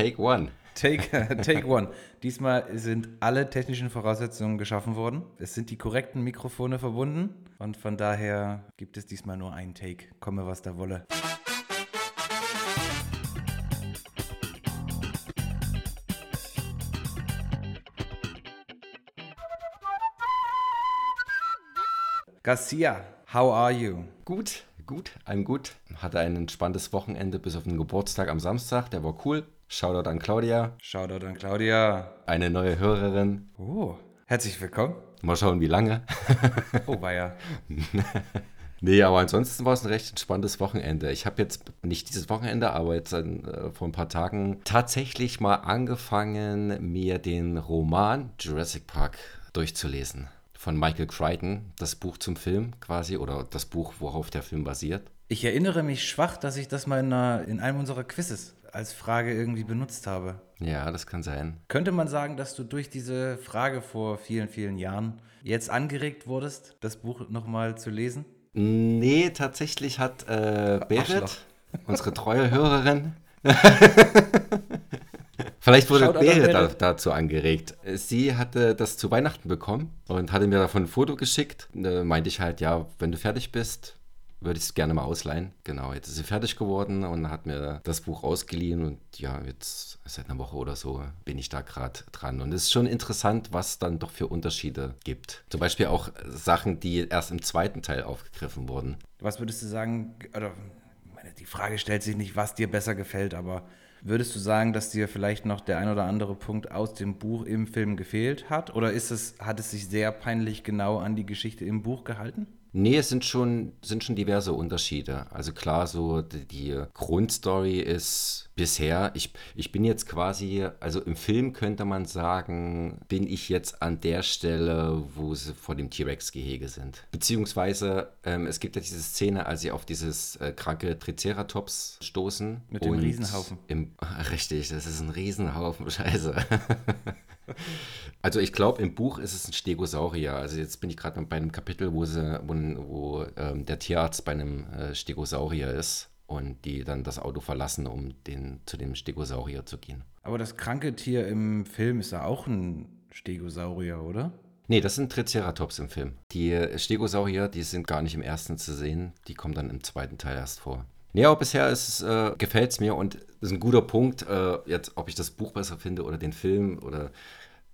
Take one. Take, take one. Diesmal sind alle technischen Voraussetzungen geschaffen worden. Es sind die korrekten Mikrofone verbunden und von daher gibt es diesmal nur einen Take. Komme, was da wolle. Garcia, how are you? Gut, gut, I'm gut. Hatte ein entspanntes Wochenende bis auf den Geburtstag am Samstag. Der war cool. Shoutout an Claudia. Shoutout an Claudia. Eine neue Hörerin. Oh, herzlich willkommen. Mal schauen, wie lange. Oh, war ja. Nee, aber ansonsten war es ein recht entspanntes Wochenende. Ich habe jetzt nicht dieses Wochenende, aber jetzt äh, vor ein paar Tagen tatsächlich mal angefangen, mir den Roman Jurassic Park durchzulesen. Von Michael Crichton, das Buch zum Film quasi, oder das Buch, worauf der Film basiert. Ich erinnere mich schwach, dass ich das mal in, einer, in einem unserer Quizzes als Frage irgendwie benutzt habe. Ja, das kann sein. Könnte man sagen, dass du durch diese Frage vor vielen, vielen Jahren jetzt angeregt wurdest, das Buch nochmal zu lesen? Nee, tatsächlich hat äh, Berit, unsere treue Hörerin, Vielleicht wurde Berit da, Berit. dazu angeregt. Sie hatte das zu Weihnachten bekommen und hatte mir davon ein Foto geschickt. Da meinte ich halt, ja, wenn du fertig bist, würde ich es gerne mal ausleihen. Genau, jetzt ist sie fertig geworden und hat mir das Buch ausgeliehen und ja, jetzt seit einer Woche oder so bin ich da gerade dran. Und es ist schon interessant, was dann doch für Unterschiede gibt. Zum Beispiel auch Sachen, die erst im zweiten Teil aufgegriffen wurden. Was würdest du sagen, oder meine, die Frage stellt sich nicht, was dir besser gefällt, aber würdest du sagen, dass dir vielleicht noch der ein oder andere Punkt aus dem Buch im Film gefehlt hat? Oder ist es, hat es sich sehr peinlich genau an die Geschichte im Buch gehalten? Nee, es sind schon, sind schon diverse Unterschiede. Also klar, so die, die Grundstory ist bisher, ich, ich bin jetzt quasi, also im Film könnte man sagen, bin ich jetzt an der Stelle, wo sie vor dem T-Rex-Gehege sind. Beziehungsweise, ähm, es gibt ja diese Szene, als sie auf dieses äh, kranke Triceratops stoßen. Mit dem Riesenhaufen. Im, richtig, das ist ein Riesenhaufen, scheiße. Also ich glaube, im Buch ist es ein Stegosaurier. Also jetzt bin ich gerade bei einem Kapitel, wo, sie, wo, wo ähm, der Tierarzt bei einem äh, Stegosaurier ist und die dann das Auto verlassen, um den, zu dem Stegosaurier zu gehen. Aber das kranke Tier im Film ist ja auch ein Stegosaurier, oder? Nee, das sind Triceratops im Film. Die äh, Stegosaurier, die sind gar nicht im ersten zu sehen, die kommen dann im zweiten Teil erst vor. Nee, aber bisher ist äh, gefällt es mir und ist ein guter Punkt, äh, jetzt, ob ich das Buch besser finde oder den Film oder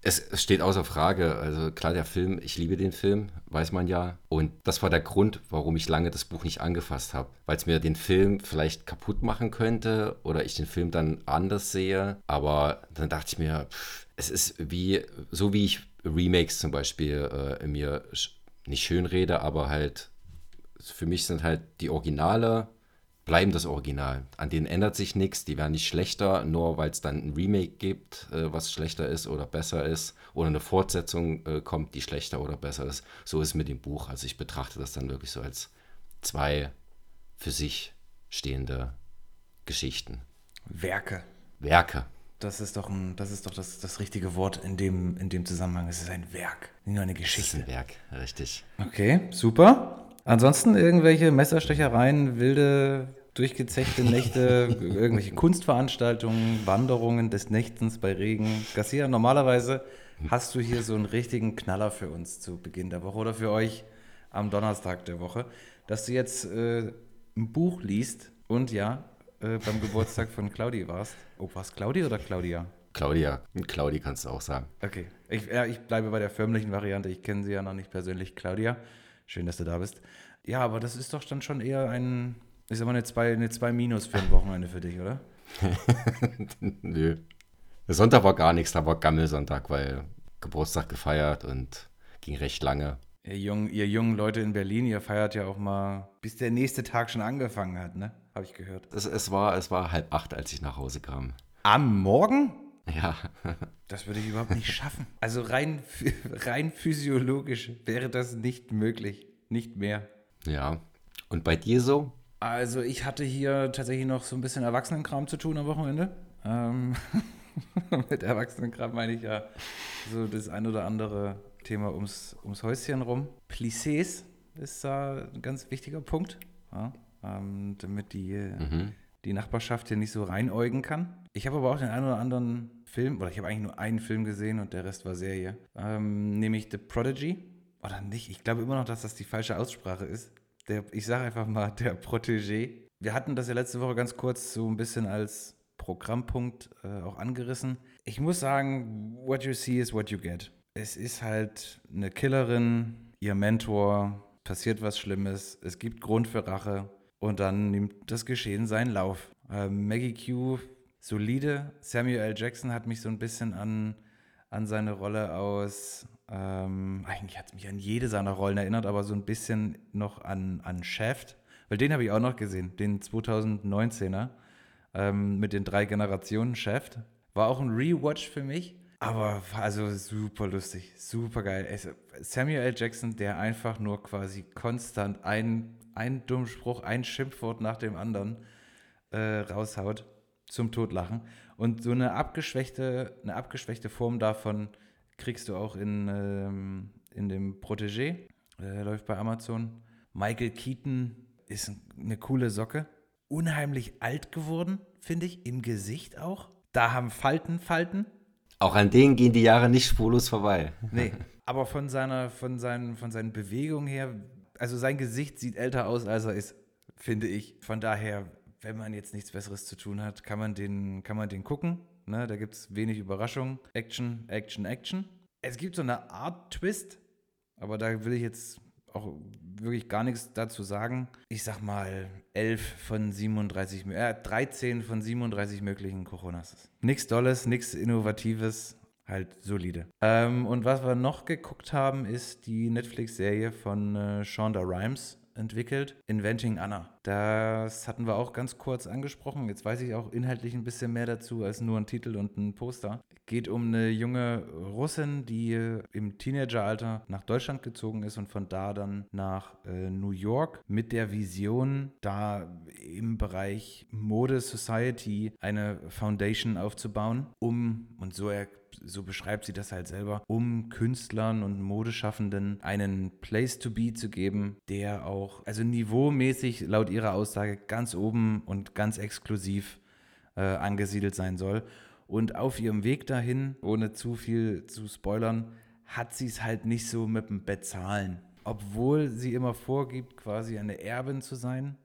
es, steht außer Frage. Also klar, der Film, ich liebe den Film, weiß man ja. Und das war der Grund, warum ich lange das Buch nicht angefasst habe. Weil es mir den Film vielleicht kaputt machen könnte oder ich den Film dann anders sehe. Aber dann dachte ich mir, pff, es ist wie, so wie ich Remakes zum Beispiel äh, mir sch nicht schön rede, aber halt, für mich sind halt die Originale bleiben das Original. An denen ändert sich nichts, die werden nicht schlechter, nur weil es dann ein Remake gibt, äh, was schlechter ist oder besser ist, oder eine Fortsetzung äh, kommt, die schlechter oder besser ist. So ist es mit dem Buch. Also ich betrachte das dann wirklich so als zwei für sich stehende Geschichten. Werke. Werke. Das ist doch, ein, das, ist doch das, das richtige Wort in dem, in dem Zusammenhang. Es ist ein Werk, nicht nur eine Das ist Geschichte. ein Werk, richtig. Okay, super. Ansonsten irgendwelche Messerstechereien, wilde, durchgezechte Nächte, irgendwelche Kunstveranstaltungen, Wanderungen des Nächtens bei Regen. Garcia, normalerweise hast du hier so einen richtigen Knaller für uns zu Beginn der Woche oder für euch am Donnerstag der Woche, dass du jetzt äh, ein Buch liest und ja, äh, beim Geburtstag von Claudi warst. Oh, war es Claudi oder Claudia? Claudia, Claudi kannst du auch sagen. Okay, ich, ja, ich bleibe bei der förmlichen Variante. Ich kenne sie ja noch nicht persönlich, Claudia. Schön, dass du da bist. Ja, aber das ist doch dann schon eher ein, ich sag mal, eine 2 eine zwei Minus für ein Wochenende für dich, oder? Nö. Der Sonntag war gar nichts, da war Gammelsonntag, weil Geburtstag gefeiert und ging recht lange. Ihr jungen, ihr jungen Leute in Berlin, ihr feiert ja auch mal, bis der nächste Tag schon angefangen hat, ne? Habe ich gehört. Es, es, war, es war halb acht, als ich nach Hause kam. Am Morgen? Ja, Das würde ich überhaupt nicht schaffen. Also rein, rein physiologisch wäre das nicht möglich. Nicht mehr. ja. Und bei dir so? Also ich hatte hier tatsächlich noch so ein bisschen Erwachsenenkram zu tun am Wochenende. Ähm, mit Erwachsenenkram meine ich ja so das ein oder andere Thema ums, ums Häuschen rum. Plissés ist da ein ganz wichtiger Punkt, ja, ähm, damit die, Mhm. die Nachbarschaft hier nicht so reinäugen kann. Ich habe aber auch den einen oder anderen Film, oder ich habe eigentlich nur einen Film gesehen und der Rest war Serie, ähm, nämlich The Prodigy. Oder nicht, ich glaube immer noch, dass das die falsche Aussprache ist. Der, ich sage einfach mal der Protégé. Wir hatten das ja letzte Woche ganz kurz so ein bisschen als Programmpunkt äh, auch angerissen. Ich muss sagen, what you see is what you get. Es ist halt eine Killerin, ihr Mentor, passiert was Schlimmes, es gibt Grund für Rache und dann nimmt das Geschehen seinen Lauf. Äh, Maggie Q, solide. Samuel L. Jackson hat mich so ein bisschen an, an seine Rolle aus, ähm, eigentlich hat es mich an jede seiner Rollen erinnert, aber so ein bisschen noch an, an Shaft, weil den habe ich auch noch gesehen, den 2019er ähm, mit den drei Generationen Shaft. War auch ein Rewatch für mich. Aber also super lustig, super geil. Samuel L. Jackson, der einfach nur quasi konstant einen, einen dummen Spruch, ein Schimpfwort nach dem anderen äh, raushaut zum Totlachen. Und so eine abgeschwächte, eine abgeschwächte Form davon kriegst du auch in, ähm, in dem Protégé, äh, läuft bei Amazon. Michael Keaton ist eine coole Socke. Unheimlich alt geworden, finde ich, im Gesicht auch. Da haben Falten Falten. Auch an denen gehen die Jahre nicht spurlos vorbei. Nee, aber von seiner, von seinen, von seinen Bewegungen her, also sein Gesicht sieht älter aus, als er ist, finde ich. Von daher, wenn man jetzt nichts Besseres zu tun hat, kann man den, kann man den gucken. Ne? Da gibt es wenig Überraschung. Action, Action, Action. Es gibt so eine Art Twist, aber da will ich jetzt auch wirklich gar nichts dazu sagen. Ich sag mal 11 von 37, äh, 13 von 37 möglichen Coronas. Nichts Dolles, nichts Innovatives, halt solide. Ähm, und was wir noch geguckt haben, ist die Netflix-Serie von äh, Shonda Rhimes entwickelt, Inventing Anna. Das hatten wir auch ganz kurz angesprochen. Jetzt weiß ich auch inhaltlich ein bisschen mehr dazu als nur ein Titel und ein Poster. Geht um eine junge Russin, die im Teenageralter nach Deutschland gezogen ist und von da dann nach äh, New York mit der Vision, da im Bereich Mode Society eine Foundation aufzubauen, um, und so er so beschreibt sie das halt selber, um Künstlern und Modeschaffenden einen Place to be zu geben, der auch, also niveaumäßig laut ihrer Aussage ganz oben und ganz exklusiv äh, angesiedelt sein soll. Und auf ihrem Weg dahin, ohne zu viel zu spoilern, hat sie es halt nicht so mit dem Bezahlen. Obwohl sie immer vorgibt, quasi eine Erbin zu sein.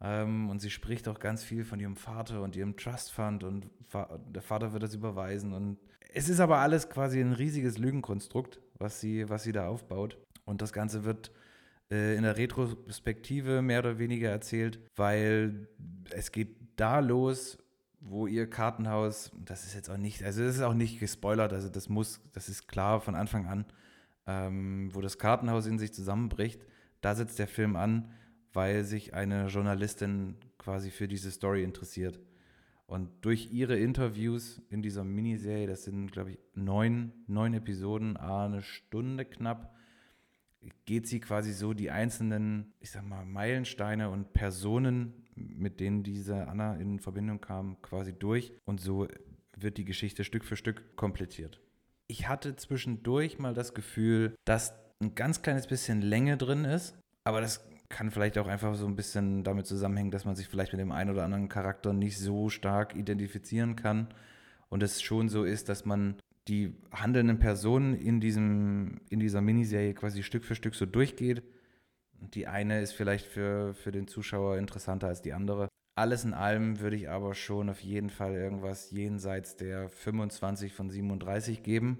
Ähm, und sie spricht auch ganz viel von ihrem Vater und ihrem Trust Fund und der Vater wird das überweisen und es ist aber alles quasi ein riesiges Lügenkonstrukt, was sie, was sie da aufbaut. Und das Ganze wird äh, in der Retrospektive mehr oder weniger erzählt, weil es geht da los, wo ihr Kartenhaus, das ist jetzt auch nicht, also das ist auch nicht gespoilert, also das muss, das ist klar von Anfang an, ähm, wo das Kartenhaus in sich zusammenbricht, da setzt der Film an, weil sich eine Journalistin quasi für diese Story interessiert. Und durch ihre Interviews in dieser Miniserie, das sind, glaube ich, neun, neun Episoden, eine Stunde knapp, geht sie quasi so die einzelnen, ich sag mal, Meilensteine und Personen, mit denen diese Anna in Verbindung kam, quasi durch. Und so wird die Geschichte Stück für Stück komplettiert. Ich hatte zwischendurch mal das Gefühl, dass ein ganz kleines bisschen Länge drin ist, aber das kann vielleicht auch einfach so ein bisschen damit zusammenhängen, dass man sich vielleicht mit dem einen oder anderen Charakter nicht so stark identifizieren kann und es schon so ist, dass man die handelnden Personen in, diesem, in dieser Miniserie quasi Stück für Stück so durchgeht. Die eine ist vielleicht für, für den Zuschauer interessanter als die andere. Alles in allem würde ich aber schon auf jeden Fall irgendwas jenseits der 25 von 37 geben.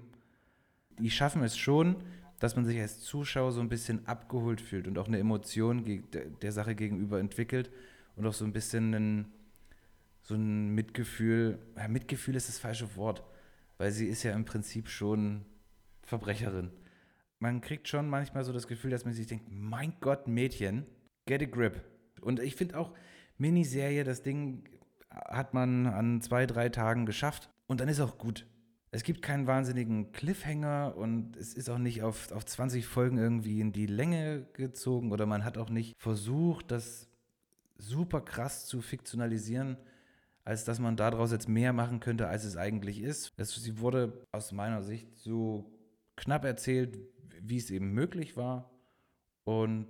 Die schaffen es schon, dass man sich als Zuschauer so ein bisschen abgeholt fühlt und auch eine Emotion der Sache gegenüber entwickelt und auch so ein bisschen ein, so ein Mitgefühl. Ja, Mitgefühl ist das falsche Wort, weil sie ist ja im Prinzip schon Verbrecherin. Man kriegt schon manchmal so das Gefühl, dass man sich denkt, mein Gott, Mädchen, get a grip. Und ich finde auch, Miniserie, das Ding hat man an zwei, drei Tagen geschafft und dann ist auch gut es gibt keinen wahnsinnigen Cliffhanger und es ist auch nicht auf, auf 20 Folgen irgendwie in die Länge gezogen oder man hat auch nicht versucht, das super krass zu fiktionalisieren, als dass man daraus jetzt mehr machen könnte, als es eigentlich ist. Es, sie wurde aus meiner Sicht so knapp erzählt, wie es eben möglich war und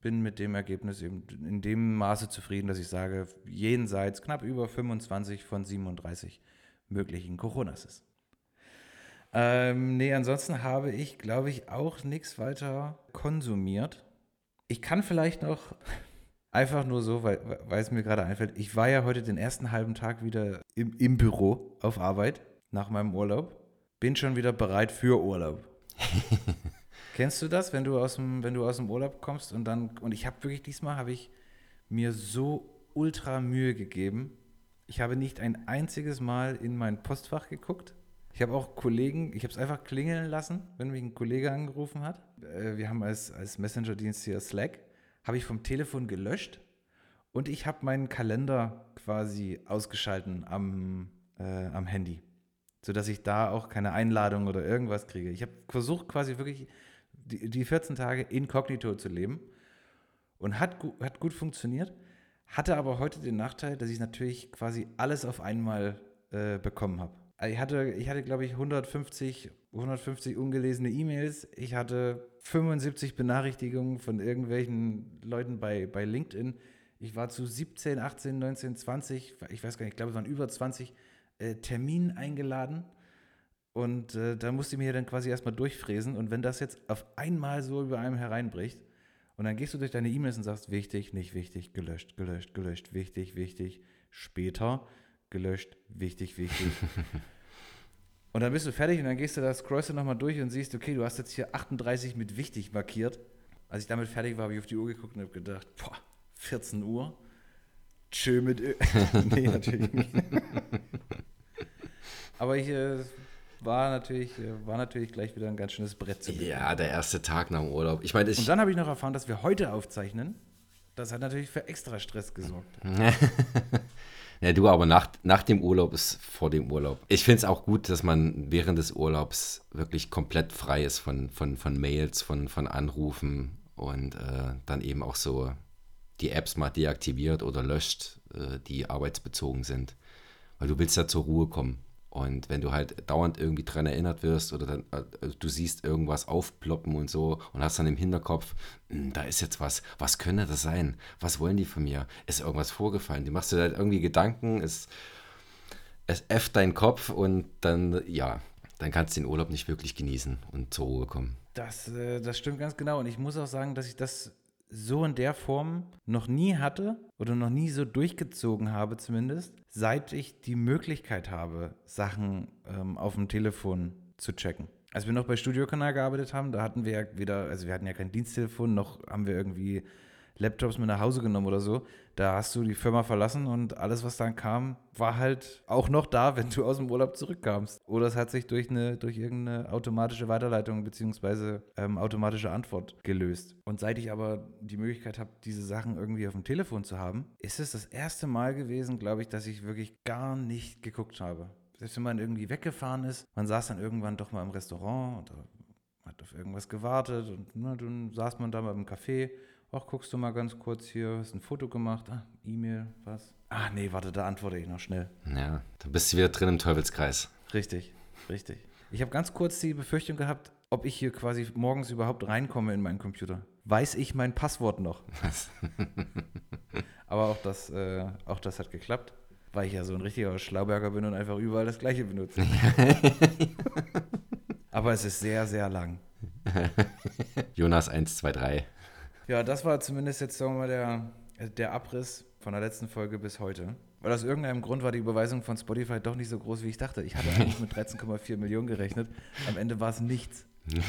bin mit dem Ergebnis eben in dem Maße zufrieden, dass ich sage, jenseits knapp über 25 von 37 möglichen Coronas ist. Ähm, nee, ansonsten habe ich, glaube ich, auch nichts weiter konsumiert. Ich kann vielleicht noch einfach nur so, weil, weil es mir gerade einfällt, ich war ja heute den ersten halben Tag wieder im, im Büro auf Arbeit nach meinem Urlaub. Bin schon wieder bereit für Urlaub. Kennst du das, wenn du aus dem, wenn du aus dem Urlaub kommst und dann, und ich habe wirklich diesmal, habe ich mir so ultra Mühe gegeben. Ich habe nicht ein einziges Mal in mein Postfach geguckt. Ich habe auch Kollegen, ich habe es einfach klingeln lassen, wenn mich ein Kollege angerufen hat. Äh, wir haben als, als Messenger-Dienst hier Slack, habe ich vom Telefon gelöscht und ich habe meinen Kalender quasi ausgeschalten am, äh, am Handy, sodass ich da auch keine Einladung oder irgendwas kriege. Ich habe versucht quasi wirklich die, die 14 Tage inkognito zu leben und hat, hat gut funktioniert. Hatte aber heute den Nachteil, dass ich natürlich quasi alles auf einmal äh, bekommen habe. Ich hatte, ich hatte glaube ich, 150, 150 ungelesene E-Mails. Ich hatte 75 Benachrichtigungen von irgendwelchen Leuten bei, bei LinkedIn. Ich war zu 17, 18, 19, 20, ich weiß gar nicht, ich glaube, es waren über 20 äh, Terminen eingeladen. Und äh, da musste ich mir dann quasi erstmal durchfräsen. Und wenn das jetzt auf einmal so über einem hereinbricht, und dann gehst du durch deine E-Mails und sagst, wichtig, nicht wichtig, gelöscht, gelöscht, gelöscht, wichtig, wichtig, später, gelöscht, wichtig, wichtig. und dann bist du fertig und dann gehst du da, scrollst du nochmal durch und siehst, okay, du hast jetzt hier 38 mit wichtig markiert. Als ich damit fertig war, habe ich auf die Uhr geguckt und habe gedacht, boah, 14 Uhr. Tschö mit Ö Nee, natürlich nicht. Aber ich äh, war natürlich, äh, war natürlich gleich wieder ein ganz schönes Brett zu begehen. Ja, der erste Tag nach dem Urlaub. Ich meine, Und dann habe ich noch erfahren, dass wir heute aufzeichnen. Das hat natürlich für extra Stress gesorgt. ja, du, aber nach, nach dem Urlaub ist vor dem Urlaub. Ich finde es auch gut, dass man während des Urlaubs wirklich komplett frei ist von, von, von Mails, von, von Anrufen und äh, dann eben auch so die Apps mal deaktiviert oder löscht, äh, die arbeitsbezogen sind. Weil du willst ja zur Ruhe kommen. Und wenn du halt dauernd irgendwie dran erinnert wirst oder dann, also du siehst irgendwas aufploppen und so und hast dann im Hinterkopf, hm, da ist jetzt was, was könnte das sein? Was wollen die von mir? Ist irgendwas vorgefallen? Du machst dir halt irgendwie Gedanken, es, es äfft dein Kopf und dann, ja, dann kannst du den Urlaub nicht wirklich genießen und zur Ruhe kommen. Das, äh, das stimmt ganz genau. Und ich muss auch sagen, dass ich das so in der Form noch nie hatte oder noch nie so durchgezogen habe zumindest, seit ich die Möglichkeit habe, Sachen ähm, auf dem Telefon zu checken. Als wir noch bei Studiokanal gearbeitet haben, da hatten wir ja wieder, also wir hatten ja kein Diensttelefon, noch haben wir irgendwie Laptops mit nach Hause genommen oder so. Da hast du die Firma verlassen und alles, was dann kam, war halt auch noch da, wenn du aus dem Urlaub zurückkamst. Oder es hat sich durch eine, durch irgendeine automatische Weiterleitung bzw. Ähm, automatische Antwort gelöst. Und seit ich aber die Möglichkeit habe, diese Sachen irgendwie auf dem Telefon zu haben, ist es das erste Mal gewesen, glaube ich, dass ich wirklich gar nicht geguckt habe. Selbst wenn man irgendwie weggefahren ist, man saß dann irgendwann doch mal im Restaurant oder hat auf irgendwas gewartet und na, dann saß man da mal im Café Ach, guckst du mal ganz kurz hier, hast ein Foto gemacht, ah, E-Mail, was? Ah, nee, warte, da antworte ich noch schnell. Ja, dann bist du wieder drin im Teufelskreis. Richtig, richtig. Ich habe ganz kurz die Befürchtung gehabt, ob ich hier quasi morgens überhaupt reinkomme in meinen Computer. Weiß ich mein Passwort noch? Was? Aber auch das, äh, auch das hat geklappt, weil ich ja so ein richtiger Schlauberger bin und einfach überall das Gleiche benutze. Aber es ist sehr, sehr lang. Jonas 123. Ja, das war zumindest jetzt, sagen wir mal, der, der Abriss von der letzten Folge bis heute. Weil aus irgendeinem Grund war die Überweisung von Spotify doch nicht so groß, wie ich dachte. Ich hatte eigentlich mit 13,4 Millionen gerechnet. Am Ende war es nichts.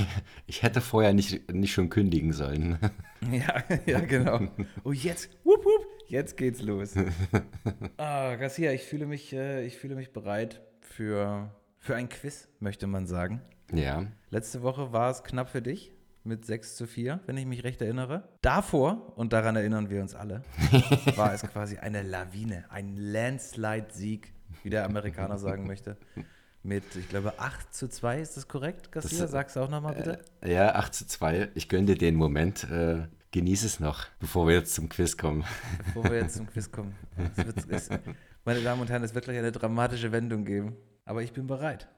Ich hätte vorher nicht, nicht schon kündigen sollen. Ja, ja, genau. Oh, jetzt, wupp, wupp, jetzt geht's los. Ah, Garcia, ich fühle mich, äh, ich fühle mich bereit für, für ein Quiz, möchte man sagen. Ja. Letzte Woche war es knapp für dich mit 6 zu 4, wenn ich mich recht erinnere. Davor, und daran erinnern wir uns alle, war es quasi eine Lawine, ein Landslide-Sieg, wie der Amerikaner sagen möchte. Mit, ich glaube, 8 zu 2, ist das korrekt, Garcia? Das, Sag's auch nochmal bitte. Äh, ja, 8 zu 2. Ich gönne dir den Moment. Äh, genieß es noch, bevor wir jetzt zum Quiz kommen. Bevor wir jetzt zum Quiz kommen. Es wird, es, meine Damen und Herren, es wird gleich eine dramatische Wendung geben. Aber ich bin bereit.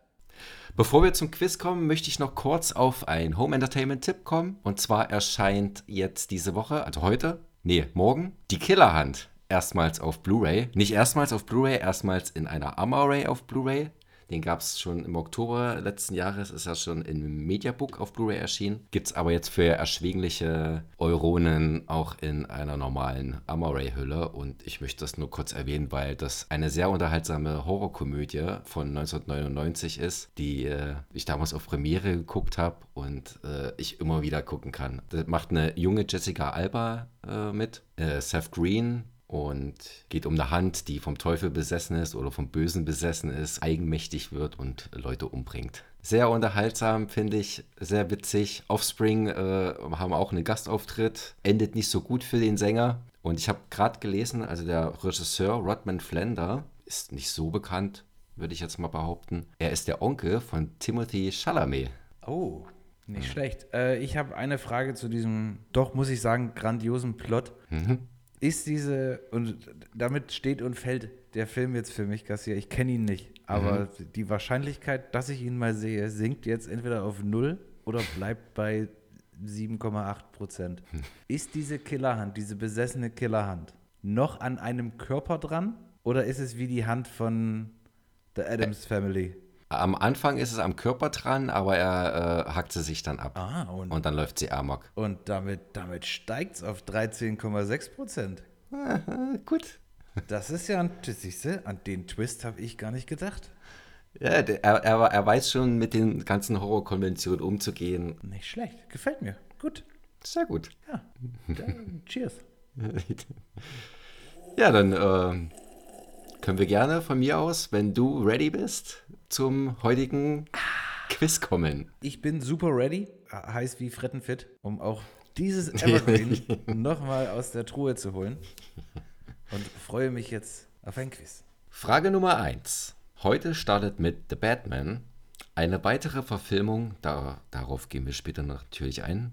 Bevor wir zum Quiz kommen, möchte ich noch kurz auf einen Home Entertainment Tipp kommen. Und zwar erscheint jetzt diese Woche, also heute, nee, morgen, die Killerhand. Erstmals auf Blu-ray. Nicht erstmals auf Blu-ray, erstmals in einer Armoray auf Blu-ray. Den gab es schon im Oktober letzten Jahres, ist er schon im Mediabook auf Blu-ray erschienen. Gibt es aber jetzt für erschwingliche Euronen auch in einer normalen Amaray-Hülle. Und ich möchte das nur kurz erwähnen, weil das eine sehr unterhaltsame Horrorkomödie von 1999 ist, die äh, ich damals auf Premiere geguckt habe und äh, ich immer wieder gucken kann. Das macht eine junge Jessica Alba äh, mit, äh, Seth Green, und geht um eine Hand, die vom Teufel besessen ist oder vom Bösen besessen ist, eigenmächtig wird und Leute umbringt. Sehr unterhaltsam, finde ich, sehr witzig. Offspring äh, haben auch einen Gastauftritt, endet nicht so gut für den Sänger. Und ich habe gerade gelesen, also der Regisseur Rodman Flender ist nicht so bekannt, würde ich jetzt mal behaupten. Er ist der Onkel von Timothy Chalamet. Oh, nicht ja. schlecht. Äh, ich habe eine Frage zu diesem, doch muss ich sagen, grandiosen Plot. Mhm ist diese, und damit steht und fällt der Film jetzt für mich, Garcia. Ich kenne ihn nicht, aber mhm. die Wahrscheinlichkeit, dass ich ihn mal sehe, sinkt jetzt entweder auf null oder bleibt bei 7,8 Prozent. Hm. Ist diese Killerhand, diese besessene Killerhand, noch an einem Körper dran oder ist es wie die Hand von The Adams Family? Am Anfang ist es am Körper dran, aber er äh, hackt sie sich dann ab. Ah, und, und dann läuft sie amok. Und damit, damit steigt es auf 13,6 Prozent. Gut. Das ist ja ein, siehst du, an den Twist habe ich gar nicht gedacht. Ja, er, er, er weiß schon mit den ganzen Horrorkonventionen umzugehen. Nicht schlecht, gefällt mir. Gut. Sehr gut. Ja, dann, cheers. ja, dann äh, können wir gerne von mir aus, wenn du ready bist, zum heutigen Quiz kommen. Ich bin super ready, heiß wie Frettenfit, um auch dieses Evergreen nochmal aus der Truhe zu holen. Und freue mich jetzt auf ein Quiz. Frage Nummer 1. Heute startet mit The Batman eine weitere Verfilmung, da, darauf gehen wir später natürlich ein,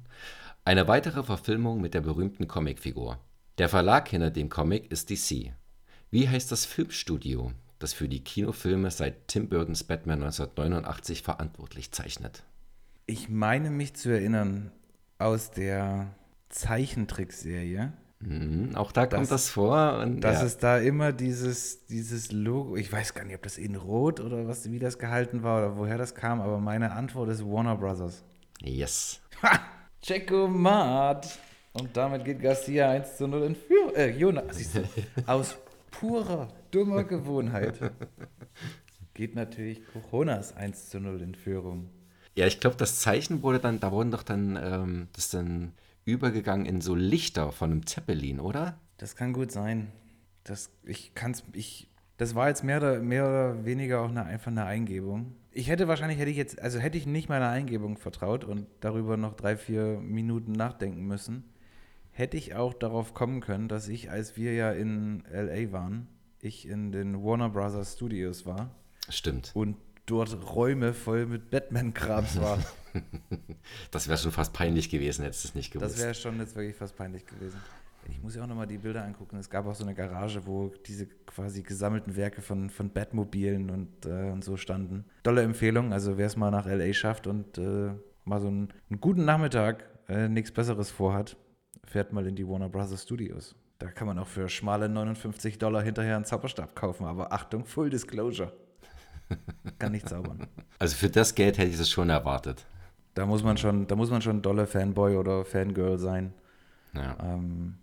eine weitere Verfilmung mit der berühmten Comicfigur. Der Verlag hinter dem Comic ist DC. Wie heißt das Filmstudio, das für die Kinofilme seit Tim Burtons Batman 1989 verantwortlich zeichnet. Ich meine mich zu erinnern aus der Zeichentrickserie. Mhm, auch da kommt das vor. Und, dass ja. es da immer dieses, dieses Logo, ich weiß gar nicht, ob das in Rot oder was, wie das gehalten war oder woher das kam, aber meine Antwort ist Warner Brothers. Yes. Ha! Checomat! Und damit geht Garcia 1 zu 0 in Führung. Äh, Jonas, siehst du, aus purer, dummer Gewohnheit geht natürlich Coronas 1 zu 0 in Führung. Ja, ich glaube, das Zeichen wurde dann, da wurden doch dann, ähm, das dann übergegangen in so Lichter von einem Zeppelin, oder? Das kann gut sein. Das, ich kann's, ich, das war jetzt mehr oder, mehr oder weniger auch eine, einfach eine Eingebung. Ich hätte wahrscheinlich, hätte ich jetzt, also hätte ich nicht meiner Eingebung vertraut und darüber noch drei, vier Minuten nachdenken müssen, hätte ich auch darauf kommen können, dass ich, als wir ja in LA waren, ich in den Warner Brothers Studios war. Stimmt. Und dort Räume voll mit Batman-Krams war. das wäre schon fast peinlich gewesen, hättest du es nicht gewusst. Das wäre schon jetzt wirklich fast peinlich gewesen. Ich muss ja auch nochmal die Bilder angucken. Es gab auch so eine Garage, wo diese quasi gesammelten Werke von, von Batmobilen und, äh, und so standen. Tolle Empfehlung, also wer es mal nach LA schafft und äh, mal so einen, einen guten Nachmittag äh, nichts Besseres vorhat, fährt mal in die Warner Brothers Studios. Da kann man auch für schmale 59 Dollar hinterher einen Zauberstab kaufen. Aber Achtung, Full Disclosure. Kann nicht zaubern. Also für das Geld hätte ich es schon erwartet. Da muss man schon, da muss man schon dolle Fanboy oder Fangirl sein. Ja. Ähm,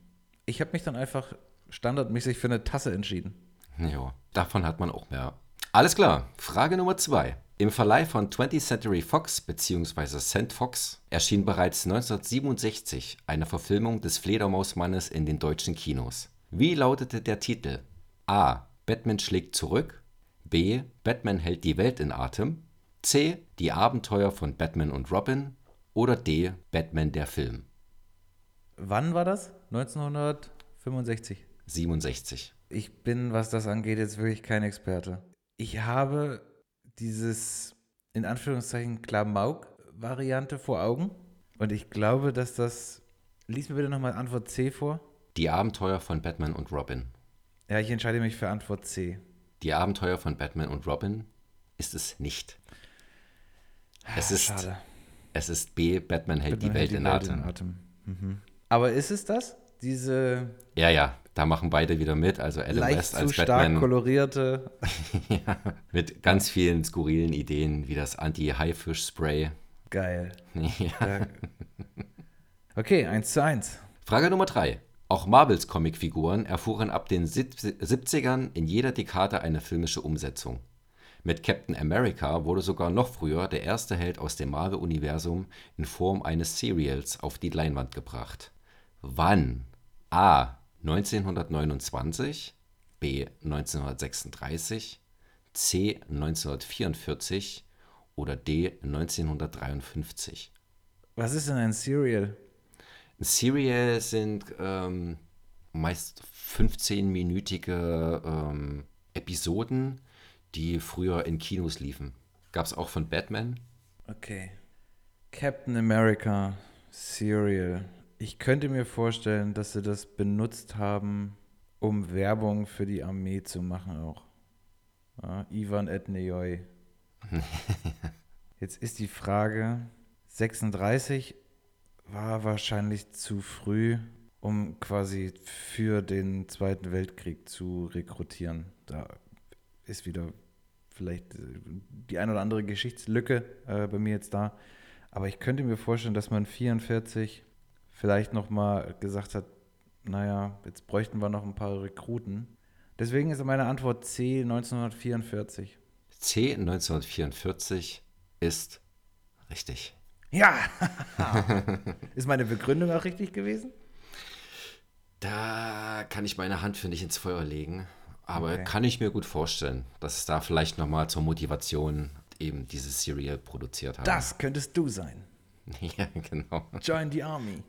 ich habe mich dann einfach standardmäßig für eine Tasse entschieden. Ja, davon hat man auch mehr. Alles klar, Frage Nummer zwei. Im Verleih von 20th Century Fox bzw. Cent Fox erschien bereits 1967 eine Verfilmung des Fledermausmannes in den deutschen Kinos. Wie lautete der Titel? A. Batman schlägt zurück. B. Batman hält die Welt in Atem. C. Die Abenteuer von Batman und Robin. Oder D. Batman der Film. Wann war das? 1965. 67. Ich bin, was das angeht, jetzt wirklich kein Experte. Ich habe dieses in Anführungszeichen Klamauk-Variante vor Augen. Und ich glaube, dass das. Lies mir bitte nochmal Antwort C vor. Die Abenteuer von Batman und Robin. Ja, ich entscheide mich für Antwort C. Die Abenteuer von Batman und Robin ist es nicht. Es ist, Schade. es ist B, Batman hält die Welt in Atem. Mhm. Aber ist es das? Diese Ja, ja, da machen beide wieder mit. Also Adam leicht West zu als stark Batman kolorierte. ja, mit ganz vielen skurrilen Ideen, wie das Anti-Haifisch-Spray. Geil. ja. Okay, 1 zu 1. Frage Nummer drei. Auch Marvels Comicfiguren erfuhren ab den 70ern in jeder Dekade eine filmische Umsetzung. Mit Captain America wurde sogar noch früher der erste Held aus dem Marvel-Universum in Form eines Serials auf die Leinwand gebracht. Wann? A. 1929, B. 1936, C. 1944 oder D. 1953. Was ist denn ein Serial? Ein Serial sind ähm, meist 15-minütige ähm, Episoden, die früher in Kinos liefen. Gab es auch von Batman? Okay. Captain America Serial. Ich könnte mir vorstellen, dass sie das benutzt haben, um Werbung für die Armee zu machen auch. Ja, Ivan Etneyoi. Jetzt ist die Frage, 36 war wahrscheinlich zu früh, um quasi für den Zweiten Weltkrieg zu rekrutieren. Da ist wieder vielleicht äh, die ein oder andere Geschichtslücke äh, bei mir jetzt da. Aber ich könnte mir vorstellen, dass man 44 vielleicht nochmal gesagt hat, naja, jetzt bräuchten wir noch ein paar Rekruten. Deswegen ist meine Antwort C 1944. C 1944 ist richtig. Ja! ist meine Begründung auch richtig gewesen? Da kann ich meine Hand für nicht ins Feuer legen. Aber Okay. kann ich mir gut vorstellen, dass es da vielleicht nochmal zur Motivation eben dieses Serial produziert haben. Das könntest du sein. Ja, genau. Join the Army.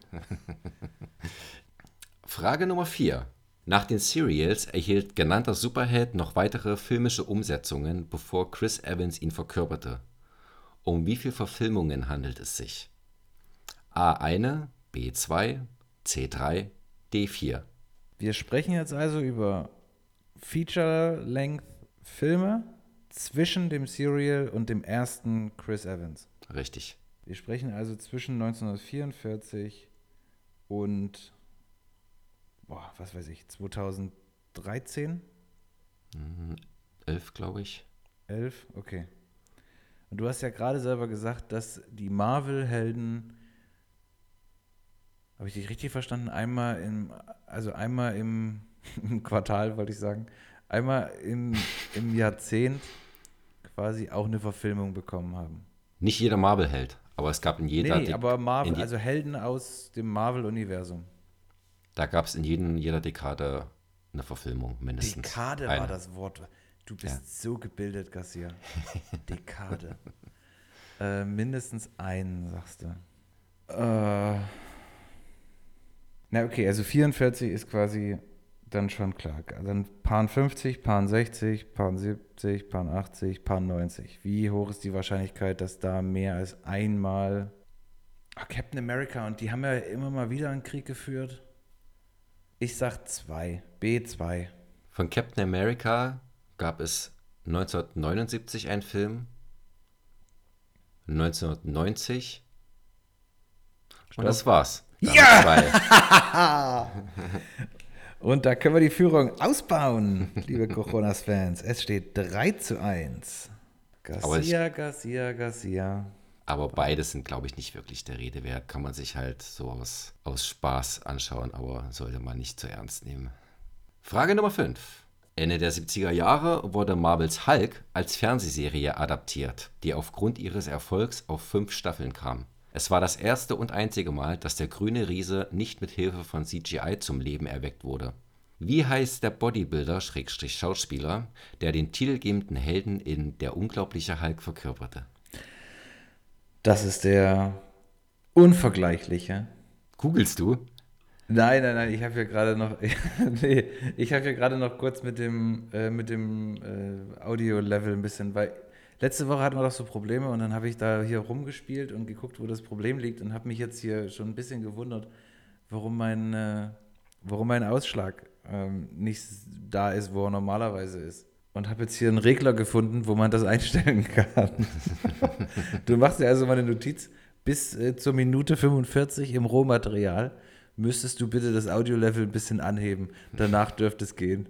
Frage Nummer 4. Nach den Serials erhielt genannter Superheld noch weitere filmische Umsetzungen, bevor Chris Evans ihn verkörperte. Um wie viele Verfilmungen handelt es sich? A1, B2, C3, D4. Wir sprechen jetzt also über Feature-Length-Filme zwischen dem Serial und dem ersten Chris Evans. Richtig. Wir sprechen also zwischen 1944 und, boah, was weiß ich, 2013, 11, glaube ich. 11, okay. Und du hast ja gerade selber gesagt, dass die Marvel-Helden, habe ich dich richtig verstanden, einmal im, also einmal im, im Quartal, wollte ich sagen, einmal im, im Jahrzehnt quasi auch eine Verfilmung bekommen haben. Nicht jeder Marvel-Held, aber es gab in jeder. Nee, De- aber Marvel, also Helden aus dem Marvel-Universum. Da gab es in jedem, jeder Dekade eine Verfilmung, mindestens. Dekade eine. war das Wort. Du bist so gebildet, Garcia. Dekade. äh, mindestens einen, sagst du. Äh, na, okay, also 44 ist quasi dann schon klar. Dann Pan 50, Pan 60, Pan 70, Pan 80, Pan 90. Wie hoch ist die Wahrscheinlichkeit, dass da mehr als einmal. Ah, Captain America, und die haben ja immer mal wieder einen Krieg geführt. Ich sag 2. B2. Von Captain America gab es 1979 einen Film, 1990 und das war's. Damit Ja! Und da können wir die Führung ausbauen, liebe Coronas-Fans. Es steht 3 zu 1. Aber ich- Garcia, Garcia, Garcia. Aber beides sind, glaube ich, nicht wirklich der Rede wert. Kann man sich halt so aus, aus Spaß anschauen, aber sollte man nicht zu ernst nehmen. Frage Nummer 5. Ende der 70er Jahre wurde Marvels Hulk als Fernsehserie adaptiert, die aufgrund ihres Erfolgs auf fünf Staffeln kam. Es war das erste und einzige Mal, dass der grüne Riese nicht mit Hilfe von CGI zum Leben erweckt wurde. Wie heißt der Bodybuilder-Schauspieler, der den titelgebenden Helden in Der unglaubliche Hulk verkörperte? Das ist der unvergleichliche. Googlest du? Nein, nein, nein, ich habe hier gerade noch, nee, ich habe hier gerade noch kurz mit dem, äh, mit dem äh, Audio-Level ein bisschen, weil letzte Woche hatten wir doch so Probleme und dann habe ich da hier rumgespielt und geguckt, wo das Problem liegt und habe mich jetzt hier schon ein bisschen gewundert, warum mein, äh, warum mein Ausschlag ähm, nicht da ist, wo er normalerweise ist. und habe jetzt hier einen Regler gefunden, wo man das einstellen kann. du machst dir also mal eine Notiz, bis äh, zur Minute 45 im Rohmaterial müsstest du bitte das Audio-Level ein bisschen anheben. Danach dürfte es gehen.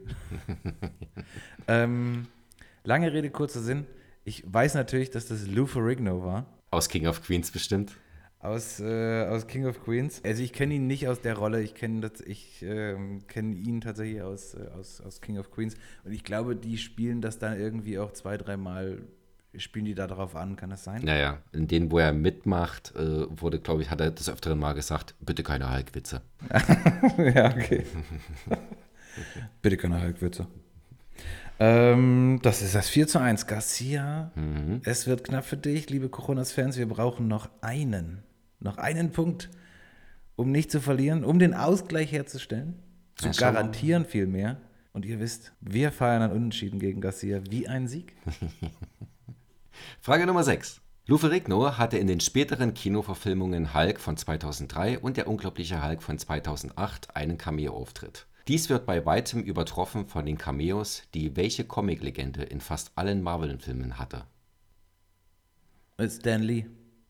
ähm, lange Rede, kurzer Sinn. Ich weiß natürlich, dass das Lou Ferrigno war. Aus King of Queens bestimmt. Aus, äh, aus King of Queens. Also ich kenne ihn nicht aus der Rolle, ich kenne ich, äh, kenn ihn tatsächlich aus, äh, aus, aus King of Queens. Und ich glaube, die spielen das dann irgendwie auch zwei, dreimal, spielen die da drauf an, kann das sein? Naja, in denen, wo er mitmacht, äh, wurde, glaube ich, hat er des Öfteren mal gesagt, bitte keine Hulk-Witze. ja, okay. bitte keine Hulk-Witze. Ähm, das ist das 4 zu 1. Garcia, mhm. es wird knapp für dich, liebe Coronas-Fans. Wir brauchen noch einen. Noch einen Punkt, um nicht zu verlieren, um den Ausgleich herzustellen, zu ja, garantieren vielmehr. Und ihr wisst, wir feiern ein Unentschieden gegen Garcia wie ein Sieg. Frage Nummer 6. Lou Ferrigno hatte in den späteren Kinoverfilmungen Hulk von 2003 und Der unglaubliche Hulk von 2008 einen Cameo-Auftritt. Dies wird bei weitem übertroffen von den Cameos, die welche Comic-Legende in fast allen Marvel-Filmen hatte. Stan Lee.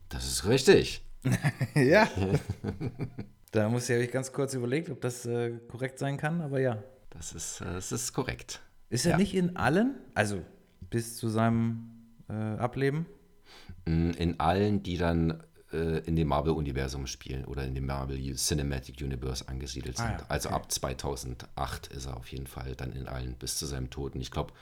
Das ist richtig. ja. da muss ich, habe ich ganz kurz überlegt, ob das äh, korrekt sein kann, aber ja. Das ist, äh, das ist korrekt. Ist er ja. nicht in allen, also bis zu seinem äh, Ableben? Mm, in allen, die dann äh, in dem Marvel-Universum spielen oder in dem Marvel Cinematic Universe angesiedelt sind. Ah, ja, okay. Also ab 2008 ist er auf jeden Fall dann in allen bis zu seinem Tod. Und ich glaube,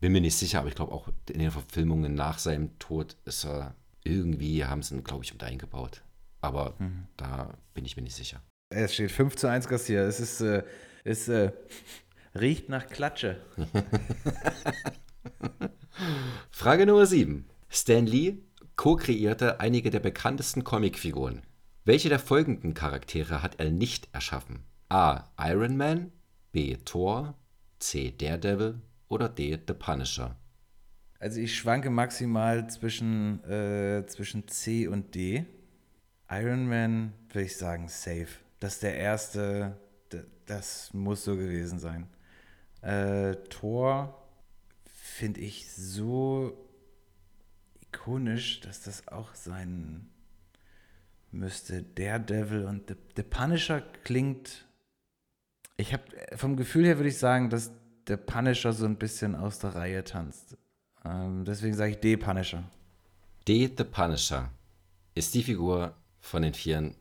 bin mir nicht sicher, aber ich glaube auch in den Verfilmungen nach seinem Tod ist er irgendwie haben sie ihn, glaube ich, mit eingebaut. Aber mhm. da bin ich mir nicht sicher. Es steht 5 zu 1 Garcia. Es ist, äh, es äh, riecht nach Klatsche. Frage Nummer 7. Stan Lee co-kreierte einige der bekanntesten Comicfiguren. Welche der folgenden Charaktere hat er nicht erschaffen? A. Iron Man, B. Thor, C. Daredevil oder D. The Punisher? Also ich schwanke maximal zwischen, äh, zwischen C und D. Iron Man würde ich sagen safe. Das ist der erste, das muss so gewesen sein. Äh, Thor finde ich so ikonisch, dass das auch sein müsste. Daredevil und The, The Punisher klingt. Ich habe vom Gefühl her würde ich sagen, dass der Punisher so ein bisschen aus der Reihe tanzt. Ähm, deswegen sage ich D Punisher. D The Punisher ist die Figur von den Vieren,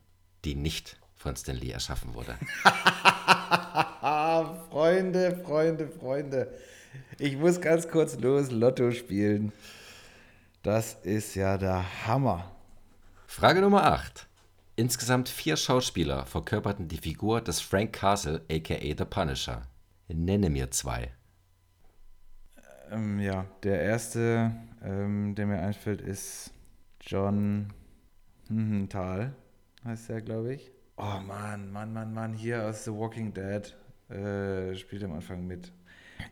die nicht von Stan Lee erschaffen wurde. Freunde, Freunde, Freunde. Ich muss ganz kurz los Lotto spielen. Das ist ja der Hammer. Frage Nummer 8. Insgesamt vier Schauspieler verkörperten die Figur des Frank Castle, aka The Punisher. Nenne mir zwei. Ähm, ja, der erste, ähm, der mir einfällt, ist John hm, Thal, heißt er, glaube ich. Oh Mann, Mann, Mann, Mann, hier aus The Walking Dead äh, spielt am Anfang mit.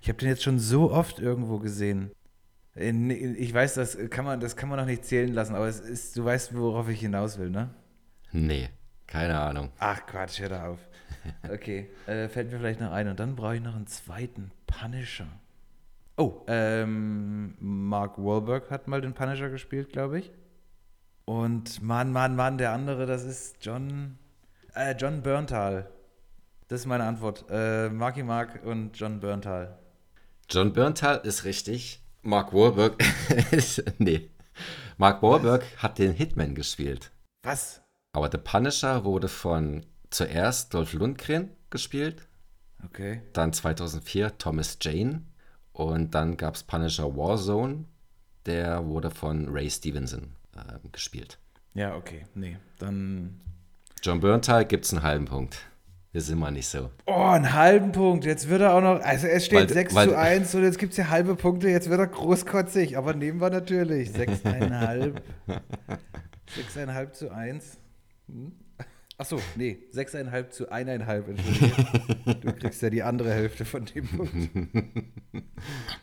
Ich habe den jetzt schon so oft irgendwo gesehen. In, in, ich weiß, das kann man, das kann man noch nicht zählen lassen, aber es ist, du weißt, worauf ich hinaus will, ne? Nee, keine Ahnung. Ach Quatsch, hör da auf. Okay, äh, fällt mir vielleicht noch ein. Und dann brauche ich noch einen zweiten Punisher. Oh, ähm, Mark Wahlberg hat mal den Punisher gespielt, glaube ich. Und Mann, Mann, Mann, der andere, das ist John, äh, John Berntal. Das ist meine Antwort. Äh, Marky Mark und John Berntal. John Berntal ist richtig. Mark Wahlberg ist, nee. Mark Wahlberg hat den Hitman gespielt. Was? Aber The Punisher wurde von zuerst Dolph Lundgren gespielt. Okay. Dann 2004 Thomas Jane. Und dann gab es Punisher Warzone, der wurde von Ray Stevenson äh, gespielt. Ja, okay. Nee, dann. John Berntal gibt es einen halben Punkt. Wir sind mal nicht so. Oh, einen halben Punkt. Jetzt wird er auch noch. Also es steht weil, 6 weil, zu 1 und jetzt gibt es ja halbe Punkte. Jetzt wird er großkotzig. Aber nehmen wir natürlich. 6,5. 6,5 zu 1. Hm? Achso, nee, 6,5 zu 1,5, entschuldige. du kriegst ja die andere Hälfte von dem Punkt.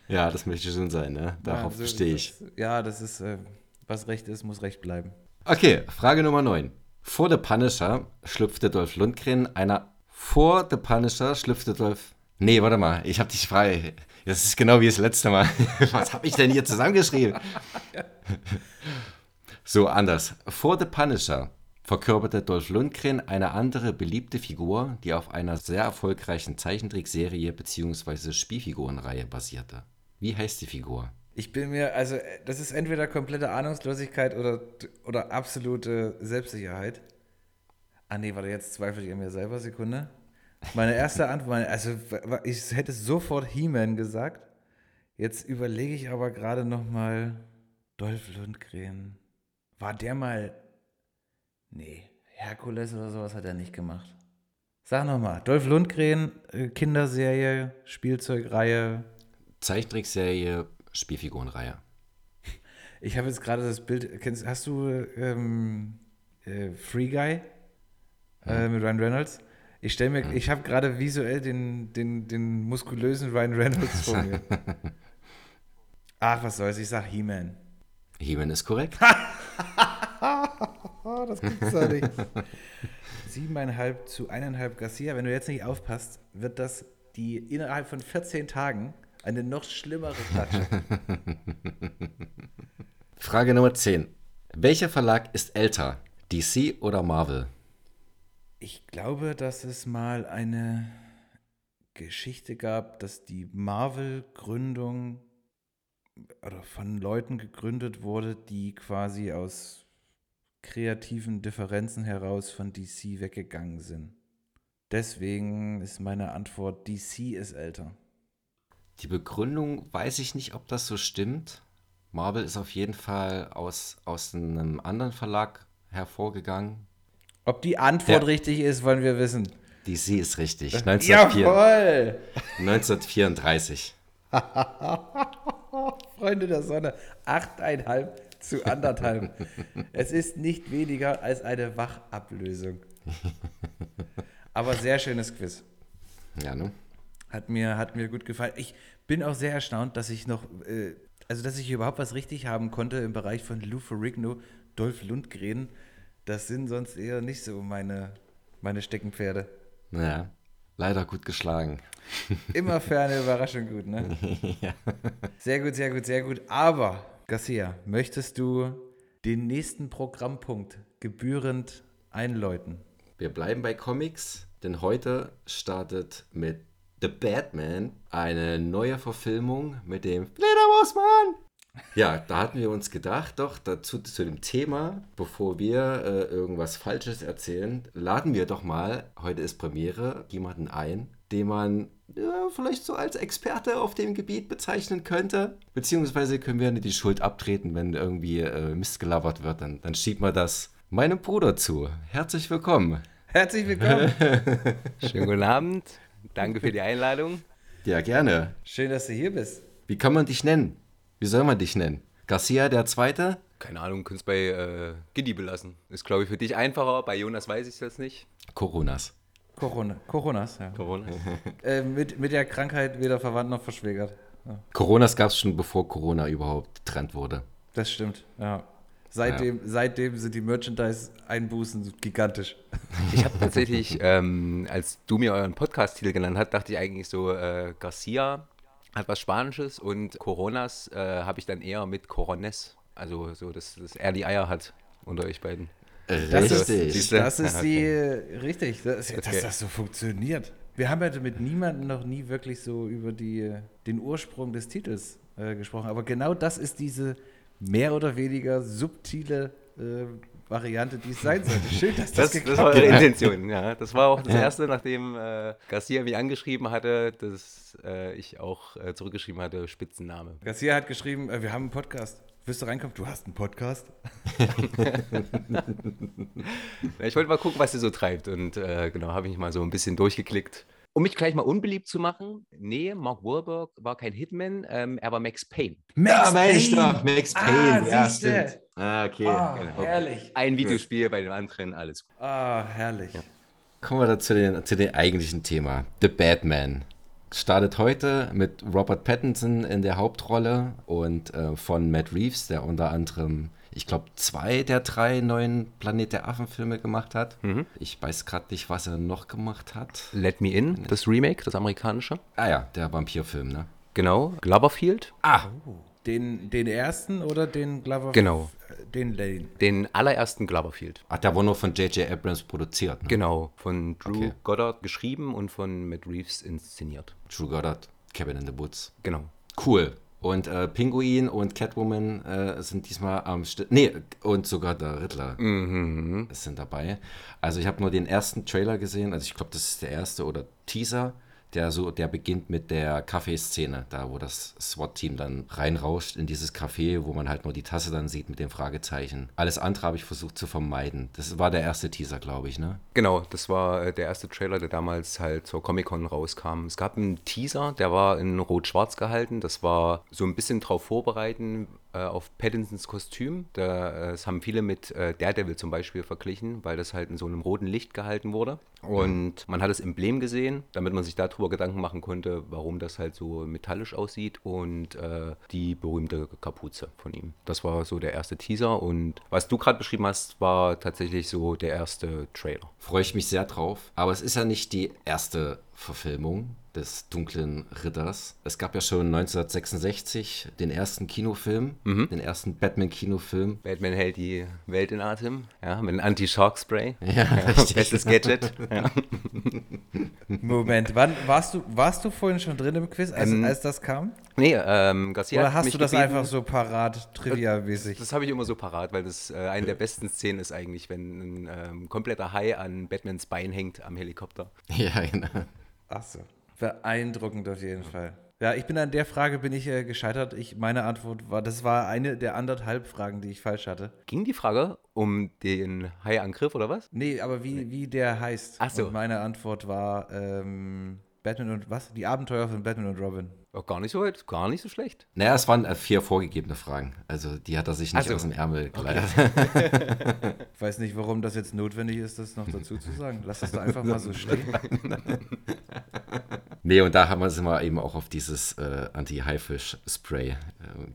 ja, das möchte schon sein, ne? Darauf ja, so stehe ich. ja, das ist, äh, was recht ist, muss recht bleiben. Okay, Frage Nummer 9. Vor The Punisher schlüpfte Dolph Lundgren einer. Vor The Punisher schlüpfte Dolph Nee, warte mal, ich habe dich frei. Das ist genau wie das letzte Mal. Was habe ich denn hier zusammengeschrieben? so, anders. Vor The Punisher verkörperte Dolph Lundgren eine andere beliebte Figur, die auf einer sehr erfolgreichen Zeichentrickserie bzw. Spielfigurenreihe basierte. Wie heißt die Figur? Ich bin mir, also das ist entweder komplette Ahnungslosigkeit oder, oder absolute Selbstsicherheit. Ah nee, warte, jetzt zweifle ich an mir selber, Sekunde. Meine erste Antwort, also ich hätte sofort He-Man gesagt. Jetzt überlege ich aber gerade nochmal, Dolph Lundgren, war der mal, nee, Herkules oder sowas hat er nicht gemacht. Sag nochmal, Dolph Lundgren, äh, Kinderserie, Spielzeugreihe. Zeichentrickserie, Spielfigurenreihe. Ich habe jetzt gerade das Bild, kennst, hast du ähm, äh, Free Guy äh, mit Ryan Reynolds? Ich stelle mir, ich habe gerade visuell den, den, den muskulösen Ryan Reynolds vor mir. Ach, was soll's, ich sag He-Man. He-Man ist korrekt. das gibt's doch nicht. Siebeneinhalb zu eineinhalb Garcia. Wenn du jetzt nicht aufpasst, wird das die innerhalb von 14 Tagen eine noch schlimmere Klatsche. Frage Nummer 10. Welcher Verlag ist älter? DC oder Marvel? Ich glaube, dass es mal eine Geschichte gab, dass die Marvel-Gründung oder von Leuten gegründet wurde, die quasi aus kreativen Differenzen heraus von DC weggegangen sind. Deswegen ist meine Antwort, DC ist älter. Die Begründung weiß ich nicht, ob das so stimmt. Marvel ist auf jeden Fall aus, aus einem anderen Verlag hervorgegangen, ob die Antwort ja. richtig ist, wollen wir wissen. Die Sie ist richtig. 1904, Jawohl! 1934. Freunde der Sonne, 8,5 zu anderthalb. es ist nicht weniger als eine Wachablösung. Aber sehr schönes Quiz. Ja, ne? Hat mir, hat mir gut gefallen. Ich bin auch sehr erstaunt, dass ich noch, äh, also dass ich überhaupt was richtig haben konnte im Bereich von Lou Ferrigno, Dolph Lundgren das sind sonst eher nicht so meine, meine Steckenpferde. Naja, leider gut geschlagen. Immer für eine Überraschung gut, ne? ja. Sehr gut, sehr gut, sehr gut. Aber, Garcia, möchtest du den nächsten Programmpunkt gebührend einläuten? Wir bleiben bei Comics, denn heute startet mit The Batman eine neue Verfilmung mit dem Fledermausmann ja, da hatten wir uns gedacht, doch dazu zu dem Thema, bevor wir äh, irgendwas Falsches erzählen, laden wir doch mal, heute ist Premiere, jemanden ein, den man ja, vielleicht so als Experte auf dem Gebiet bezeichnen könnte. Beziehungsweise können wir die Schuld abtreten, wenn irgendwie äh, Mist gelabert wird, dann, dann schiebt man das meinem Bruder zu. Herzlich willkommen. Herzlich willkommen. Schönen guten Abend. Danke für die Einladung. Ja, gerne. Schön, dass du hier bist. Wie kann man dich nennen? Wie soll man dich nennen? Garcia der Zweite? Keine Ahnung, könntest bei äh, Giddy belassen. Ist, glaube ich, für dich einfacher. Bei Jonas weiß ich es jetzt nicht. Coronas. Corona. Coronas, ja. Corona. äh, mit, mit der Krankheit weder verwandt noch verschwägert. Ja. Coronas gab es schon bevor Corona überhaupt getrennt wurde. Das stimmt, ja. Seitdem, ja. seitdem sind die Merchandise-Einbußen gigantisch. Ich habe tatsächlich, ähm, als du mir euren Podcast-Titel genannt hast, dachte ich eigentlich so, äh, Garcia hat was Spanisches und Coronas äh, habe ich dann eher mit Corones. Also so, dass, dass er die Eier hat unter euch beiden. Richtig. Das ist, das ist die, richtig, das, okay. dass das so funktioniert. Wir haben ja mit niemandem noch nie wirklich so über die, den Ursprung des Titels äh, gesprochen, aber genau das ist diese mehr oder weniger subtile äh, Variante, die es sein sollte. Schön, dass das, das Das war eure Intention, ja. Das war auch das Erste, nachdem äh, Garcia mich angeschrieben hatte, dass äh, ich auch äh, zurückgeschrieben hatte, Spitzenname. Garcia hat geschrieben, äh, wir haben einen Podcast. Willst du reinkommen? Du hast einen Podcast? ich wollte mal gucken, was ihr so treibt. Und äh, genau, habe ich mal so ein bisschen durchgeklickt. Um mich gleich mal unbeliebt zu machen, nee, Mark Wahlberg war kein Hitman, ähm, er war Max Payne. Max ja, doch, Max ah, Payne, ah, ja, stimmt. Ah, okay. Ah, genau. herrlich. Ein Videospiel bei dem anderen, alles gut. Ah, herrlich. Ja. Kommen wir da zu, den, zu dem eigentlichen Thema. The Batman. startet heute mit Robert Pattinson in der Hauptrolle und äh, von Matt Reeves, der unter anderem, ich glaube, zwei der drei neuen Planet der Affen-Filme gemacht hat. Mhm. Ich weiß gerade nicht, was er noch gemacht hat. Let Me In, das Remake, das amerikanische. Ah ja, der Vampirfilm, ne? Genau. Gloverfield, Ah, Den, den ersten oder den Glover? Genau. Äh, Den Lane. den allerersten Gloverfield. ach, der wurde nur von J.J. Abrams produziert. Ne? Genau, von Drew Okay. Goddard geschrieben und von Matt Reeves inszeniert. True Goddard, Cabin in the Woods. Genau. Cool. Und äh, Pinguin und Catwoman äh, sind diesmal am Stück. Nee, und sogar der Riddler Mhm. sind dabei. Also ich habe nur den ersten Trailer gesehen, also ich glaube, das ist der erste oder Teaser, der so, der beginnt mit der Kaffeeszene, da wo das SWAT-Team dann reinrauscht in dieses Café, wo man halt nur die Tasse dann sieht mit dem Fragezeichen. Alles andere habe ich versucht zu vermeiden. Das war der erste Teaser, glaube ich, ne? Genau, das war äh, der erste Trailer, der damals halt zur Comic-Con rauskam. Es gab einen Teaser, der war in rot-schwarz gehalten. Das war so ein bisschen drauf vorbereiten äh, auf Pattinsons Kostüm. Da, äh, das haben viele mit äh, Daredevil zum Beispiel verglichen, weil das halt in so einem roten Licht gehalten wurde. Und man hat das Emblem gesehen, damit man sich darüber Gedanken machen konnte, warum das halt so metallisch aussieht und äh, die berühmte Kapuze von ihm. Das war so der erste Teaser und was du gerade beschrieben hast, war tatsächlich so der erste Trailer. Freue ich mich sehr drauf. Aber es ist ja nicht die erste Verfilmung des Dunklen Ritters. Es gab ja schon 1966 den ersten Kinofilm, den ersten Batman-Kinofilm. Batman hält die Welt in Atem, ja, mit einem Anti-Shark-Spray. Ja, richtig. Bestes Gadget. ja. Moment, wann warst du, warst du vorhin schon drin im Quiz, als, Ähm, als das kam? Nee, ähm, Garcia Oder hat hast mich du das gebeten- einfach so parat, trivia-mäßig? Das habe ich immer so parat, weil das äh, eine der besten Szenen ist eigentlich, wenn ein ähm, kompletter Hai an Batmans Bein hängt am Helikopter. Ja, genau. Ach so. Beeindruckend auf jeden Fall. Ja, ich bin an der Frage bin ich äh, gescheitert. Ich, meine Antwort war, das war eine der anderthalb Fragen, die ich falsch hatte. Ging die Frage um den Hai-Angriff oder was? Nee, aber wie, wie der heißt. Ach so. Und meine Antwort war ähm, Batman und was? Die Abenteuer von Batman und Robin. Auch gar nicht so weit, gar nicht so schlecht. Naja, es waren äh, vier vorgegebene Fragen. Also die hat er sich nicht Ach so. aus dem Ärmel geleitet. Ich weiß nicht, warum das jetzt notwendig ist, das noch dazu zu sagen. Lass das doch einfach mal so stehen. Nee, und da haben wir, sind wir eben auch auf dieses äh, Anti-Haifisch-Spray äh,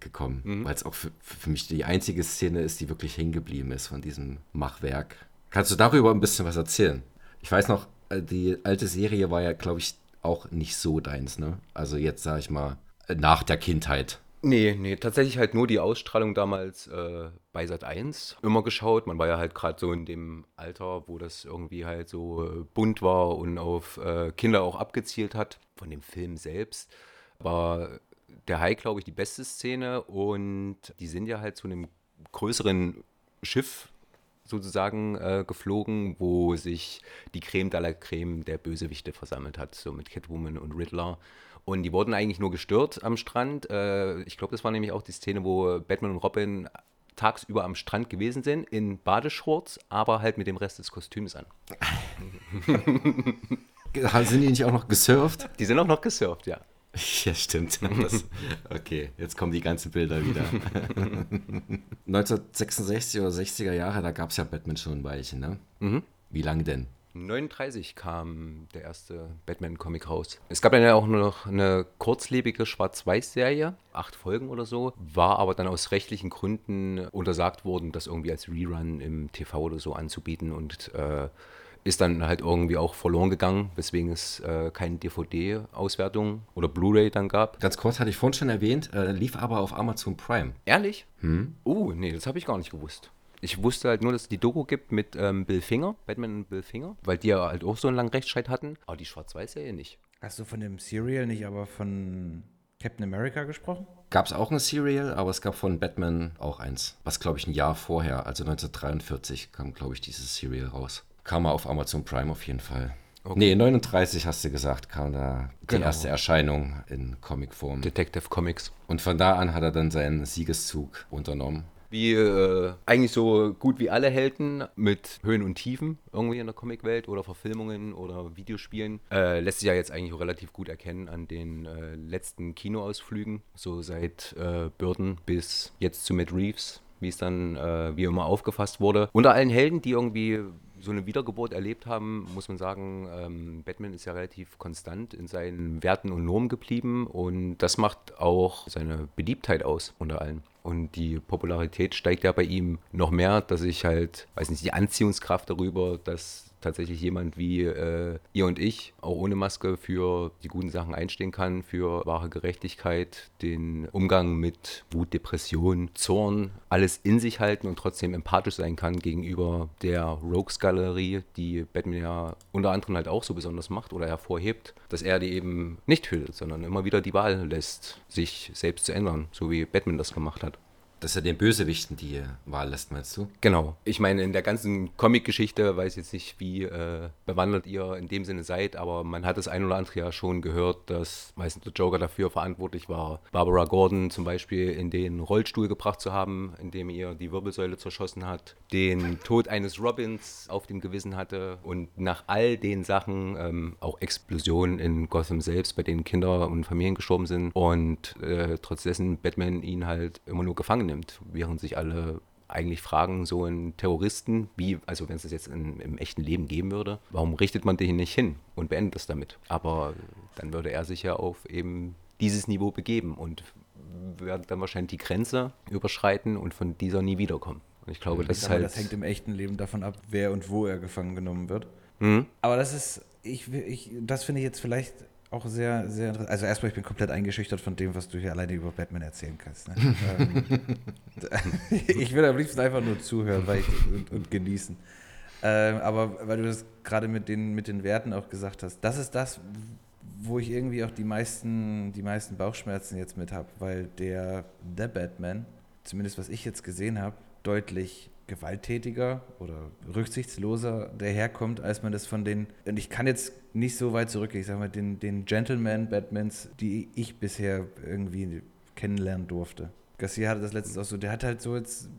gekommen, weil es auch für, für mich die einzige Szene ist, die wirklich hängen geblieben ist von diesem Machwerk. Kannst du darüber ein bisschen was erzählen? Ich weiß noch, äh, die alte Serie war ja, glaube ich, auch nicht so deins, ne? Also jetzt sage ich mal, nach der Kindheit. Nee, nee, tatsächlich halt nur die Ausstrahlung damals äh, bei Sat 1 immer geschaut. Man war ja halt gerade so in dem Alter, wo das irgendwie halt so äh, bunt war und auf äh, Kinder auch abgezielt hat. Von dem Film selbst war der Hai, glaube ich, die beste Szene und die sind ja halt zu einem größeren Schiff sozusagen äh, geflogen, wo sich die Creme de la Creme der Bösewichte versammelt hat, so mit Catwoman und Riddler. Und die wurden eigentlich nur gestört am Strand. Äh, ich glaube, das war nämlich auch die Szene, wo Batman und Robin tagsüber am Strand gewesen sind, in Badeshorts, aber halt mit dem Rest des Kostüms an. Sind die nicht auch noch gesurft? Die sind auch noch gesurft, ja. Ja, stimmt. Das, okay, jetzt kommen die ganzen Bilder wieder. 1966 oder 60er Jahre, da gab es ja Batman schon ein Weilchen, ne? Wie lange denn? 39 kam der erste Batman-Comic raus. Es gab dann ja auch nur noch eine kurzlebige Schwarz-Weiß-Serie, acht Folgen oder so, war aber dann aus rechtlichen Gründen untersagt worden, das irgendwie als Rerun im TV oder so anzubieten und äh, ist dann halt irgendwie auch verloren gegangen, weswegen es äh, keine DVD-Auswertung oder Blu-ray dann gab. Ganz kurz, hatte ich vorhin schon erwähnt, äh, lief aber auf Amazon Prime. Ehrlich? Uh, nee, das habe ich gar nicht gewusst. Ich wusste halt nur, dass es die Doku gibt mit ähm, Bill Finger, Batman und Bill Finger, weil die ja halt auch so einen langen Rechtsstreit hatten, aber die Schwarz-Weiß-Serie nicht. Hast du von dem Serial nicht aber von Captain America gesprochen? Gab es auch ein Serial, aber es gab von Batman auch eins. Was, glaube ich, ein Jahr vorher, also 1943, kam, glaube ich, dieses Serial raus. Kam mal auf Amazon Prime auf jeden Fall. Nee, 39 hast du gesagt, kam da die Genau. erste Erscheinung in Comicform. Detective Comics. Und von da an hat er dann seinen Siegeszug unternommen. Wie äh, eigentlich so gut wie alle Helden mit Höhen und Tiefen irgendwie in der Comicwelt oder Verfilmungen oder Videospielen. Äh, lässt sich ja jetzt eigentlich auch relativ gut erkennen an den äh, letzten Kinoausflügen, so seit äh, Burton bis jetzt zu Matt Reeves, wie es dann äh, wie immer aufgefasst wurde. Unter allen Helden, die irgendwie so eine Wiedergeburt erlebt haben, muss man sagen, ähm, Batman ist ja relativ konstant in seinen Werten und Normen geblieben und das macht auch seine Beliebtheit aus unter allen. Und die Popularität steigt ja bei ihm noch mehr, dass ich halt, weiß nicht, die Anziehungskraft darüber, dass tatsächlich jemand wie äh, ihr und ich auch ohne Maske für die guten Sachen einstehen kann, für wahre Gerechtigkeit, den Umgang mit Wut, Depression, Zorn, alles in sich halten und trotzdem empathisch sein kann gegenüber der Rogues-Galerie, die Batman ja unter anderem halt auch so besonders macht oder hervorhebt, dass er die eben nicht tötet, sondern immer wieder die Wahl lässt, sich selbst zu ändern, so wie Batman das gemacht hat dass er den Bösewichten die Wahl lässt, meinst du? Genau. Ich meine, in der ganzen Comic-Geschichte, weiß jetzt nicht, wie äh, bewandert ihr in dem Sinne seid, aber man hat das ein oder andere ja schon gehört, dass meistens der Joker dafür verantwortlich war, Barbara Gordon zum Beispiel in den Rollstuhl gebracht zu haben, indem ihr die Wirbelsäule zerschossen hat, den Tod eines Robins auf dem Gewissen hatte und nach all den Sachen ähm, auch Explosionen in Gotham selbst, bei denen Kinder und Familien gestorben sind und äh, trotz dessen Batman ihn halt immer nur gefangen nimmt, während sich alle eigentlich fragen, so ein Terroristen, wie, also wenn es das jetzt in, im echten Leben geben würde, warum richtet man den nicht hin und beendet es damit? Aber dann würde er sich ja auf eben dieses Niveau begeben und wird dann wahrscheinlich die Grenze überschreiten und von dieser nie wiederkommen. Und ich glaube, das ich ist halt. Das hängt im echten Leben davon ab, wer und wo er gefangen genommen wird. Mhm. Aber das ist, ich, ich das finde ich jetzt vielleicht auch sehr, sehr interessant. Also erstmal, ich bin komplett eingeschüchtert von dem, was du hier alleine über Batman erzählen kannst. Ne? Ähm, ich will am liebsten einfach nur zuhören weil ich, und, und genießen. Ähm, aber weil du das gerade mit den, mit den Werten auch gesagt hast, das ist das, wo ich irgendwie auch die meisten, die meisten Bauchschmerzen jetzt mit habe, weil der, der Batman, zumindest was ich jetzt gesehen habe, deutlich gewalttätiger oder rücksichtsloser daherkommt, als man das von den, und ich kann jetzt nicht so weit zurückgehen, ich sage mal, den, den Gentleman-Batmans, die ich bisher irgendwie kennenlernen durfte. Garcia hatte das letztens auch so, der hat halt so jetzt,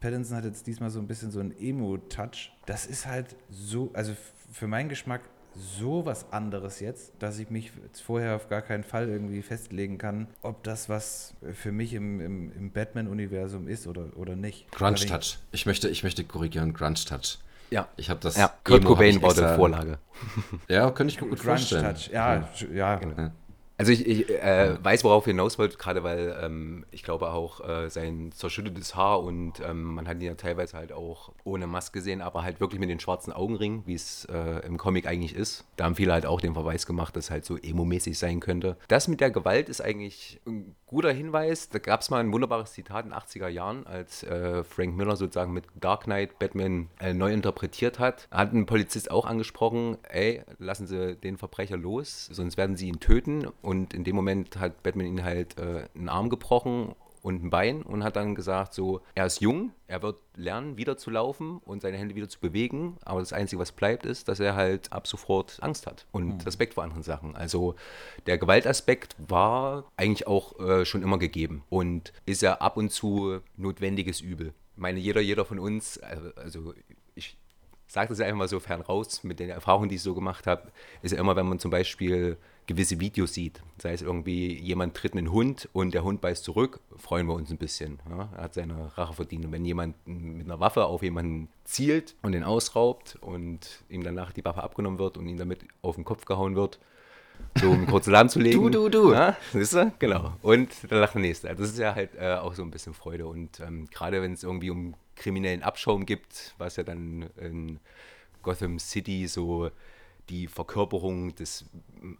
Pattinson hat jetzt diesmal so ein bisschen so einen Emo-Touch. Das ist halt so, also für meinen Geschmack so was anderes jetzt, dass ich mich jetzt vorher auf gar keinen Fall irgendwie festlegen kann, ob das was für mich im, im, im Batman-Universum ist oder, oder nicht. Grunge Touch. Ich möchte, ich möchte korrigieren, Grunge Touch. Ja. Ich habe das. Ja, Kurt Cobain war die Vorlage. Ja, könnte ich mir gut Grunge vorstellen. Touch, ja, ja. ja. Ja. Also ich, ich äh, weiß, worauf ihr hinaus wollt, gerade weil ähm, ich glaube auch äh, sein zerschüttetes Haar und ähm, man hat ihn ja teilweise halt auch ohne Maske gesehen, aber halt wirklich mit den schwarzen Augenringen, wie es äh, im Comic eigentlich ist. Da haben viele halt auch den Verweis gemacht, dass es halt so emo-mäßig sein könnte. Das mit der Gewalt ist eigentlich ein guter Hinweis. Da gab es mal ein wunderbares Zitat in den 80er Jahren, als äh, Frank Miller sozusagen mit Dark Knight Batman äh, neu interpretiert hat. Hat ein Polizist auch angesprochen, ey, lassen Sie den Verbrecher los, sonst werden Sie ihn töten. Und in dem Moment hat Batman ihn halt äh, einen Arm gebrochen und ein Bein und hat dann gesagt, so, er ist jung, er wird lernen, wieder zu laufen und seine Hände wieder zu bewegen, aber das Einzige, was bleibt, ist, dass er halt ab sofort Angst hat und Respekt vor anderen Sachen. Also der Gewaltaspekt war eigentlich auch äh, schon immer gegeben und ist ja ab und zu notwendiges Übel. Ich meine, jeder, jeder von uns, also, also ich sage das ja einfach mal so fern raus, mit den Erfahrungen, die ich so gemacht habe, ist ja immer, wenn man zum Beispiel gewisse Videos sieht, sei es irgendwie jemand tritt einen Hund und der Hund beißt zurück, freuen wir uns ein bisschen. Ja? Er hat seine Rache verdient. Und wenn jemand mit einer Waffe auf jemanden zielt und den ausraubt und ihm danach die Waffe abgenommen wird und ihn damit auf den Kopf gehauen wird, so um kurz Alarm zu legen. Du, du, du. Ja, siehst du? Genau. Und dann lacht der Nächste. Also das ist ja halt äh, auch so ein bisschen Freude. Und ähm, gerade wenn es irgendwie um kriminellen Abschaum gibt, was ja dann in Gotham City so die Verkörperung des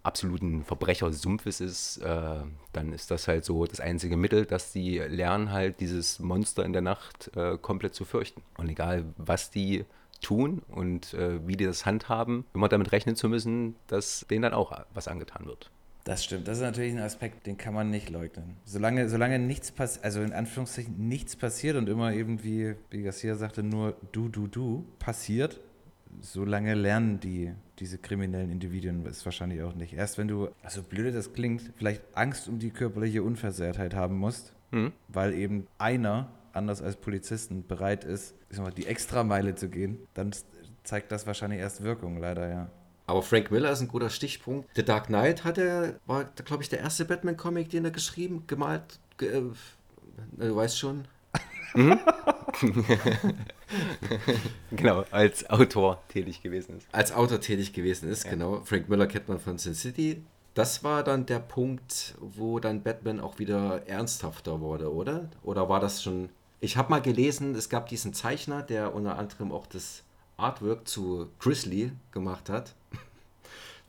absoluten Verbrechersumpfes ist, äh, dann ist das halt so das einzige Mittel, dass die lernen halt dieses Monster in der Nacht äh, komplett zu fürchten. Und egal, was die tun und äh, wie die das handhaben, immer damit rechnen zu müssen, dass denen dann auch was angetan wird. Das stimmt. Das ist natürlich ein Aspekt, den kann man nicht leugnen. Solange, solange nichts passiert, also in Anführungszeichen nichts passiert und immer eben, wie, wie Garcia sagte, nur du, du, du passiert, solange lernen die, diese kriminellen Individuen es wahrscheinlich auch nicht. Erst wenn du, also blöde das klingt, vielleicht Angst um die körperliche Unversehrtheit haben musst, Mhm. weil eben einer, anders als Polizisten, bereit ist, ich sag mal, die Extrameile zu gehen, dann zeigt das wahrscheinlich erst Wirkung, leider, ja. Aber Frank Miller ist ein guter Stichpunkt. The Dark Knight hat er, war, glaube ich, der erste Batman-Comic, den er geschrieben, gemalt, ge, äh, du weißt schon. genau, als Autor tätig gewesen ist. Als Autor tätig gewesen ist, ja. genau. Frank Miller kennt man von Sin City. Das war dann der Punkt, wo dann Batman auch wieder ernsthafter wurde, oder? Oder war das schon. Ich habe mal gelesen, es gab diesen Zeichner, der unter anderem auch das Artwork zu Grizzly gemacht hat,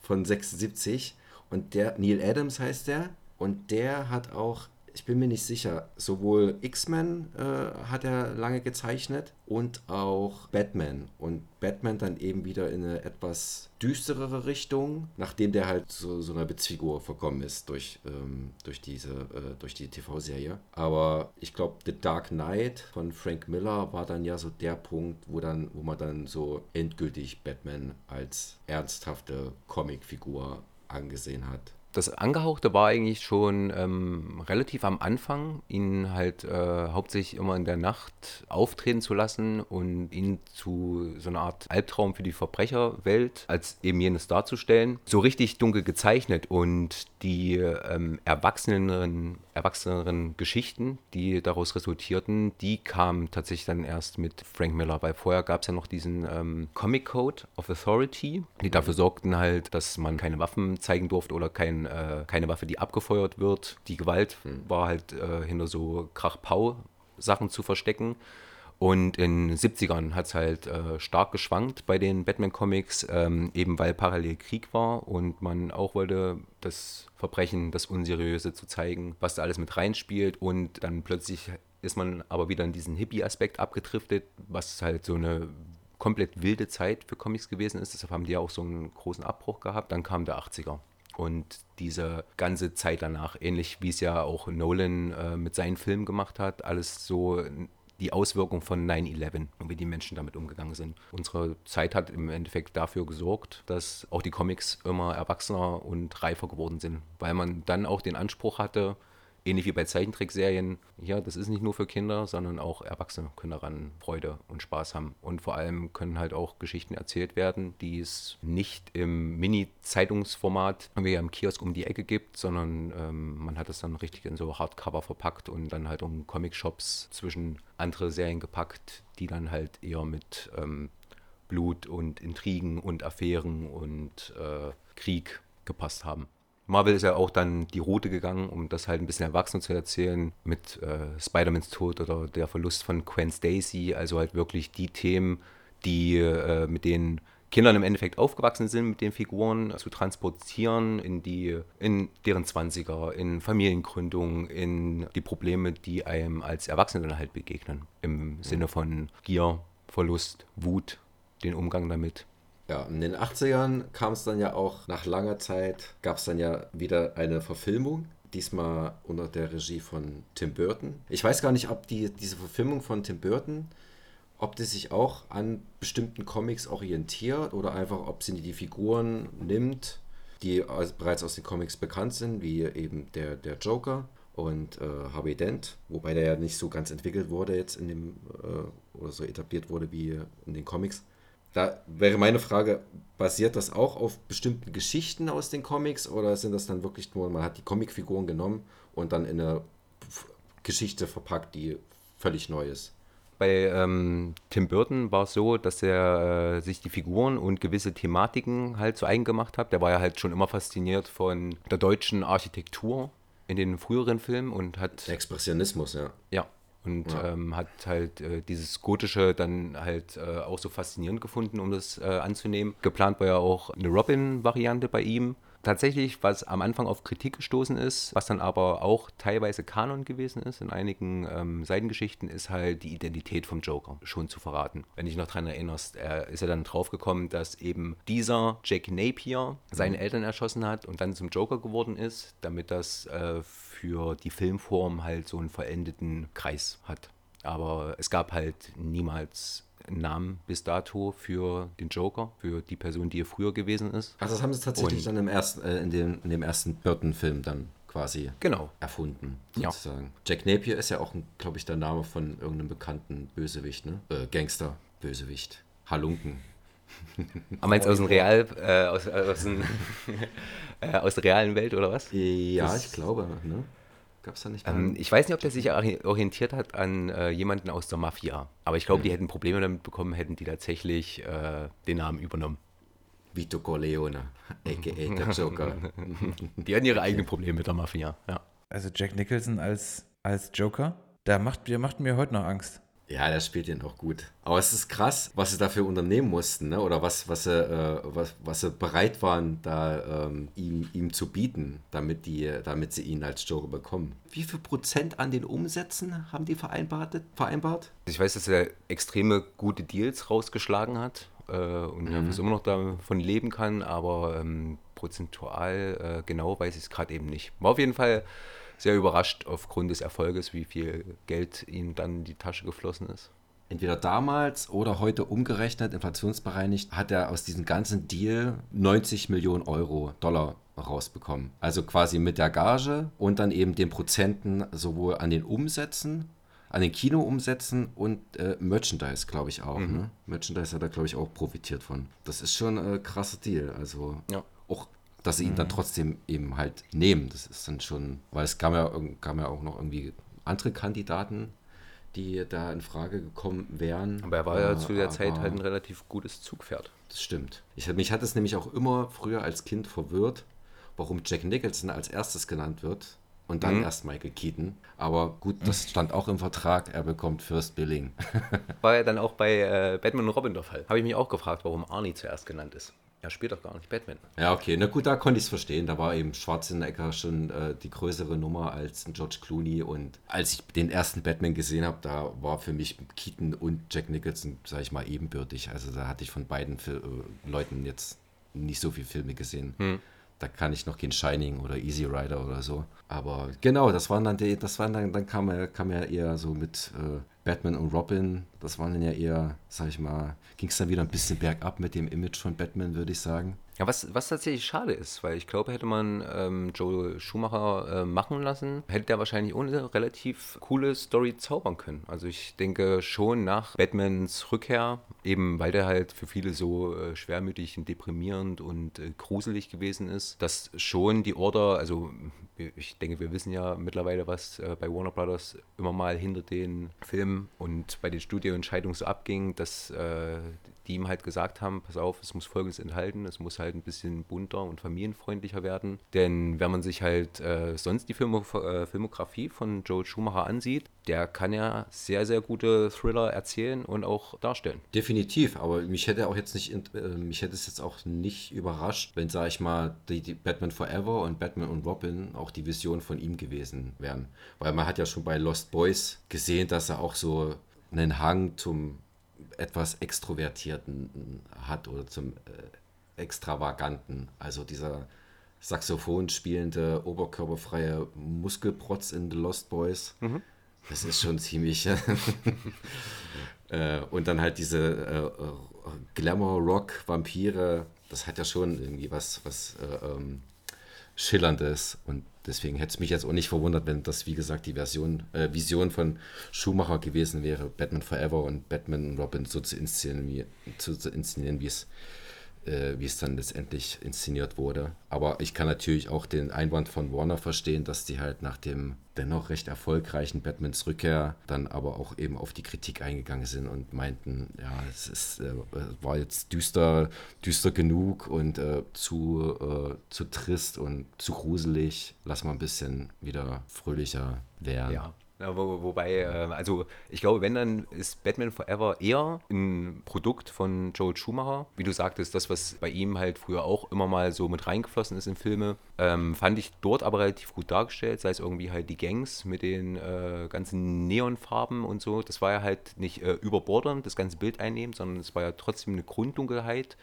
von 76. Und der, Neil Adams heißt der, und der hat auch ich bin mir nicht sicher, sowohl X-Men äh, hat er lange gezeichnet und auch Batman. Und Batman dann eben wieder in eine etwas düsterere Richtung, nachdem der halt zu so einer Witzfigur verkommen ist durch, ähm, durch, diese, äh, durch die TV-Serie. Aber ich glaube, The Dark Knight von Frank Miller war dann ja so der Punkt, wo, dann, wo man dann so endgültig Batman als ernsthafte Comicfigur angesehen hat das Angehauchte war eigentlich schon ähm, relativ am Anfang, ihn halt äh, hauptsächlich immer in der Nacht auftreten zu lassen und ihn zu so einer Art Albtraum für die Verbrecherwelt als eben jenes darzustellen. So richtig dunkel gezeichnet und die ähm, erwachseneren, erwachseneren Geschichten, die daraus resultierten, die kamen tatsächlich dann erst mit Frank Miller, weil vorher gab es ja noch diesen ähm, Comic Code of Authority, die dafür sorgten halt, dass man keine Waffen zeigen durfte oder kein äh, keine Waffe, die abgefeuert wird. Die Gewalt war halt äh, hinter so Krach-Pau-Sachen zu verstecken. Und in den 70ern hat es halt äh, stark geschwankt bei den Batman-Comics, ähm, eben weil parallel Krieg war und man auch wollte, das Verbrechen, das Unseriöse zu zeigen, was da alles mit reinspielt. Und dann plötzlich ist man aber wieder in diesen Hippie-Aspekt abgedriftet, was halt so eine komplett wilde Zeit für Comics gewesen ist. Deshalb haben die auch so einen großen Abbruch gehabt. Dann kam der 80er. Und diese ganze Zeit danach, ähnlich wie es ja auch Nolan äh, mit seinen Filmen gemacht hat, alles so die Auswirkung von 9-11 und wie die Menschen damit umgegangen sind. Unsere Zeit hat im Endeffekt dafür gesorgt, dass auch die Comics immer erwachsener und reifer geworden sind, weil man dann auch den Anspruch hatte, ähnlich wie bei Zeichentrickserien, ja, das ist nicht nur für Kinder, sondern auch Erwachsene können daran Freude und Spaß haben. Und vor allem können halt auch Geschichten erzählt werden, die es nicht im Mini-Zeitungsformat, wie ja im Kiosk um die Ecke gibt, sondern ähm, man hat es dann richtig in so Hardcover verpackt und dann halt um Comic-Shops zwischen andere Serien gepackt, die dann halt eher mit ähm, Blut und Intrigen und Affären und äh, Krieg gepasst haben. Marvel ist ja auch dann die Route gegangen, um das halt ein bisschen erwachsen zu erzählen, mit äh, Spider-Mans Tod oder der Verlust von Gwen Stacy, also halt wirklich die Themen, die äh, mit den Kindern im Endeffekt aufgewachsen sind, mit den Figuren zu transportieren in die, in deren 20er, in Familiengründung, in die Probleme, die einem als Erwachsene dann halt begegnen. Im Sinne von Gier, Verlust, Wut, den Umgang damit. Ja, in den 80ern kam es dann ja auch, nach langer Zeit gab es dann ja wieder eine Verfilmung, diesmal unter der Regie von Tim Burton. Ich weiß gar nicht, ob die, diese Verfilmung von Tim Burton, ob die sich auch an bestimmten Comics orientiert oder einfach, ob sie die Figuren nimmt, die bereits aus den Comics bekannt sind, wie eben der, der Joker und äh, Harvey Dent, wobei der ja nicht so ganz entwickelt wurde jetzt in dem, äh, oder so etabliert wurde wie in den Comics. Da wäre meine Frage, basiert das auch auf bestimmten Geschichten aus den Comics oder sind das dann wirklich nur, man hat die Comicfiguren genommen und dann in eine Geschichte verpackt, die völlig neu ist? Bei ähm, Tim Burton war es so, dass er äh, sich die Figuren und gewisse Thematiken halt zu eigen gemacht hat. Der war ja halt schon immer fasziniert von der deutschen Architektur in den früheren Filmen und hat. Der Expressionismus, ja. Ja, und ja. ähm, hat halt äh, dieses Gotische dann halt äh, auch so faszinierend gefunden, um das äh, anzunehmen. Geplant war ja auch eine Robin-Variante bei ihm. Tatsächlich, was am Anfang auf Kritik gestoßen ist, was dann aber auch teilweise Kanon gewesen ist in einigen ähm, Seitengeschichten, ist halt die Identität vom Joker schon zu verraten. Wenn dich noch daran erinnerst, er ist ja dann draufgekommen, dass eben dieser Jack Napier seine mhm. Eltern erschossen hat und dann zum Joker geworden ist, damit das äh, für die Filmform halt so einen vollendeten Kreis hat. Aber es gab halt niemals einen Namen bis dato für den Joker, für die Person, die er früher gewesen ist. Also das haben sie tatsächlich Und dann im ersten, äh, in, dem, in dem ersten Burton-Film dann quasi genau. erfunden, sozusagen. Ja. Jack Napier ist ja auch, glaube ich, der Name von irgendeinem bekannten Bösewicht, ne? Äh, Gangster, Bösewicht, Halunken. Aber meinst du aus dem Real, äh, aus, aus, dem, äh, aus der realen Welt oder was? Ja, das ich glaube, ne? Gab es da nicht Ähm, ich weiß nicht, ob der sich ori- orientiert hat an äh, jemanden aus der Mafia. Aber ich glaube, die hätten Probleme damit bekommen, hätten die tatsächlich äh, den Namen übernommen. Vito Corleone, a.k.a. der Joker. Die hatten ihre eigenen Probleme mit der Mafia. Ja. Also Jack Nicholson als, als Joker, der macht, der macht mir heute noch Angst. Ja, der spielt den auch gut. Aber es ist krass, was sie dafür unternehmen mussten, ne? oder was, was, sie, äh, was, was sie bereit waren, da ähm, ihm, ihm zu bieten, damit, die, damit sie ihn als Joker bekommen. Wie viel Prozent an den Umsätzen haben die vereinbart? vereinbart? Ich weiß, dass er extreme gute Deals rausgeschlagen hat äh, und ja, immer noch davon leben kann, aber ähm, prozentual äh, genau weiß ich es gerade eben nicht. War auf jeden Fall sehr überrascht aufgrund des Erfolges, wie viel Geld ihm dann in die Tasche geflossen ist. Entweder damals oder heute umgerechnet, inflationsbereinigt, hat er aus diesem ganzen Deal 90 Millionen Euro, Dollar rausbekommen. Also quasi mit der Gage und dann eben den Prozenten sowohl an den Umsätzen, an den Kinoumsätzen und äh, Merchandise, glaube ich auch. Ne? Merchandise hat er, glaube ich, auch profitiert von. Das ist schon ein äh, krasser Deal. Also Ja. auch, dass sie ihn dann trotzdem eben halt nehmen. Das ist dann schon, weil es kam ja, kam ja auch noch irgendwie andere Kandidaten, die da in Frage gekommen wären. Aber er war ja Äh, zu der Zeit halt ein relativ gutes Zugpferd. das stimmt. Ich, mich hat es nämlich auch immer früher als Kind verwirrt, warum Jack Nicholson als erstes genannt wird und dann Mhm. erst Michael Keaton. Aber gut, das stand auch im Vertrag, er bekommt First Billing. War ja dann auch bei äh, Batman und Robin der Fall. Habe ich mich auch gefragt, warum Arnie zuerst genannt ist. Er spielt doch gar nicht Batman. ja, okay, na gut, da konnte ich es verstehen. Da war eben Schwarzenegger schon äh, die größere Nummer als George Clooney. Und als ich den ersten Batman gesehen habe, da war für mich Keaton und Jack Nicholson, sag ich mal, ebenbürtig. Also da hatte ich von beiden Fil äh, Leuten jetzt nicht so viele Filme gesehen. Da kann ich noch kein Shining oder Easy Rider oder so. Aber genau, das waren dann die, das waren dann, dann kam er, kam er eher so mit äh, Batman und Robin. Das waren dann ja eher, sag ich mal, ging es dann wieder ein bisschen bergab mit dem Image von Batman, würde ich sagen. Ja, was, was tatsächlich schade ist, weil ich glaube, hätte man ähm, Joel Schumacher äh, machen lassen, hätte der wahrscheinlich ohne relativ coole Story zaubern können. Also ich denke schon nach Batmans Rückkehr, eben weil der halt für viele so äh, schwermütig und deprimierend und äh, gruselig gewesen ist, dass schon die Order, also ich denke, wir wissen ja mittlerweile, was äh, bei Warner Brothers immer mal hinter den Filmen und bei den Studioentscheidungen so abging, dass äh, die ihm halt gesagt haben, pass auf, es muss Folgendes enthalten, es muss halt ein bisschen bunter und familienfreundlicher werden. Denn wenn man sich halt äh, sonst die Filmo äh, Filmografie von Joel Schumacher ansieht, der kann ja sehr, sehr gute Thriller erzählen und auch darstellen. Definitiv, aber mich hätte auch jetzt nicht, äh, mich hätte es jetzt auch nicht überrascht, wenn, sag ich mal, die, die Batman Forever und Batman und Robin auch die Vision von ihm gewesen wären. Weil man hat ja schon bei Lost Boys gesehen, dass er auch so einen Hang zum etwas Extrovertierten hat oder zum äh, Extravaganten. Also dieser Saxophon spielende, oberkörperfreie Muskelprotz in The Lost Boys. Das ist schon ziemlich. äh, und dann halt diese äh, Glamour-Rock-Vampire, das hat ja schon irgendwie was, was äh, ähm, Schillerndes. Und deswegen hätte es mich jetzt auch nicht verwundert, wenn das, wie gesagt, die Version, äh, Vision von Schumacher gewesen wäre, Batman Forever und Batman und Robin so zu inszenieren, wie, zu, zu inszenieren, wie es äh, wie es dann letztendlich inszeniert wurde. Aber ich kann natürlich auch den Einwand von Warner verstehen, dass die halt nach dem dennoch recht erfolgreichen Batmans Rückkehr dann aber auch eben auf die Kritik eingegangen sind und meinten, ja, es ist, äh, war jetzt düster, düster genug und äh, zu, äh, zu trist und zu gruselig. Lass mal ein bisschen wieder fröhlicher werden. Ja. Ja, wo, wobei, äh, also ich glaube, wenn dann ist Batman Forever eher ein Produkt von Joel Schumacher. Wie du sagtest, das, was bei ihm halt früher auch immer mal so mit reingeflossen ist in Filme, ähm, fand ich dort aber relativ gut dargestellt, sei es irgendwie halt die Gangs mit den äh, ganzen Neonfarben und so. Das war ja halt nicht äh, überbordernd, das ganze Bild einnehmen, sondern es war ja trotzdem eine Grunddunkelheit.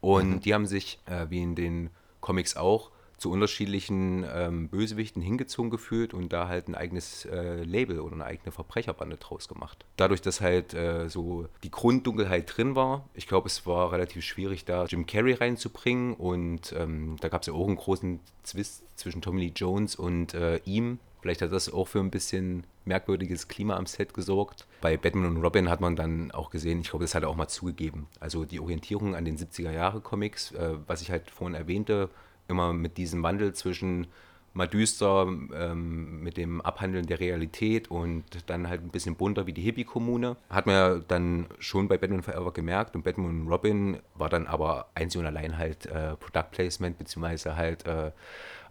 Und die haben sich, äh, wie in den Comics auch, zu unterschiedlichen ähm, Bösewichten hingezogen gefühlt und da halt ein eigenes äh, Label oder eine eigene Verbrecherbande draus gemacht. Dadurch, dass halt äh, so die Grunddunkelheit drin war, ich glaube, es war relativ schwierig, da Jim Carrey reinzubringen und ähm, da gab es ja auch einen großen Zwist zwischen Tommy Lee Jones und äh, ihm. Vielleicht hat das auch für ein bisschen merkwürdiges Klima am Set gesorgt. Bei Batman und Robin hat man dann auch gesehen, ich glaube, das hat er auch mal zugegeben. Also die Orientierung an den 70er Jahre Comics, äh, was ich halt vorhin erwähnte, immer mit diesem Wandel zwischen mal düster ähm, mit dem Abhandeln der Realität und dann halt ein bisschen bunter wie die Hippie-Kommune. Hat man ja dann schon bei Batman Forever gemerkt und Batman und Robin war dann aber einzig und allein halt äh, Product Placement beziehungsweise halt äh,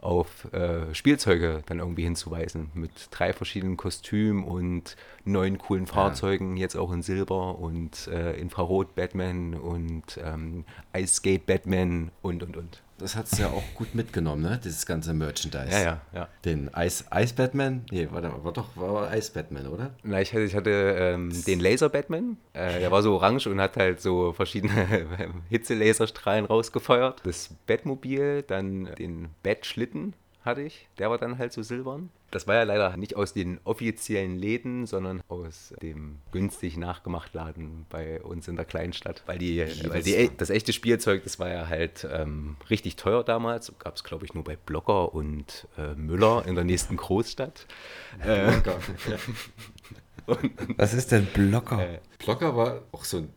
auf äh, Spielzeuge dann irgendwie hinzuweisen. Mit drei verschiedenen Kostümen und neun coolen Fahrzeugen, ja. jetzt auch in Silber und äh, Infrarot Batman und ähm, Ice Skate Batman und und und. Das hat es ja auch gut mitgenommen, ne? Dieses ganze Merchandise. Ja, ja, ja. Den Ice, Ice Batman? Nee, war, war doch war Ice Batman, oder? Na, ich hatte, ich hatte ähm, den Laser Batman. Äh, der war so orange und hat halt so verschiedene Hitzelaserstrahlen rausgefeuert. Das Batmobil, dann den Bat-Schlitten hatte ich. Der war dann halt so silbern. Das war ja leider nicht aus den offiziellen Läden, sondern aus dem günstig nachgemacht Laden bei uns in der Kleinstadt. Weil, die, weil die, das echte Spielzeug, das war ja halt ähm, richtig teuer damals. Gab es, glaube ich, nur bei Blocker und äh, Müller in der nächsten Großstadt. Äh, Was ist denn Blocker? Äh, Blocker war auch so ein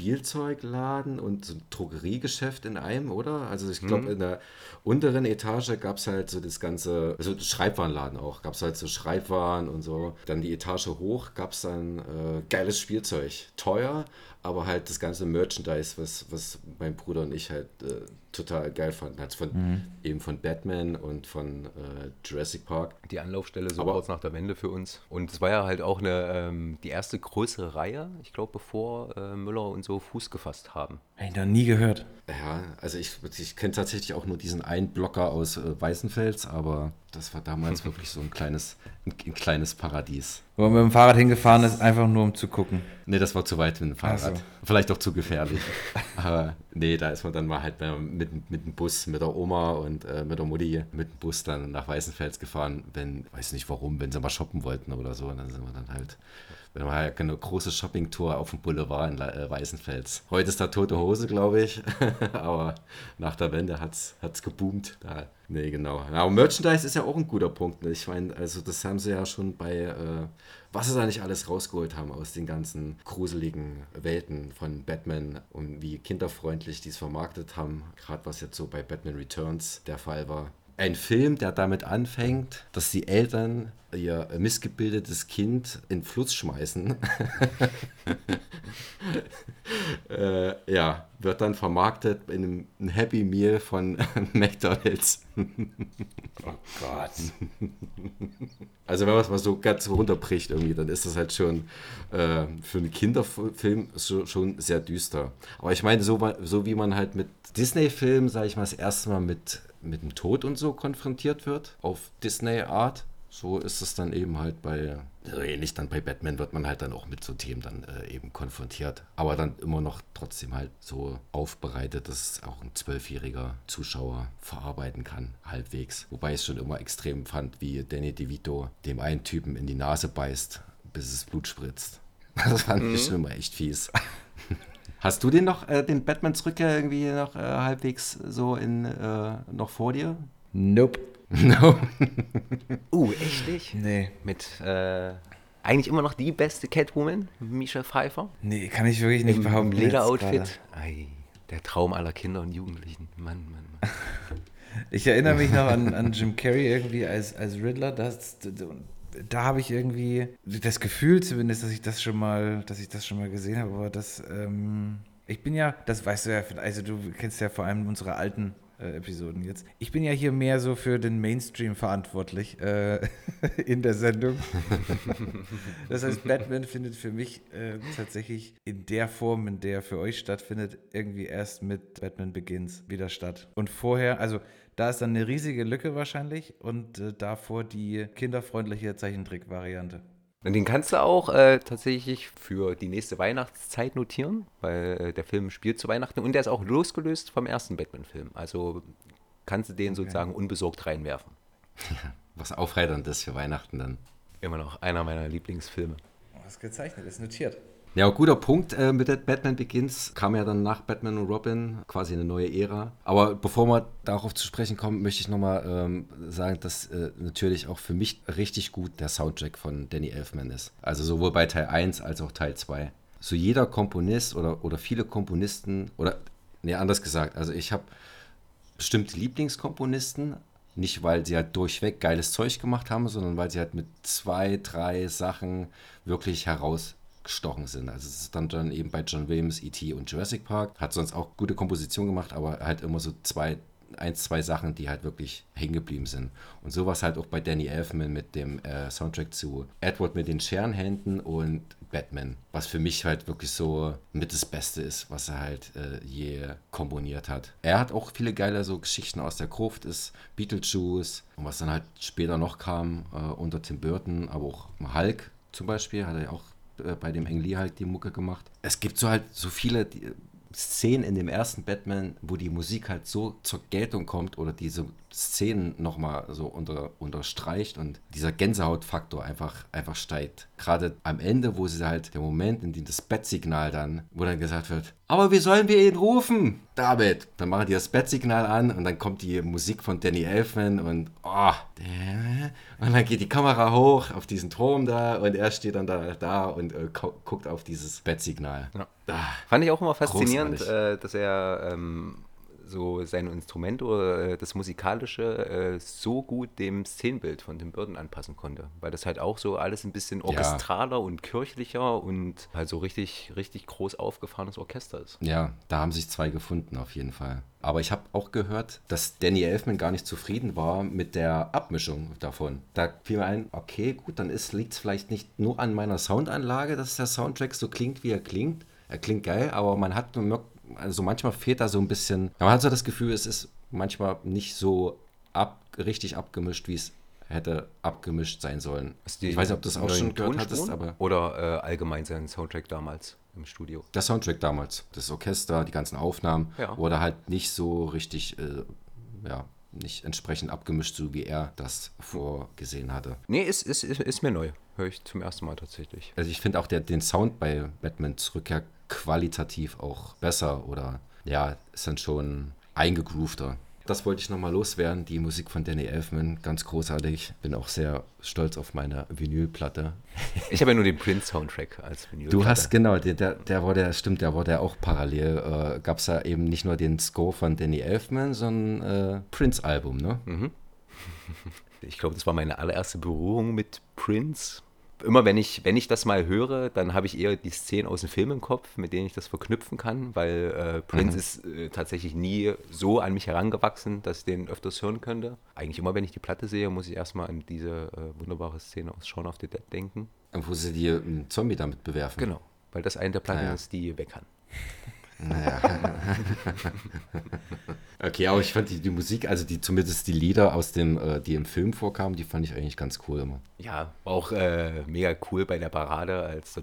Spielzeugladen und so ein Drogeriegeschäft in einem, oder? Also ich glaube, mhm. in der unteren Etage gab es halt so das ganze, also Schreibwarenladen auch, gab es halt so Schreibwaren und so. Dann die Etage hoch gab es dann äh, geiles Spielzeug. Teuer, aber halt das ganze Merchandise, was, was mein Bruder und ich halt äh, total geil fanden. Also von, mhm. eben von Batman und von äh, Jurassic Park. Die Anlaufstelle so aber, kurz nach der Wende für uns. Und es war ja halt auch eine, ähm, die erste größere Reihe, ich glaube, bevor äh, Müller und so Fuß gefasst haben. Habe ich noch nie gehört. Ja, also ich, ich kenne tatsächlich auch nur diesen einen Blocker aus äh, Weißenfels, aber das war damals wirklich so ein kleines, ein, ein, kleines Paradies. Wo man mit dem Fahrrad hingefahren ist, einfach nur um zu gucken. Nee, das war zu weit mit dem Fahrrad. So. Vielleicht auch zu gefährlich. aber nee, da ist man dann mal halt mit, mit dem Bus, mit der Oma und äh, mit der Mutti mit dem Bus dann nach Weißenfels gefahren, wenn, weiß nicht warum, wenn sie mal shoppen wollten oder so. Dann sind wir dann halt wir haben halt eine große Shoppingtour auf dem Boulevard in äh, Weißenfels. Heute ist da tote Hose, glaube ich. Aber nach der Wende hat es geboomt. Da, nee, genau. Ja, aber Merchandise ist ja auch ein guter Punkt. Ne? Ich meine, also das haben sie ja schon bei, äh, was sie da nicht alles rausgeholt haben aus den ganzen gruseligen Welten von Batman und wie kinderfreundlich die es vermarktet haben. Gerade was jetzt so bei Batman Returns der Fall war ein Film, der damit anfängt, dass die Eltern ihr missgebildetes Kind in den Fluss schmeißen. äh, ja, wird dann vermarktet in einem Happy Meal von McDonalds. oh Gott. Also wenn man es mal so ganz runterbricht irgendwie, dann ist das halt schon äh, für einen Kinderfilm so, schon sehr düster. Aber ich meine, so, so wie man halt mit Disney-Filmen, sage ich mal, das erste Mal mit mit dem Tod und so konfrontiert wird, auf Disney-Art. So ist es dann eben halt bei, also ähnlich dann bei Batman wird man halt dann auch mit so Themen dann äh, eben konfrontiert. Aber dann immer noch trotzdem halt so aufbereitet, dass auch ein zwölfjähriger Zuschauer verarbeiten kann, halbwegs. Wobei ich es schon immer extrem fand, wie Danny DeVito dem einen Typen in die Nase beißt, bis es Blut spritzt. Das fand mhm. ich schon immer echt fies. Hast du den noch, äh, den Batmans Rückkehr irgendwie noch äh, halbwegs so in, äh, noch vor dir? Nope. No. uh, echt nicht? Nee. Mit äh, eigentlich immer noch die beste Catwoman, Misha Pfeiffer. Nee, kann ich wirklich nicht Im behaupten. Lederoutfit. Der Traum aller Kinder und Jugendlichen. Mann, Mann, Mann. ich erinnere mich noch an, an Jim Carrey irgendwie als, als Riddler. Das, da habe ich irgendwie das Gefühl zumindest, dass ich das schon mal, dass ich das schon mal gesehen habe, aber das, ähm, ich bin ja, das weißt du ja, also du kennst ja vor allem unsere alten äh, Episoden jetzt. Ich bin ja hier mehr so für den Mainstream verantwortlich äh, in der Sendung. das heißt, Batman findet für mich äh, tatsächlich in der Form, in der er für euch stattfindet, irgendwie erst mit Batman Begins wieder statt. Und vorher, also da ist dann eine riesige Lücke wahrscheinlich und äh, davor die kinderfreundliche Zeichentrick-Variante. Und den kannst du auch äh, tatsächlich für die nächste Weihnachtszeit notieren, weil äh, der Film spielt zu Weihnachten und der ist auch losgelöst vom ersten Batman-Film. Also kannst du den okay. sozusagen unbesorgt reinwerfen. was aufreiterndes für Weihnachten dann. Immer noch einer meiner Lieblingsfilme. Was gezeichnet ist notiert. Ja, guter Punkt. Äh, mit Batman Begins kam ja dann nach Batman und Robin quasi eine neue Ära. Aber bevor wir darauf zu sprechen kommen, möchte ich nochmal ähm, sagen, dass äh, natürlich auch für mich richtig gut der Soundtrack von Danny Elfman ist. Also sowohl bei Teil 1 als auch Teil 2. So jeder Komponist oder, oder viele Komponisten, oder nee, anders gesagt, also ich habe bestimmte Lieblingskomponisten, Nicht, weil sie halt durchweg geiles Zeug gemacht haben, sondern weil sie halt mit zwei, drei Sachen wirklich herausgestochen sind. Also es ist dann, dann eben bei John Williams, E.T. und Jurassic Park. Hat sonst auch gute Komposition gemacht, aber halt immer so zwei, eins, zwei Sachen, die halt wirklich hängen geblieben sind. Und sowas halt auch bei Danny Elfman mit dem äh, Soundtrack zu Edward mit den Scherenhänden und Batman, was für mich halt wirklich so mit das Beste ist, was er halt äh, je komponiert hat. Er hat auch viele geile so Geschichten aus der Gruft, ist Beetlejuice und was dann halt später noch kam äh, unter Tim Burton, aber auch Hulk zum Beispiel, hat er ja äh, bei dem Ang Lee halt die Mucke gemacht. Es gibt so halt so viele die, Szenen in dem ersten Batman, wo die Musik halt so zur Geltung kommt oder diese Szenen nochmal so unter, unterstreicht und dieser Gänsehautfaktor einfach, einfach steigt. Gerade am Ende, wo sie halt der Moment, in dem das Bettsignal dann, wo dann gesagt wird, aber wie sollen wir ihn rufen? David. Dann machen die das Bettsignal an und dann kommt die Musik von Danny Elfman und oh, und dann geht die Kamera hoch auf diesen Turm da und er steht dann da, da und äh, guckt auf dieses Bettsignal. Ja. Ah, Fand ich auch immer faszinierend, äh, dass er ähm, so sein Instrument oder äh, das Musikalische äh, so gut dem Szenenbild von Tim Burton anpassen konnte. Weil das halt auch so alles ein bisschen orchestraler ja. und kirchlicher und halt so richtig, richtig groß aufgefahrenes Orchester ist. Ja, da haben sich zwei gefunden auf jeden Fall. Aber ich habe auch gehört, dass Danny Elfman gar nicht zufrieden war mit der Abmischung davon. Da fiel mir ein, okay, gut, dann liegt es vielleicht nicht nur an meiner Soundanlage, dass der Soundtrack so klingt, wie er klingt. Er klingt geil, aber man hat also manchmal fehlt da so ein bisschen, man hat so das Gefühl, es ist manchmal nicht so ab, richtig abgemischt, wie es hätte abgemischt sein sollen. Ich weiß nicht, ob du das auch schon gehört hattest, aber. Oder äh, allgemein sein Soundtrack damals im Studio. Der Soundtrack damals, das Orchester, die ganzen Aufnahmen, ja. wurde halt nicht so richtig, äh, ja, nicht entsprechend abgemischt, so wie er das vorgesehen hatte. Nee, ist, ist, ist, ist mir neu. Höre ich zum ersten Mal tatsächlich. Also ich finde auch der, den Sound bei Batman Rückkehr qualitativ auch besser oder ja, ist dann schon eingegroovter. Das wollte ich nochmal loswerden. Die Musik von Danny Elfman, ganz großartig. Bin auch sehr stolz auf meine Vinylplatte. Ich habe ja nur den Prince-Soundtrack als Vinylplatte. Du hast, genau, der, der, der war der, stimmt, der war der auch parallel. Äh, Gab es ja eben nicht nur den Score von Danny Elfman, sondern äh, Prince-Album, ne? Mhm. Ich glaube, das war meine allererste Berührung mit Prince immer wenn ich, wenn ich das mal höre, dann habe ich eher die Szenen aus dem Film im Kopf, mit denen ich das verknüpfen kann, weil äh, Prince mhm. ist äh, tatsächlich nie so an mich herangewachsen, dass ich den öfters hören könnte. Eigentlich immer, wenn ich die Platte sehe, muss ich erstmal an diese äh, wunderbare Szene aus Shaun of the Dead denken. Und wo sie die einen Zombie damit bewerfen. Genau, weil das eine der Platten ah, ja. ist, die weg kann. Naja. okay, aber ich fand die, die Musik, also die zumindest die Lieder aus dem, äh, die im Film vorkamen, die fand ich eigentlich ganz cool immer. Ja, war auch äh, mega cool bei der Parade, als äh,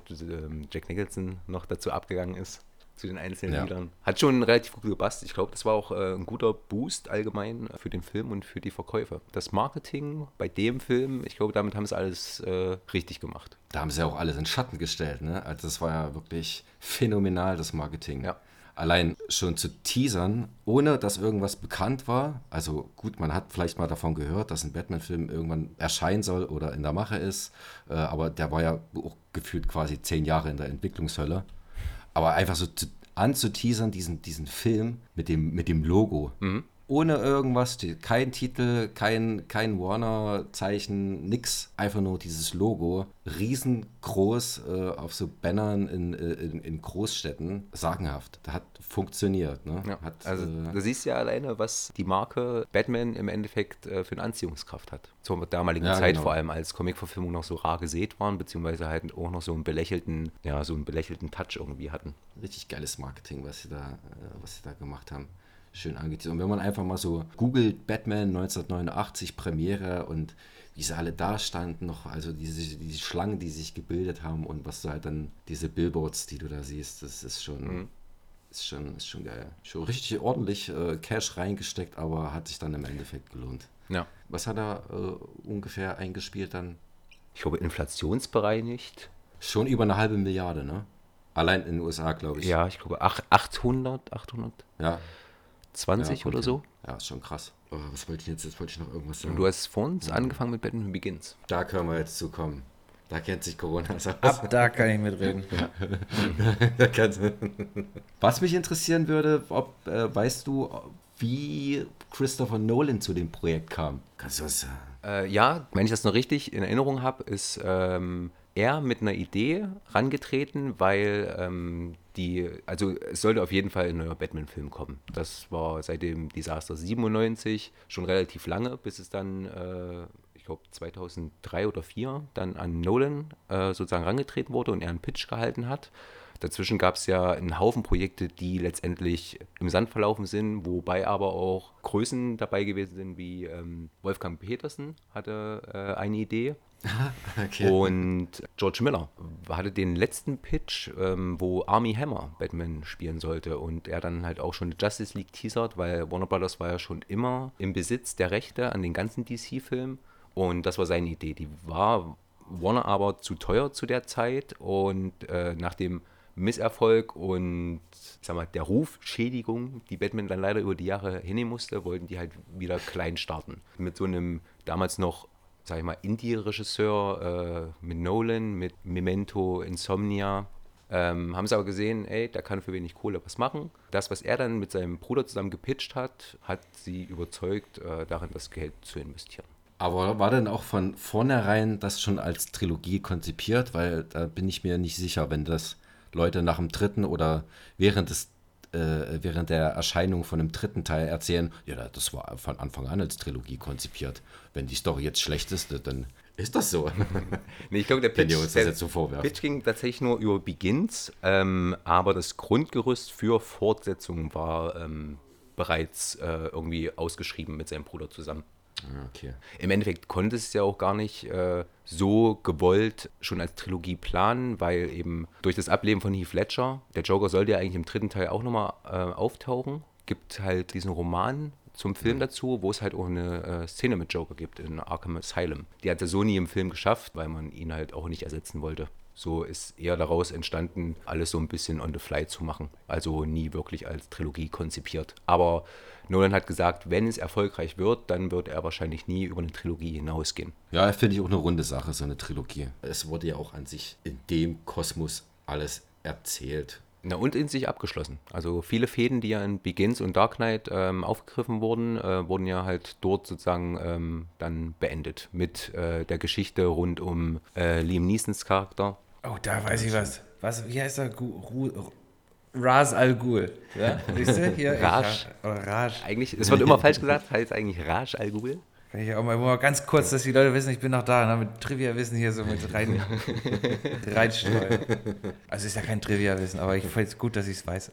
Jack Nicholson noch dazu abgegangen ist zu den einzelnen ja. Liedern. Hat schon relativ gut gepasst. Ich glaube, das war auch äh, ein guter Boost allgemein für den Film und für die Verkäufe. Das Marketing bei dem Film, ich glaube, damit haben sie alles äh, richtig gemacht. Da haben sie ja auch alles in Schatten gestellt. Ne? Also das war ja wirklich phänomenal, das Marketing. Ja. Allein schon zu teasern, ohne dass irgendwas bekannt war. Also gut, man hat vielleicht mal davon gehört, dass ein Batman-Film irgendwann erscheinen soll oder in der Mache ist. Äh, aber der war ja auch gefühlt quasi zehn Jahre in der Entwicklungshölle. Aber einfach so zu, anzuteasern, diesen, diesen Film mit dem, mit dem Logo. Mhm. Ohne irgendwas, kein Titel, kein, kein Warner-Zeichen, nix. Einfach nur dieses Logo, riesengroß äh, auf so Bannern in, äh, in, in, Großstädten. Sagenhaft. Das hat funktioniert. Ne? Ja, hat, also äh, du siehst ja alleine, was die Marke Batman im Endeffekt äh, für eine Anziehungskraft hat. Zur damaligen ja, Zeit genau. vor allem, als Comicverfilmungen noch so rar gesät waren, beziehungsweise halt auch noch so einen belächelten, ja, so einen belächelten Touch irgendwie hatten. Richtig geiles Marketing, was sie da, äh, was sie da gemacht haben schön angeteasert. Und wenn man einfach mal so googelt, Batman 1989 Premiere und wie sie alle da standen, noch, also diese, diese Schlangen, die sich gebildet haben und was du halt dann, diese Billboards, die du da siehst, das ist schon, mhm. ist schon, ist schon geil. Schon richtig ordentlich äh, Cash reingesteckt, aber hat sich dann im Endeffekt gelohnt. Ja. Was hat er äh, ungefähr eingespielt dann? Ich glaube, inflationsbereinigt. Schon über eine halbe Milliarde, ne? Allein in den USA, glaube ich. Ja, ich glaube 800, 800. Ja. 20 ja, oder so. Ja, ist schon krass. Oh, was wollte ich jetzt? Jetzt wollte ich noch irgendwas sagen. Und du hast vor uns angefangen mit Batman Begins. Da können wir jetzt zukommen. Da kennt sich Corona aus. Ab da kann ich mitreden. was mich interessieren würde, ob, äh, weißt du, wie Christopher Nolan zu dem Projekt kam. Kannst du was sagen? Äh, ja, wenn ich das noch richtig in Erinnerung habe, ist ähm, er mit einer Idee rangetreten, weil ähm, die, also es sollte auf jeden Fall ein neuer Batman-Film kommen. Das war seit dem Desaster 97 schon relativ lange, bis es dann, äh, ich glaube 2003 oder 2004, dann an Nolan äh, sozusagen rangetreten wurde und er einen Pitch gehalten hat. Dazwischen gab es ja einen Haufen Projekte, die letztendlich im Sand verlaufen sind, wobei aber auch Größen dabei gewesen sind, wie ähm, Wolfgang Petersen hatte äh, eine Idee. Okay. Und George Miller hatte den letzten Pitch, ähm, wo Army Hammer Batman spielen sollte und er dann halt auch schon Justice League teasert, weil Warner Brothers war ja schon immer im Besitz der Rechte an den ganzen DC-Filmen und das war seine Idee. Die war Warner aber zu teuer zu der Zeit und äh, nach dem Misserfolg und sag mal, der Rufschädigung, die Batman dann leider über die Jahre hinnehmen musste, wollten die halt wieder klein starten. Mit so einem damals noch, sag ich mal, Indie-Regisseur, äh, mit Nolan, mit Memento, Insomnia. Ähm, haben sie aber gesehen, ey, der kann für wenig Kohle was machen. Das, was er dann mit seinem Bruder zusammen gepitcht hat, hat sie überzeugt, äh, darin das Geld zu investieren. Aber war denn auch von vornherein das schon als Trilogie konzipiert? Weil da bin ich mir nicht sicher, wenn das Leute nach dem dritten oder während des äh, während der Erscheinung von dem dritten Teil erzählen, ja, das war von Anfang an als Trilogie konzipiert. Wenn die Story jetzt schlecht ist, dann ist das so. nee, ich glaube, der Pitch, der so Pitch ging tatsächlich nur über Begins, ähm, aber das Grundgerüst für Fortsetzungen war ähm, bereits äh, irgendwie ausgeschrieben mit seinem Bruder zusammen. Okay. Im Endeffekt konnte es ja auch gar nicht äh, so gewollt schon als Trilogie planen, weil eben durch das Ableben von Heath Ledger, der Joker sollte ja eigentlich im dritten Teil auch nochmal äh, auftauchen, gibt halt diesen Roman zum Film dazu, wo es halt auch eine äh, Szene mit Joker gibt in Arkham Asylum. Die hat er so nie im Film geschafft, weil man ihn halt auch nicht ersetzen wollte. So ist eher daraus entstanden, alles so ein bisschen on the fly zu machen. Also nie wirklich als Trilogie konzipiert. Aber Nolan hat gesagt, wenn es erfolgreich wird, dann wird er wahrscheinlich nie über eine Trilogie hinausgehen. Ja, finde ich auch eine runde Sache, so eine Trilogie. Es wurde ja auch an sich in dem Kosmos alles erzählt. Na, und in sich abgeschlossen. Also viele Fäden, die ja in Begins und Dark Knight ähm, aufgegriffen wurden, äh, wurden ja halt dort sozusagen ähm, dann beendet. Mit äh, der Geschichte rund um äh, Liam Neesons Charakter Oh, da weiß ich was. Was, wie heißt er? Ras Al Ghul. Ja? Siehst du? Hier, Raj. Oh, Raj. Eigentlich, es wird immer falsch gesagt, heißt eigentlich Raj Al Ghul. Kann ich auch mal, mal ganz kurz, dass die Leute wissen, ich bin noch da, ne, mit Trivia-Wissen hier so mit rein, reinstreuen. Also ist ja kein Trivia-Wissen, aber ich finde es gut, dass ich es weiß.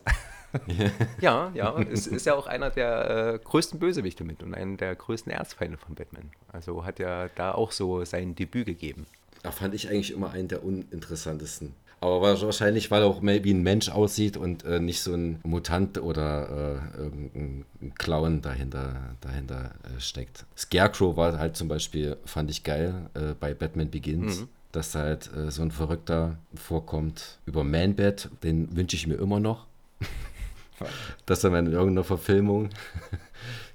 ja, ja, es ist ja auch einer der äh, größten Bösewichte mit und einer der größten Erzfeinde von Batman. Also hat er da auch so sein Debüt gegeben. Da fand ich eigentlich immer einen der uninteressantesten. Aber wahrscheinlich, weil er auch wie ein Mensch aussieht und äh, nicht so ein Mutant oder äh, irgendein Clown dahinter, dahinter äh, steckt. Scarecrow war halt zum Beispiel, fand ich geil, äh, bei Batman Begins. Mhm. Dass da halt äh, so ein Verrückter vorkommt über Man-Bat, den wünsche ich mir immer noch. dass er in irgendeiner Verfilmung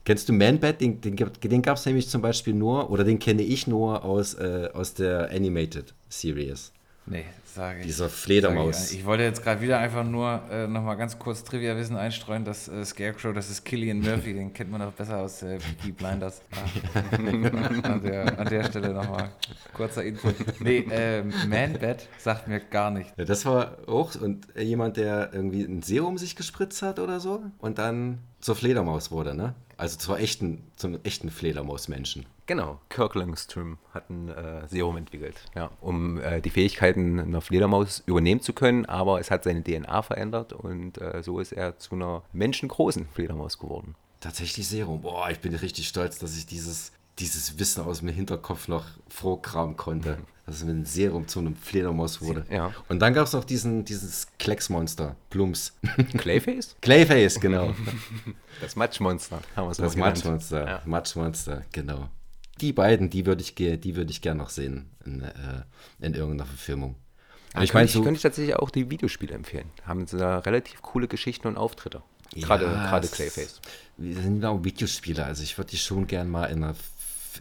Kennst du Man-Bat? Den, den, den gab es nämlich zum Beispiel nur, oder den kenne ich nur aus, äh, aus der Animated Series. Nee, sage ich. Dieser Fledermaus. Ich, ich, wollte jetzt gerade wieder einfach nur äh, nochmal ganz kurz Trivia-Wissen einstreuen, dass äh, Scarecrow, das ist Killian Murphy, den kennt man noch besser aus äh, Peaky Blinders. Ah. an, der, an der Stelle nochmal kurzer Info. Nee, äh, Man-Bat sagt mir gar nicht. Ja, das war auch und jemand, der irgendwie ein Serum sich gespritzt hat oder so und dann zur Fledermaus wurde, ne? Also zur echten, zum echten Fledermausmenschen. Genau, Kirk Langstrom hat ein äh, Serum entwickelt, ja, um äh, die Fähigkeiten einer Fledermaus übernehmen zu können, aber es hat seine DNA verändert und äh, so ist er zu einer menschengroßen Fledermaus geworden. Tatsächlich Serum. Boah, ich bin richtig stolz, dass ich dieses dieses Wissen aus dem Hinterkopf noch vorkramen konnte, mhm. dass es mit einem Serum zu einem Fledermaus wurde. Ja. Und dann gab es noch diesen, dieses Klecksmonster, Plums. Clayface? Clayface, genau. Das Matschmonster, haben wir es Das Matschmonster, ja. Matschmonster, genau. Die beiden, die würde ich, die würd ich gerne noch sehen in, äh, in irgendeiner Verfilmung. Aber ich meine, so, könnte ich tatsächlich auch die Videospiele empfehlen. Haben sie da relativ coole Geschichten und Auftritte. Gerade, ja, gerade Clayface. Wir sind auch Videospiele, also ich würde die schon gern mal in einer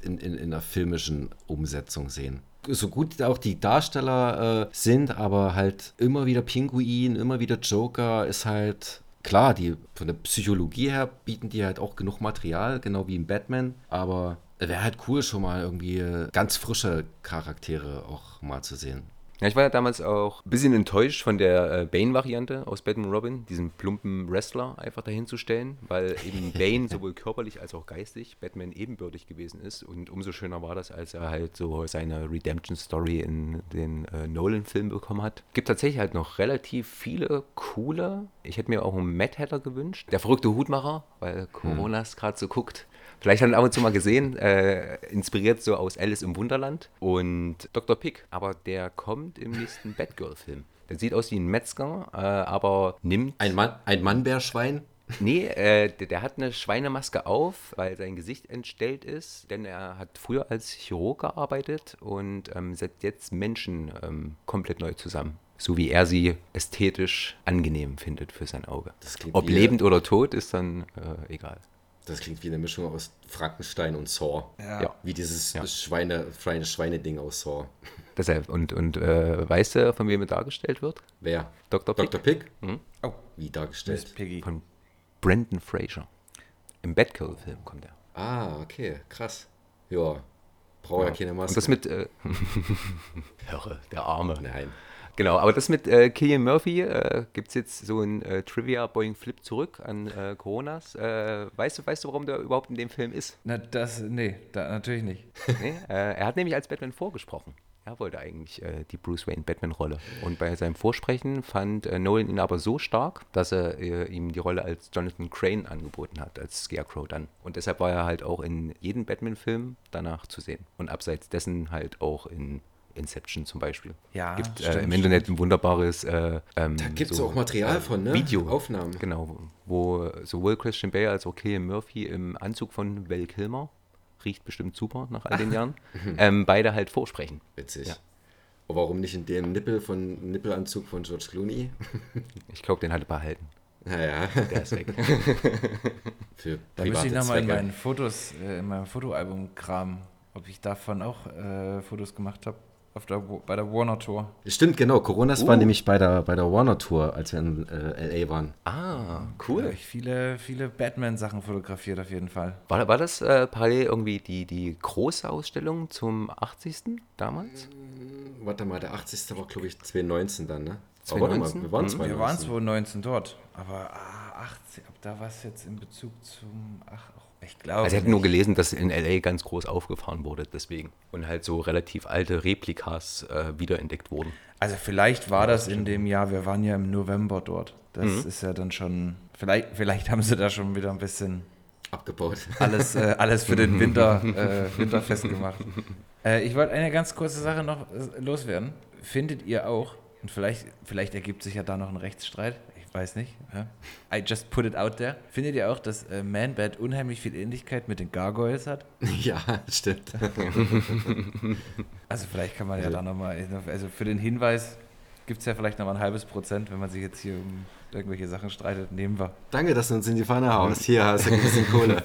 in, in, in einer filmischen Umsetzung sehen. So gut auch die Darsteller äh, sind, aber halt immer wieder Pinguin, immer wieder Joker ist halt klar, die von der Psychologie her bieten die halt auch genug Material, genau wie im Batman, aber wäre halt cool, schon mal irgendwie ganz frische Charaktere auch mal zu sehen. Ja, ich war ja damals auch ein bisschen enttäuscht von der äh, Bane-Variante aus Batman Robin, diesen plumpen Wrestler einfach dahin zu stellen, weil eben Bane sowohl körperlich als auch geistig Batman ebenbürtig gewesen ist. Und umso schöner war das, als er halt so seine Redemption-Story in den äh, Nolan-Film bekommen hat. Gibt tatsächlich halt noch relativ viele coole. Ich hätte mir auch einen Mad Hatter gewünscht. Der verrückte Hutmacher, weil Corona es gerade so guckt. Vielleicht hat er ab und zu mal gesehen, äh, inspiriert so aus Alice im Wunderland und Dr. Pick. Aber der kommt im nächsten Batgirl-Film. Der sieht aus wie ein Metzger, äh, aber nimmt. Ein, Mann, ein Mannbärschwein? Nee, äh, der, der, hat eine Schweinemaske auf, weil sein Gesicht entstellt ist, denn er hat früher als Chirurg gearbeitet und ähm, setzt jetzt Menschen ähm, komplett neu zusammen. So wie er sie ästhetisch angenehm findet für sein Auge. Ob lebend oder tot, ist dann äh, egal. Das klingt wie eine Mischung aus Frankenstein und Saw. Ja. Wie dieses ja. Schweine, Schweine, Schweine-Ding aus Saw. Deshalb. Und, und äh, weißt du, von wem er dargestellt wird? Wer? Dr. Pick. Dr. Pick? Mhm. Oh. Wie dargestellt? Von Brandon Fraser. Im Batgirl-Film kommt er. Ah, okay. Krass. Ja. Braucht ja. ja keine Maske. Und das mit. Äh, Höre, der Arme. Nein. Genau, aber das mit äh, Killian Murphy, äh, gibt es jetzt so ein äh, Trivia Boeing Flip zurück an äh, Coronas. Äh, weißt, du, weißt du, warum der überhaupt in dem Film ist? Na, das, nee, da, natürlich nicht. nee, äh, er hat nämlich als Batman vorgesprochen. Er wollte eigentlich äh, die Bruce Wayne Batman-Rolle. Und bei seinem Vorsprechen fand Nolan ihn aber so stark, dass er ihm die Rolle als Jonathan Crane angeboten hat, als Scarecrow dann. Und deshalb war er halt auch in jedem Batman-Film danach zu sehen. Und abseits dessen halt auch in Inception zum Beispiel. Ja, gibt äh, im Internet ein wunderbares äh, ähm, Da gibt es so, auch Material äh, von, ne? Videoaufnahmen. Genau, wo sowohl Christian Bale als auch Killian Murphy im Anzug von Val Kilmer, riecht bestimmt super nach all den Jahren, ähm, beide halt vorsprechen. Witzig. Ja. Und warum nicht in dem Nippel von Nippelanzug von George Clooney? ich glaube, den hat er behalten. Naja. Der ist weg. Für da müsste ich nochmal in meinen Fotos, äh, in meinem Fotoalbum kramen, ob ich davon auch äh, Fotos gemacht habe der, bei der Warner Tour. Stimmt, genau. Coronas uh. war nämlich bei der, bei der Warner Tour, als wir in äh, LA waren. Ah, cool. Da ich viele, viele Batman-Sachen fotografiert auf jeden Fall. War, war das äh, parallel irgendwie die, die große Ausstellung zum 80. damals? Hm, warte mal, der 80. war, glaube ich, 2019 dann, ne? 2019? Mal, wir waren, mhm. wir waren 2019 dort, aber ah, 80, ab da war es jetzt in Bezug zum, ach, ich glaube. Also ich hätte nur gelesen, dass in LA ganz groß aufgefahren wurde, deswegen. Und halt so relativ alte Replikas äh, wiederentdeckt wurden. Also vielleicht war das in dem Jahr, wir waren ja im November dort. Das mhm. ist ja dann schon, vielleicht, vielleicht haben sie da schon wieder ein bisschen abgebaut. Alles, äh, alles für den Winter, äh, Winterfest gemacht. Äh, ich wollte eine ganz kurze Sache noch äh, loswerden. Findet ihr auch, und vielleicht, vielleicht ergibt sich ja da noch ein Rechtsstreit, weiß nicht. Ja. I just put it out there. Findet ihr auch, dass äh, Man-Bat unheimlich viel Ähnlichkeit mit den Gargoyles hat? Ja, stimmt. also vielleicht kann man ja da nochmal, also für den Hinweis gibt es ja vielleicht nochmal ein halbes Prozent, wenn man sich jetzt hier um irgendwelche Sachen streitet, nehmen wir. Danke, dass du uns in die Pfanne haust. Hier hast du ein bisschen Kohle.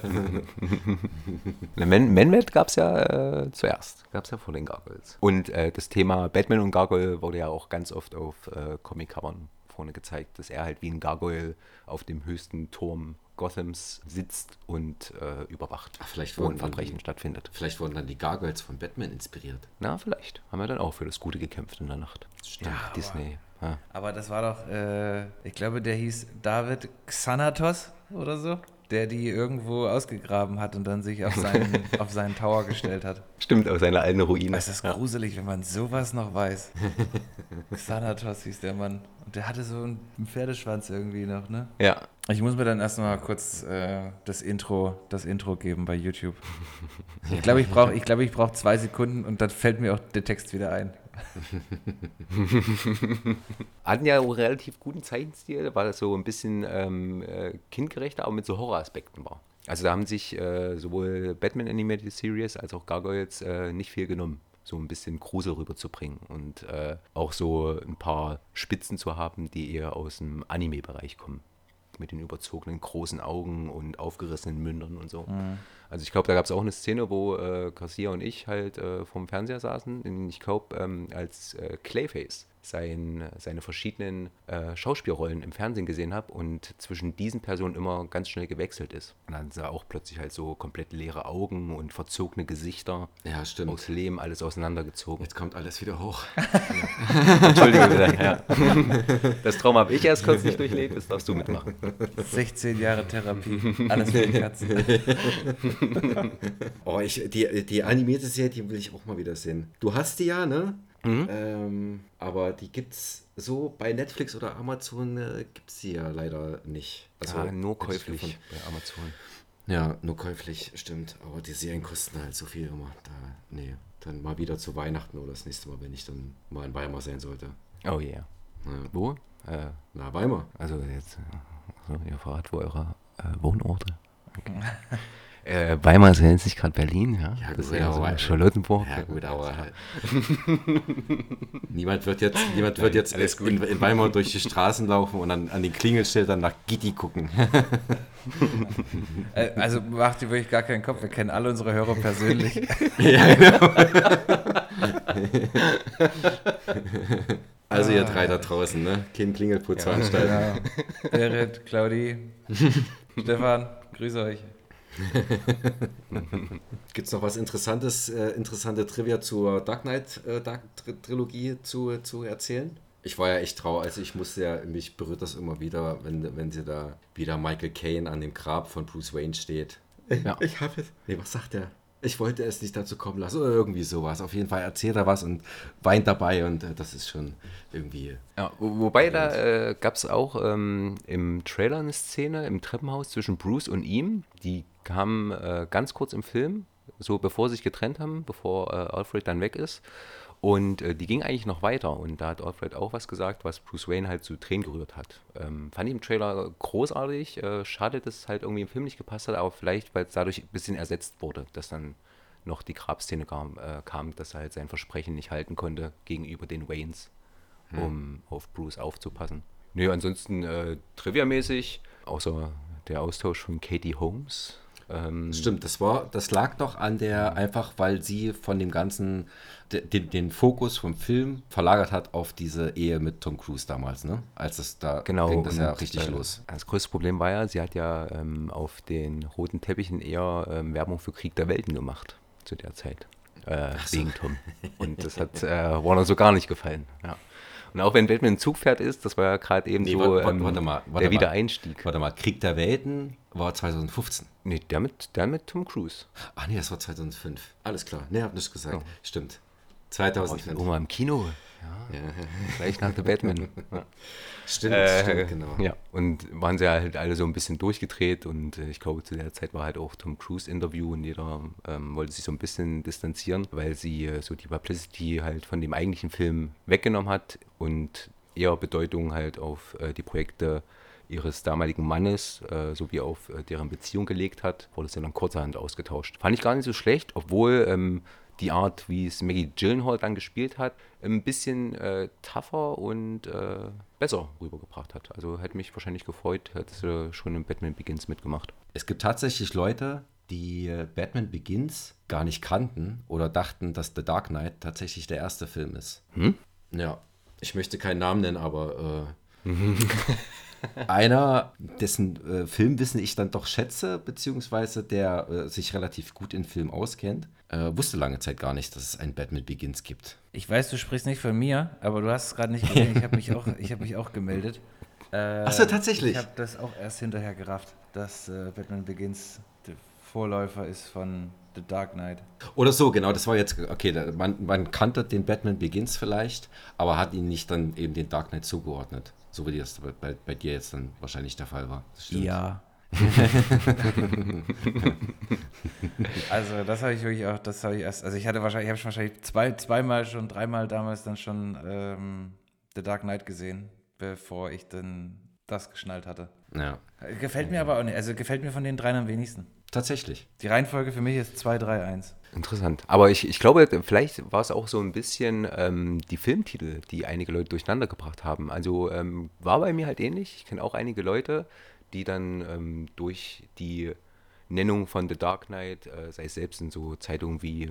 Man-Bat gab es ja äh, zuerst, gab es ja vor den Gargoyles. Und äh, das Thema Batman und Gargoyle wurde ja auch ganz oft auf äh, Comic-Covern vorne gezeigt, dass er halt wie ein Gargoyle auf dem höchsten Turm Gothams sitzt und äh, überwacht, Ach, vielleicht wo ein Verbrechen die, stattfindet. Vielleicht wurden dann die Gargoyles von Batman inspiriert. Na, vielleicht. Haben wir dann auch für das Gute gekämpft in der Nacht. Stimmt, ja, Disney. Aber, ja. aber das war doch, äh, ich glaube, der hieß David Xanatos oder so der die irgendwo ausgegraben hat und dann sich auf seinen, auf seinen Tower gestellt hat. Stimmt, auf seine alten Ruine. Das ist gruselig, wenn man sowas noch weiß. Xanatos hieß der Mann. Und der hatte so einen Pferdeschwanz irgendwie noch, ne? Ja. Ich muss mir dann erstmal kurz äh, das, Intro, das Intro geben bei YouTube. Ich glaube, ich brauche ich glaub, ich brauch zwei Sekunden und dann fällt mir auch der Text wieder ein. Hatten ja einen relativ guten Zeichenstil, weil das so ein bisschen ähm, äh, kindgerechter, aber mit so Horroraspekten war. Also da haben sich äh, sowohl Batman Animated Series als auch Gargoyles äh, nicht viel genommen, so ein bisschen Grusel rüberzubringen und äh, auch so ein paar Spitzen zu haben, die eher aus dem Anime-Bereich kommen. Mit den überzogenen großen Augen und aufgerissenen Mündern und so. Mhm. Also ich glaube, da gab es auch eine Szene, wo äh, Garcia und ich halt äh, vom Fernseher saßen, in, ich glaube, ähm, als äh, Clayface sein, seine verschiedenen äh, Schauspielrollen im Fernsehen gesehen habe und zwischen diesen Personen immer ganz schnell gewechselt ist. Und dann sah auch plötzlich halt so komplett leere Augen und verzogene Gesichter. Ja, stimmt. Aus Lehm alles auseinandergezogen. Jetzt kommt alles wieder hoch. Entschuldigung bitte. Ja. Das Trauma habe ich erst kurz nicht durchlebt, das darfst du mitmachen. 16 Jahre Therapie. Alles für die Katzen. oh, ich, die, die animierte Serie, die will ich auch mal wieder sehen. Du hast die ja, ne? Mhm. Ähm, aber die gibt's so bei Netflix oder Amazon äh, gibt es sie ja leider nicht. Also ja, nur käuflich von, bei Amazon. Ja, nur käuflich, stimmt. Aber die Serien kosten halt so viel immer. Da, nee, dann mal wieder zu Weihnachten oder das nächste Mal, wenn ich dann mal in Weimar sein sollte. Oh yeah. Ja. Wo? Äh, Na, Weimar. Also jetzt, also ihr verrat, wo eure äh, Wohnorte. Okay. Äh, Weimar ist ja jetzt nicht gerade Berlin, ja. Ja, das gut, ist ja so Charlottenburg. Ja, gut, aber halt. niemand wird jetzt, niemand wird jetzt alles gut. in, in Weimar durch die Straßen laufen und an, an den Klingelschildern nach Gitti gucken. Äh, Also macht dir wirklich gar keinen Kopf. Wir kennen alle unsere Hörer persönlich. ja, genau. Also ihr drei da draußen, ne? Kein Klingelputz veranstalten. Genau. Berit, Claudi, Stefan, grüße euch. Gibt es noch was Interessantes, äh, interessante Trivia zur Dark Knight äh, Dark Tri Trilogie zu, zu erzählen? Ich war ja echt traurig, also ich musste ja, mich berührt das immer wieder, wenn, wenn sie da wieder Michael Caine an dem Grab von Bruce Wayne steht. Ja. Ich habe es. Nee, was sagt er? Ich wollte es nicht dazu kommen lassen. Oder irgendwie sowas. Auf jeden Fall erzählt er was und weint dabei und äh, das ist schon irgendwie. Ja, wo, wobei da äh, gab es auch ähm, im Trailer eine Szene im Treppenhaus zwischen Bruce und ihm. Die kam äh, ganz kurz im Film, so bevor sie sich getrennt haben, bevor äh, Alfred dann weg ist. Und äh, die ging eigentlich noch weiter. Und da hat Alfred auch was gesagt, was Bruce Wayne halt zu Tränen gerührt hat. Ähm, fand ich im Trailer großartig. Äh, schade, dass es halt irgendwie im Film nicht gepasst hat, aber vielleicht, weil es dadurch ein bisschen ersetzt wurde, dass dann noch die Grabszene kam, äh, kam, dass er halt sein Versprechen nicht halten konnte gegenüber den Waynes um auf Bruce aufzupassen. Nö, ansonsten äh, Trivia-mäßig, außer der Austausch von Katie Holmes. Ähm, Stimmt, das war, das lag doch an der, einfach weil sie von dem ganzen, de, den, den Fokus vom Film verlagert hat auf diese Ehe mit Tom Cruise damals, ne? Als es da Genau, ging das ja richtig äh, los. Das größte Problem war ja, sie hat ja ähm, auf den roten Teppichen eher ähm, Werbung für Krieg der Welten gemacht zu der Zeit. Äh, so. Wegen Tom. Und das hat äh, Warner so gar nicht gefallen. Ja. Und auch wenn Batman ein Zugpferd ist, das war ja gerade eben Nee, so warte- ähm, warte mal, warte der mal. Wiedereinstieg. Warte mal, Krieg der Welten war 2015. Nee, der mit, der mit Tom Cruise. Ach nee, das war 2005. Alles klar. Nee, hab nichts gesagt. Oh. Stimmt. Oh, ich bin 2005. Oma im Kino. Ja, gleich nach der Batman. Ja. Stimmt, Äh, stimmt, genau. Ja, und waren sie halt alle so ein bisschen durchgedreht und äh, ich glaube, zu der Zeit war halt auch Tom Cruise Interview und jeder ähm, wollte sich so ein bisschen distanzieren, weil sie äh, so die Publicity halt von dem eigentlichen Film weggenommen hat und eher Bedeutung halt auf äh, die Projekte ihres damaligen Mannes äh, sowie auf äh, deren Beziehung gelegt hat, wurde es dann kurzerhand ausgetauscht. Fand ich gar nicht so schlecht, obwohl ähm, die Art, wie es Maggie Gyllenhaal dann gespielt hat, ein bisschen äh, tougher und äh, besser rübergebracht hat. Also hätte mich wahrscheinlich gefreut, hätte sie schon in Batman Begins mitgemacht. Es gibt tatsächlich Leute, die äh, Batman Begins gar nicht kannten oder dachten, dass The Dark Knight tatsächlich der erste Film ist. Hm? Ja, ich möchte keinen Namen nennen, aber äh, einer, dessen äh, Filmwissen ich dann doch schätze, beziehungsweise der äh, sich relativ gut in Film auskennt, äh, wusste lange Zeit gar nicht, dass es ein Batman Begins gibt. Ich weiß, du sprichst nicht von mir, aber du hast es gerade nicht gesehen. Ich habe mich, auch- ich hab mich auch gemeldet. Äh, Ach so, tatsächlich? Ich habe das auch erst hinterher gerafft, dass äh, Batman Begins der Vorläufer ist von The Dark Knight. Oder so, genau, das war jetzt, okay, man, man kannte den Batman Begins vielleicht, aber hat ihn nicht dann eben den Dark Knight zugeordnet. So wie das bei, bei, dir jetzt dann wahrscheinlich der Fall war. Das. Ja. also das habe ich wirklich auch, das habe ich erst, also ich hatte wahrscheinlich, ich habe wahrscheinlich zwei, zweimal schon, dreimal damals dann schon ähm, The Dark Knight gesehen, bevor ich dann das geschnallt hatte. Ja, Gefällt mir aber auch nicht, also gefällt mir von den dreien am wenigsten. tatsächlich. Die Reihenfolge für mich ist 2, 3, 1. Interessant. Aber ich, ich glaube, vielleicht war es auch so ein bisschen ähm, die Filmtitel, die einige Leute durcheinander gebracht haben. Also ähm, war bei mir halt ähnlich. Ich kenne auch einige Leute, die dann ähm, durch die Nennung von The Dark Knight, äh, sei es selbst in so Zeitungen wie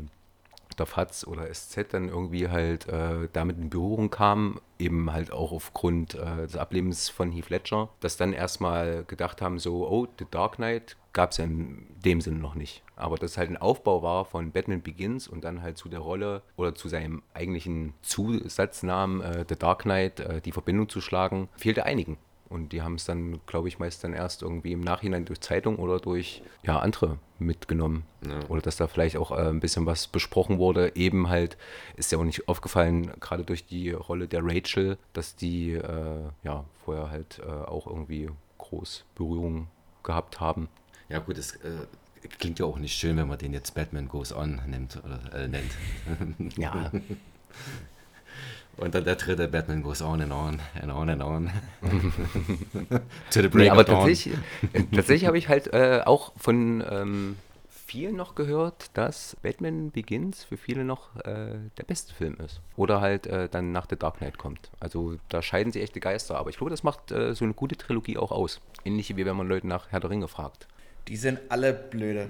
der FAZ oder SZ dann irgendwie halt äh, damit in Berührung kam, eben halt auch aufgrund äh, des Ablebens von Heath Ledger, dass dann erstmal gedacht haben, so, oh, The Dark Knight gab es ja in dem Sinne noch nicht. Aber dass halt ein Aufbau war von Batman Begins und dann halt zu der Rolle oder zu seinem eigentlichen Zusatznamen äh, The Dark Knight äh, die Verbindung zu schlagen, fehlte einigen. Und die haben es dann, glaube ich, meist dann erst irgendwie im Nachhinein durch Zeitung oder durch ja, andere mitgenommen. Ja. Oder dass da vielleicht auch äh, ein bisschen was besprochen wurde. Eben halt ist ja auch nicht aufgefallen, gerade durch die Rolle der Rachel, dass die äh, ja vorher halt äh, auch irgendwie groß Berührung gehabt haben. Ja, gut, es äh, klingt ja auch nicht schön, wenn man den jetzt Batman Goes On nimmt oder äh, nennt. ja. Und dann der dritte Batman goes on and on and on and on. to the break nee, aber tatsächlich, tatsächlich habe ich halt äh, auch von ähm, vielen noch gehört, dass Batman Begins für viele noch äh, der beste Film ist. Oder halt äh, dann nach The Dark Knight kommt. Also da scheiden sich echte Geister. Aber ich glaube, das macht äh, so eine gute Trilogie auch aus. Ähnlich wie wenn man Leute nach Herr der Ringe fragt. Die sind alle blöde.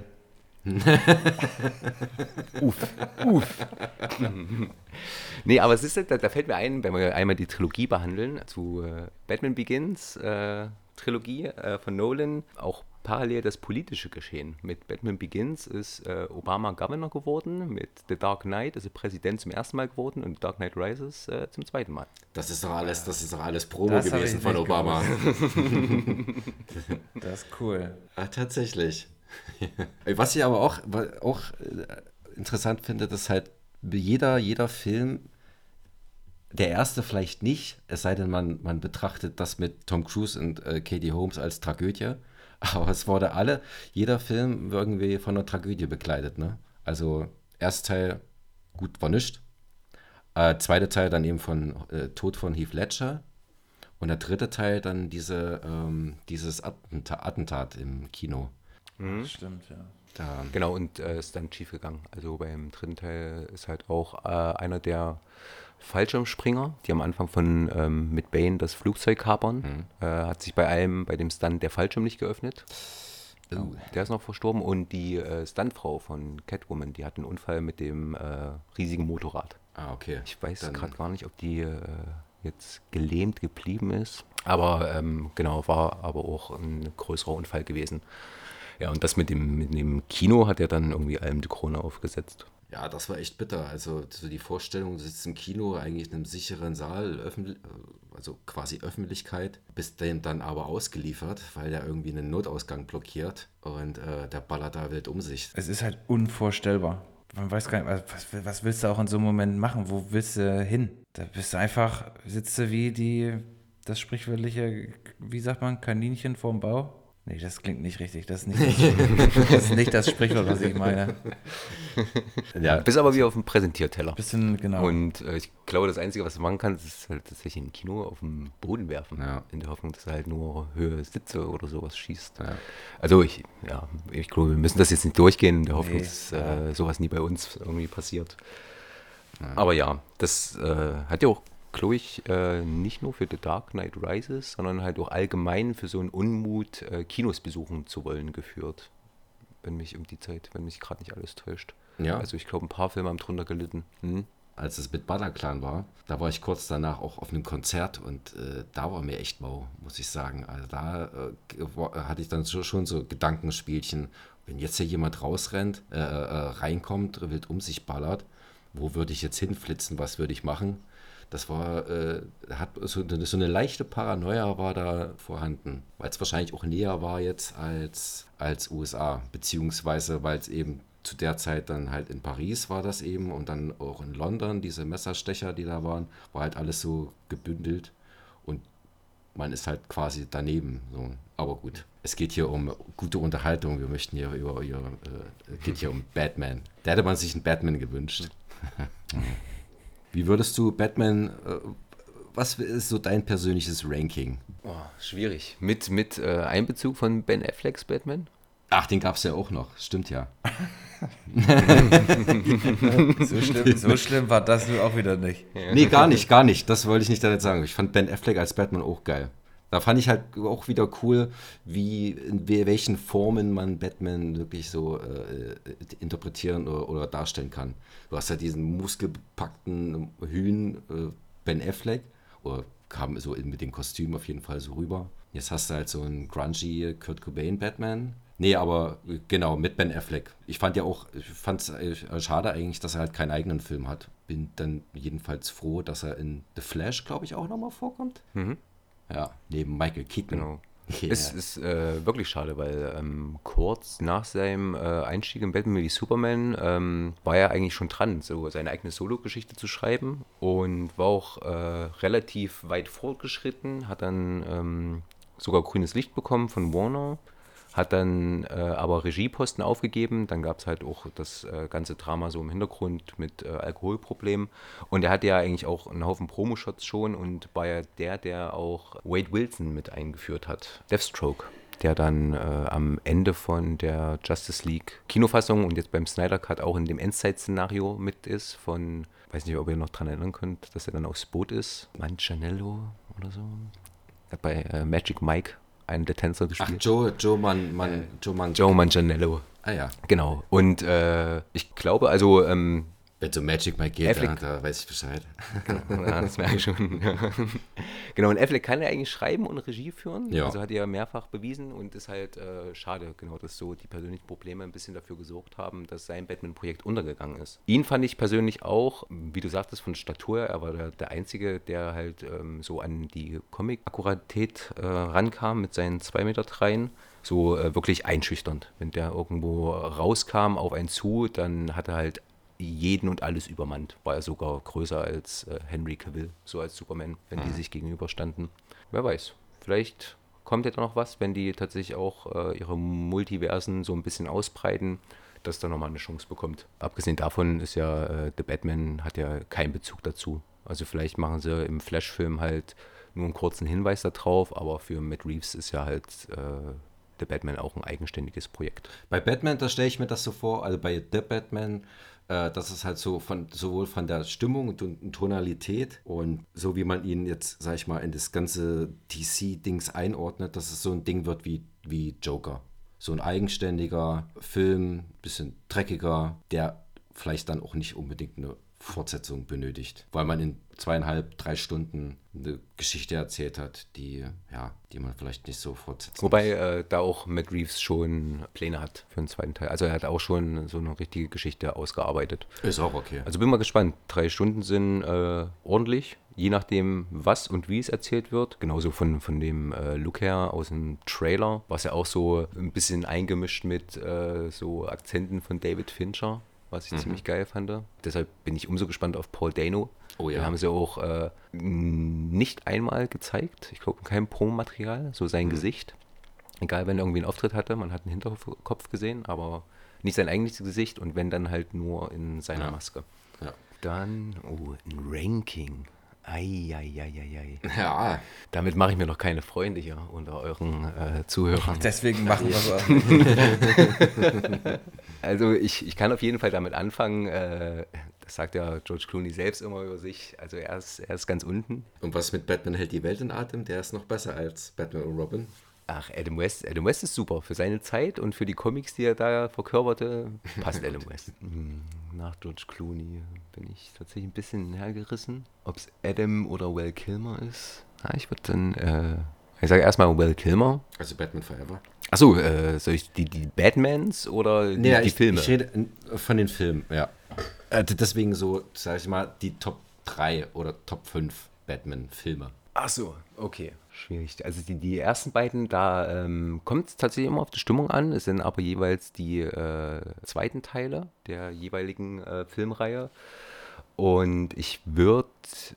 uff, uff. nee, aber es ist, da, da, fällt mir ein, wenn wir einmal die Trilogie behandeln, zu äh, Batman Begins, äh, Trilogie äh, von Nolan, auch parallel das politische Geschehen. Mit Batman Begins ist äh, Obama Governor geworden, mit The Dark Knight ist er Präsident zum ersten Mal geworden und Dark Knight Rises äh, zum zweiten Mal. Das ist doch alles, das ist doch alles Promo das gewesen von Obama. das ist cool. Ah, tatsächlich. Was ich aber auch, auch äh, interessant finde, dass halt jeder, jeder Film, der erste vielleicht nicht, es sei denn, man, man betrachtet das mit Tom Cruise und äh, Katie Holmes als Tragödie, aber es wurde alle, jeder Film irgendwie von einer Tragödie begleitet. Ne? Also, erster Teil, gut, war nichts. Äh, zweiter Teil dann eben von äh, Tod von Heath Ledger. Und der dritte Teil dann diese, ähm, dieses Attentat, Attentat im Kino. Mhm. Stimmt, ja. Da, genau, und äh, ist dann schief gegangen. Also beim dritten Teil ist halt auch äh, einer der Fallschirmspringer, die am Anfang von ähm, mit Bane das Flugzeug kapern, mhm. äh, hat sich bei einem, bei dem Stunt der Fallschirm nicht geöffnet. Oh. Der ist noch verstorben und die äh, Stuntfrau von Catwoman, die hat einen Unfall mit dem äh, riesigen Motorrad. Ah, okay. Ich weiß gerade gar nicht, ob die äh, jetzt gelähmt geblieben ist. Aber ähm, genau, war aber auch ein größerer Unfall gewesen. Ja, und das mit dem, mit dem Kino hat er dann irgendwie allem die Krone aufgesetzt. Ja, das war echt bitter. Also so die Vorstellung, du sitzt im Kino, eigentlich in einem sicheren Saal, also quasi Öffentlichkeit, bist dem dann aber ausgeliefert, weil der irgendwie einen Notausgang blockiert und äh, der ballert da wild um sich. Es ist halt unvorstellbar. Man weiß gar nicht, was, was willst du auch in so einem Moment machen? Wo willst du hin? Da bist du einfach, sitzt du wie die, das sprichwörtliche, wie sagt man, Kaninchen vorm Bau? Nee, das klingt nicht richtig. Das ist nicht das, das, ist nicht das Sprichwort, was ich meine. Ja, bist aber wie auf dem Präsentierteller. Bisschen, genau. Und äh, ich glaube, das Einzige, was du machen kannst, ist halt tatsächlich ein Kino auf den Boden werfen. Ja. In der Hoffnung, dass er halt nur Höhe Sitze oder sowas schießt. Ja. Also ich, ja, ich glaube, wir müssen das jetzt nicht durchgehen, in der Hoffnung, nee, dass äh, sowas nie bei uns irgendwie passiert. Aber ja, das äh, hat ja auch glaube ich, äh, nicht nur für The Dark Knight Rises, sondern halt auch allgemein für so einen Unmut, äh, Kinos besuchen zu wollen, geführt. Wenn mich um die Zeit, wenn mich gerade nicht alles täuscht. Ja. Also ich glaube, ein paar Filme haben drunter gelitten. Hm? Als es mit Bataclan war, da war ich kurz danach auch auf einem Konzert und äh, da war mir echt mau, muss ich sagen. Also da äh, hatte ich dann schon so Gedankenspielchen. Wenn jetzt hier jemand rausrennt, äh, äh, reinkommt, wild um sich ballert, wo würde ich jetzt hinflitzen, was würde ich machen? Das war, äh, hat so, so, eine leichte Paranoia war da vorhanden, weil es wahrscheinlich auch näher war jetzt als, als USA, beziehungsweise weil es eben zu der Zeit dann halt in Paris war das eben und dann auch in London, diese Messerstecher, die da waren, war halt alles so gebündelt und man ist halt quasi daneben. So. Aber gut, es geht hier um gute Unterhaltung. Wir möchten hier über, über äh, geht hier um Batman. Da hätte man sich einen Batman gewünscht. Wie würdest du Batman, äh, was ist so dein persönliches Ranking? Oh, schwierig. Mit, mit äh, Einbezug von Ben Afflecks Batman? Ach, den gab es ja auch noch. Stimmt ja. so, schlimm, so, schlimm, war das auch wieder nicht. Nee, gar nicht, gar nicht. Das wollte ich nicht damit sagen. Ich fand Ben Affleck als Batman auch geil. Da fand ich halt auch wieder cool, wie in welchen Formen man Batman wirklich so äh, interpretieren oder, oder, darstellen kann. Du hast ja diesen muskelbepackten Hühn äh, Ben Affleck, oder kam so mit dem Kostüm auf jeden Fall so rüber. Jetzt hast du halt so einen grungy Kurt Cobain Batman. Nee, aber genau, mit Ben Affleck. Ich fand ja auch, ich fand es äh, schade eigentlich, dass er halt keinen eigenen Film hat. Bin dann jedenfalls froh, dass er in The Flash, glaube ich, auch nochmal vorkommt. Mhm. Ja, neben Michael Keaton. Genau. Yeah. Es ist äh, wirklich schade, weil ähm, kurz nach seinem äh, Einstieg in Batman wie Superman ähm, war er eigentlich schon dran, so seine eigene Solo-Geschichte zu schreiben und war auch äh, relativ weit fortgeschritten, hat dann ähm, sogar grünes Licht bekommen von Warner hat dann äh, aber Regieposten aufgegeben. Dann gab es halt auch das äh, ganze Drama so im Hintergrund mit äh, Alkoholproblemen. Und er hatte ja eigentlich auch einen Haufen Promo-Shots schon und war ja der, der auch Wade Wilson mit eingeführt hat. Deathstroke der dann äh, am Ende von der Justice League Kinofassung und jetzt beim Snyder Cut auch in dem Endzeit-Szenario mit ist von, weiß nicht, ob ihr noch dran erinnern könnt, dass er dann aufs Boot ist, Manganiello oder so. Hat bei äh, Magic Mike einen der Tänzer gespielt. Ach, Joe, Joe, Man, Man, äh, Joe, Man Joe Manganiello. Ah ja. Genau. Und äh, ich glaube, also ähm, wenn es um Magic mal geht, Affleck, da, da weiß ich Bescheid. Genau, ja, das merke ich schon. genau, und Affleck kann ja eigentlich schreiben und Regie führen. Ja. Also hat er ja mehrfach bewiesen und ist halt äh, schade, genau, dass so die persönlichen Probleme ein bisschen dafür gesorgt haben, dass sein Batman-Projekt untergegangen ist. Ihn fand ich persönlich auch, wie du sagtest, von Statur, er war der, der Einzige, der halt ähm, so an die Comic-Akkuratät äh, rankam mit seinen 2,3 Meter. Dreien so äh, wirklich einschüchternd. Wenn der irgendwo rauskam auf einen zu, dann hat er halt jeden und alles übermannt. War er sogar größer als äh, Henry Cavill, so als Superman, wenn mhm. die sich gegenüberstanden. Wer weiß, vielleicht kommt ja da noch was, wenn die tatsächlich auch äh, ihre Multiversen so ein bisschen ausbreiten, dass da nochmal eine Chance bekommt. Abgesehen davon ist ja, äh, The Batman hat ja keinen Bezug dazu. Also vielleicht machen sie im Flash-Film halt nur einen kurzen Hinweis darauf, aber für Matt Reeves ist ja halt äh, The Batman auch ein eigenständiges Projekt. Bei Batman, da stelle ich mir das so vor, also bei The Batman äh, dass es halt so von sowohl von der Stimmung und Tonalität und so wie man ihn jetzt, sag ich mal, in das ganze DC-Dings einordnet, dass es so ein Ding wird wie, wie Joker. So ein eigenständiger Film, bisschen dreckiger, der vielleicht dann auch nicht unbedingt eine Fortsetzung benötigt, weil man in zweieinhalb, drei Stunden eine Geschichte erzählt hat, die, ja, die man vielleicht nicht so fortsetzt. Wobei äh, da auch Matt Reeves schon Pläne hat für den zweiten Teil. Also er hat auch schon so eine richtige Geschichte ausgearbeitet. Ist auch okay. Also bin mal gespannt. Drei Stunden sind äh, ordentlich, je nachdem, was und wie es erzählt wird. Genauso von, von dem äh, Look her aus dem Trailer, was ja auch so ein bisschen eingemischt mit äh, so Akzenten von David Fincher was ich mhm. ziemlich geil fand. Deshalb bin ich umso gespannt auf Paul Dano. Oh ja. Den haben sie auch äh, nicht einmal gezeigt. Ich glaube, kein Promomaterial, so sein mhm. Gesicht. Egal, wenn er irgendwie einen Auftritt hatte, man hat einen Hinterkopf gesehen, aber nicht sein eigentliches Gesicht und wenn dann halt nur in seiner ja. Maske. Ja. Dann, oh, ein Ranking. Eieieiei. Ja. Damit mache ich mir noch keine Freunde hier unter euren äh, Zuhörern. Deswegen machen wir so. also ich, ich kann auf jeden Fall damit anfangen. Äh, das sagt ja George Clooney selbst immer über sich. Also er ist, er ist ganz unten. Und was mit Batman hält die Welt in Atem? Der ist noch besser als Batman und Robin. Ach, Adam West. Adam West ist super. Für seine Zeit und für die Comics, die er da verkörperte, passt Adam West. Hm, nach George Clooney bin ich tatsächlich ein bisschen hergerissen. Ob es Adam oder Well Kilmer ist. Ja, ich würde dann, äh, ich sage erstmal Well Kilmer. Also Batman Forever. Achso, äh, soll ich die, die Batmans oder die, nee, die ich, Filme? Ich rede von den Filmen, ja. Äh, deswegen so, sag ich mal, die Top 3 oder Top 5 Batman-Filme. Ach so, okay. Schwierig. Also die, die ersten beiden, da ähm, kommt es tatsächlich immer auf die Stimmung an. Es sind aber jeweils die äh, zweiten Teile der jeweiligen äh, Filmreihe. Und ich würde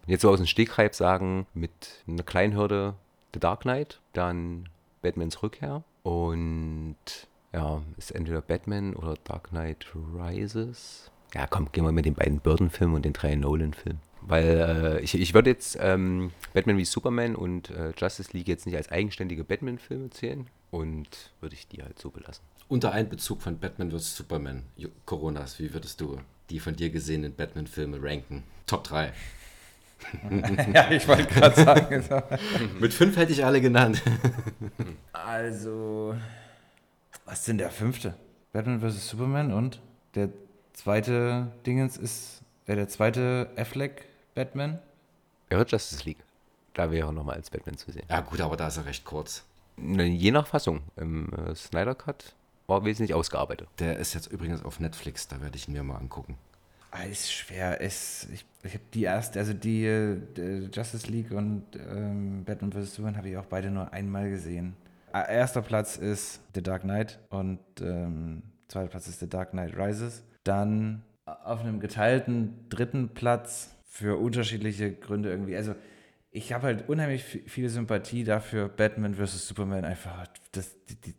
jetzt so aus dem Stegreif sagen, mit einer kleinen Hürde The Dark Knight, dann Batmans Rückkehr und ja, ist entweder Batman oder Dark Knight Rises. Ja, komm, gehen wir mit den beiden Burton-Filmen und den drei Nolan-Filmen. Weil äh, ich, ich würde jetzt ähm, Batman wie Superman und äh, Justice League jetzt nicht als eigenständige Batman-Filme zählen und würde ich die halt so belassen. Unter Einbezug von Batman vs. Superman, Coronas, wie würdest du die von dir gesehenen Batman-Filme ranken? Top 3. ja, ich wollte gerade sagen. Mit fünf hätte ich alle genannt. Also, was ist denn der fünfte? Batman vs. Superman und der zweite Dingens ist, äh, der zweite Affleck Batman? Ja, Justice League. Da wäre er nochmal als Batman zu sehen. Ja gut, aber da ist er recht kurz. Na, Je nach Fassung. Im äh, Snyder Cut war wesentlich ausgearbeitet. Der ist jetzt übrigens auf Netflix, da werde ich ihn mir mal angucken. Ist schwer. Es, ich ich habe die erste, also die äh, die Justice League und ähm, Batman vs. Superman habe ich auch beide nur einmal gesehen. Ah, Erster Platz ist The Dark Knight und ähm, zweiter Platz ist The Dark Knight Rises. Dann auf einem geteilten dritten Platz für unterschiedliche Gründe irgendwie. Also ich habe halt unheimlich vi- viel Sympathie dafür, Batman vs. Superman einfach das, die, die,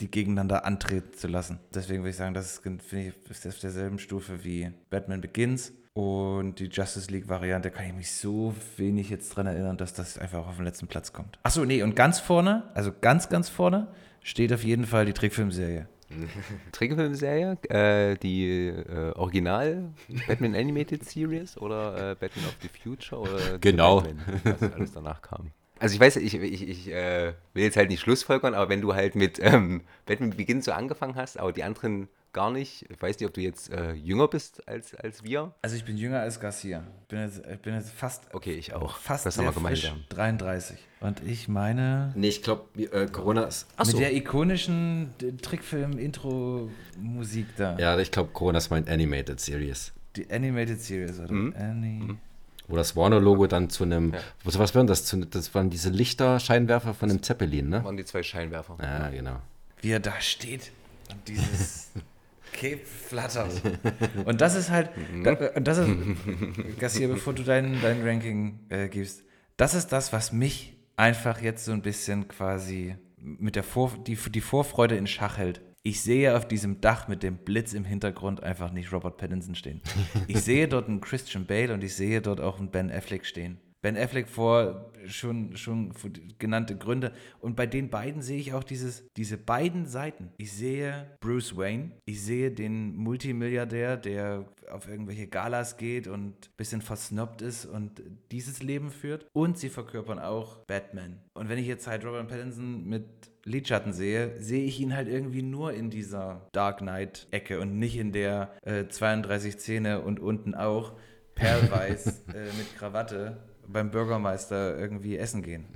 die gegeneinander antreten zu lassen. Deswegen würde ich sagen, das ist, finde ich, ist auf derselben Stufe wie Batman Begins. Und die Justice League-Variante kann ich mich so wenig jetzt dran erinnern, dass das einfach auf den letzten Platz kommt. Achso, nee, und ganz vorne, also ganz, ganz vorne, steht auf jeden Fall die Trickfilmserie. Trickfilmserie, äh, die äh, Original Batman Animated Series oder äh, Batman of the Future oder Genau. Batman, was alles danach kam. Also ich weiß, ich, ich, ich äh, will jetzt halt nicht Schlussfolgern, aber wenn du halt mit ähm, Batman Begins so angefangen hast, aber die anderen gar nicht, ich weiß nicht, ob du jetzt äh, jünger bist als, als wir. Also ich bin jünger als Garcia. Ich bin jetzt, ich bin jetzt fast, Okay, ich auch. fast das haben wir frisch, gemeinsam. 33. Und ich meine, Nee, ich glaube, äh, Corona ist. mit der ikonischen Trickfilm-Intro-Musik da. Ja, ich glaube, Corona ist mein Animated Series. Die Animated Series, oder? Ani Wo das Warner-Logo dann zu einem. Was, was waren das? Zu, das waren diese Lichter-Scheinwerfer von einem Zeppelin, ne? waren die zwei Scheinwerfer. Ja, genau. Wie er da steht und dieses Cape flattert. Und das ist halt, da, und das ist, Garcia, bevor du dein, dein Ranking äh, gibst, das ist das, was mich einfach jetzt so ein bisschen quasi mit der Vor, die, die Vorfreude in Schach hält. Ich sehe auf diesem Dach mit dem Blitz im Hintergrund einfach nicht Robert Pattinson stehen. Ich sehe dort einen Christian Bale und ich sehe dort auch einen Ben Affleck stehen. Ben Affleck vor schon, schon genannte Gründe. Und bei den beiden sehe ich auch dieses, diese beiden Seiten. Ich sehe Bruce Wayne, ich sehe den Multimilliardär, der auf irgendwelche Galas geht und ein bisschen versnobbt ist und dieses Leben führt. Und sie verkörpern auch Batman. Und wenn ich jetzt halt Robert Pattinson mit Lidschatten sehe, sehe ich ihn halt irgendwie nur in dieser Dark Knight-Ecke und nicht in der äh, 32 Zähne und unten auch perlweiß äh, mit Krawatte beim Bürgermeister irgendwie essen gehen.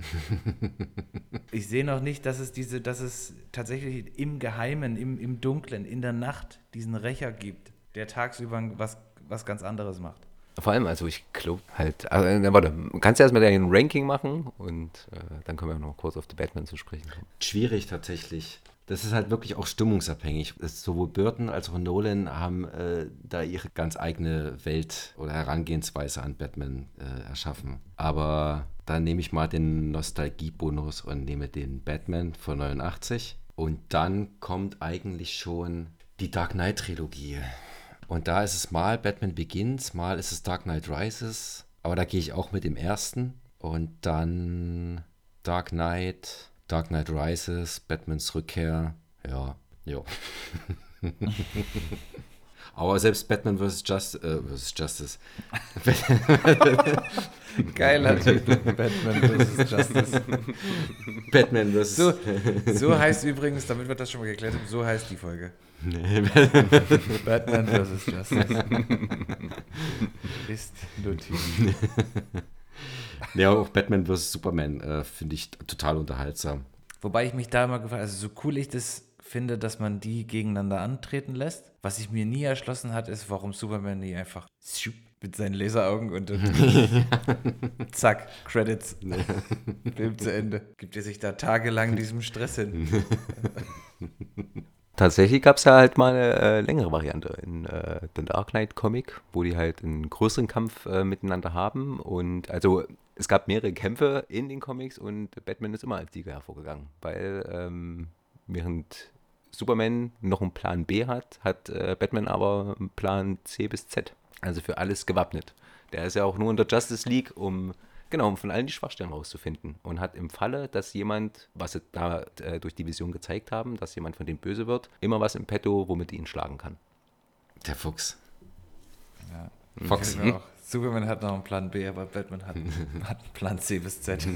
Ich sehe noch nicht, dass es diese, dass es tatsächlich im Geheimen, im, im Dunklen, in der Nacht diesen Rächer gibt, der tagsüber was, was ganz anderes macht. Vor allem, also ich glaube halt, also, äh, warte, kannst du erstmal dein Ranking machen und äh, dann können wir noch kurz auf die Batman zu sprechen kommen. Schwierig tatsächlich. Das ist halt wirklich auch stimmungsabhängig. Es, sowohl Burton als auch Nolan haben äh, da ihre ganz eigene Welt oder Herangehensweise an Batman äh, erschaffen. Aber dann nehme ich mal den Nostalgiebonus und nehme den Batman von 89. Und dann kommt eigentlich schon die Dark Knight Trilogie. Und da ist es mal Batman Begins, mal ist es Dark Knight Rises. Aber da gehe ich auch mit dem ersten. Und dann Dark Knight, Dark Knight Rises, Batmans Rückkehr. Ja, ja. Aber selbst Batman vs. Just, äh. Justice. Geiler Titel, Batman vs. Justice. Batman vs. So, so heißt übrigens, damit wird das schon mal geklärt, so heißt die Folge. Batman vs. Justice. Ist notiert. Ja, auch Batman vs. Superman äh, finde ich total unterhaltsam. Wobei ich mich da immer gefragt also so cool ich das finde, dass man die gegeneinander antreten lässt. Was sich mir nie erschlossen hat, ist, warum Superman nie einfach mit seinen Laseraugen und zack, Credits. Film zu Ende. Gibt er sich da tagelang diesem Stress hin. Tatsächlich gab es ja halt mal eine äh, längere Variante in äh, The Dark Knight Comic, wo die halt einen größeren Kampf äh, miteinander haben. Und also es gab mehrere Kämpfe in den Comics und Batman ist immer als Sieger hervorgegangen, weil ähm, während Superman noch einen Plan B hat, hat äh, Batman aber einen Plan C bis Z. Also für alles gewappnet. Der ist ja auch nur in der Justice League, um genau, um von allen die Schwachstellen rauszufinden. Und hat im Falle, dass jemand, was sie da äh, durch die Vision gezeigt haben, dass jemand von denen böse wird, immer was im Petto, womit die ihn schlagen kann. Der Fuchs. Ja. Fox. Auch Superman hat noch einen Plan B, aber Batman hat, hat einen Plan C bis Z.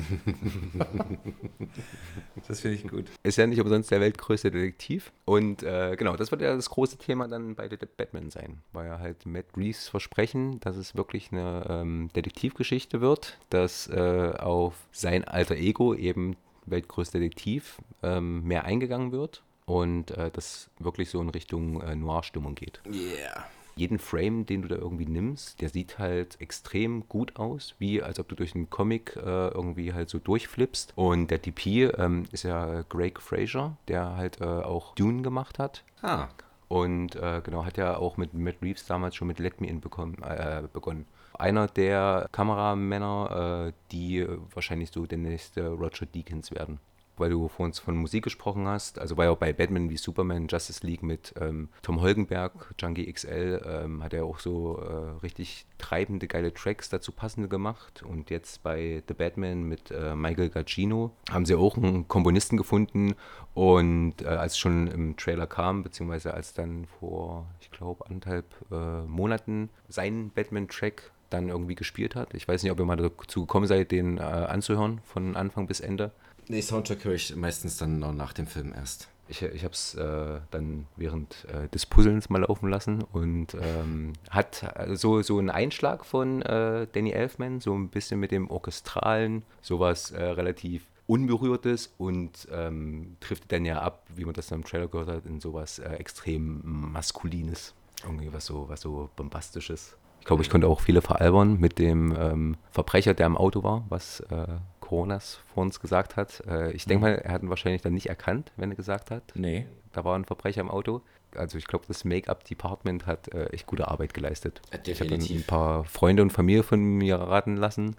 das finde ich gut. Ist ja nicht umsonst der weltgrößte Detektiv. Und äh, genau, das wird ja das große Thema dann bei The Batman sein. War ja halt Matt Reeves Versprechen, dass es wirklich eine ähm, Detektivgeschichte wird, dass äh, auf sein alter Ego, eben weltgrößter Detektiv, ähm, mehr eingegangen wird. Und äh, das wirklich so in Richtung äh, Noir-Stimmung geht. Yeah jeden Frame, den du da irgendwie nimmst, der sieht halt extrem gut aus, wie als ob du durch einen Comic äh, irgendwie halt so durchflippst. Und der DP ähm, ist ja Greg Fraser, der halt äh, auch Dune gemacht hat. Ah. Und äh, genau, hat ja auch mit Matt Reeves damals schon mit Let Me In bekommen, äh, begonnen. Einer der Kameramänner, äh, die wahrscheinlich so der nächste Roger Deakins werden weil du vor uns von Musik gesprochen hast. Also war ja auch bei Batman wie Superman, Justice League mit ähm, Tom Holgenberg, Junkie XL, ähm, hat er auch so äh, richtig treibende, geile Tracks dazu passende gemacht. Und jetzt bei The Batman mit äh, Michael Gacino haben sie auch einen Komponisten gefunden. Und äh, als schon im Trailer kam, beziehungsweise als dann vor, ich glaube, anderthalb äh, Monaten sein Batman-Track dann irgendwie gespielt hat. Ich weiß nicht, ob ihr mal dazu gekommen seid, den äh, anzuhören, von Anfang bis Ende. Nee, Soundtrack höre ich meistens dann noch nach dem Film erst. Ich, ich habe es äh, dann während äh, des Puzzlens mal laufen lassen und ähm, hat so, so einen Einschlag von äh, Danny Elfman, so ein bisschen mit dem Orchestralen, sowas äh, relativ Unberührtes und ähm, trifft dann ja ab, wie man das dann im Trailer gehört hat, in sowas äh, extrem Maskulines. Irgendwie was so, was so Bombastisches. Ich glaube, ich konnte auch viele veralbern mit dem ähm, Verbrecher, der im Auto war, was äh, Coronas vor uns gesagt hat. Äh, ich denke mhm. mal, er hat ihn wahrscheinlich dann nicht erkannt, wenn er gesagt hat. Nee. Da war ein Verbrecher im Auto. Also ich glaube, das Make-up-Department hat äh, echt gute Arbeit geleistet. Definitiv. Ich habe ein paar Freunde und Familie von mir raten lassen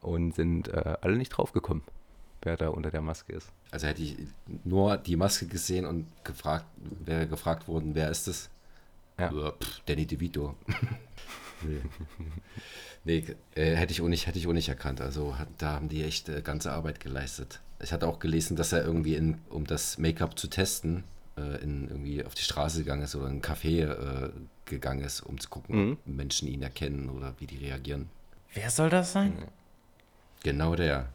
und sind äh, alle nicht draufgekommen, wer da unter der Maske ist. Also hätte ich nur die Maske gesehen und gefragt, wäre gefragt worden, wer ist es? Ja. Pff, Danny DeVito. nee. Nee, äh, hätte, ich auch nicht, hätte ich auch nicht erkannt. Also hat, da haben die echt äh, ganze Arbeit geleistet. Ich hatte auch gelesen, dass er irgendwie, in, um das Make-up zu testen, äh, in, irgendwie auf die Straße gegangen ist oder in ein Café äh, gegangen ist, um zu gucken, mhm. ob Menschen ihn erkennen oder wie die reagieren. Wer soll das sein? Genau der.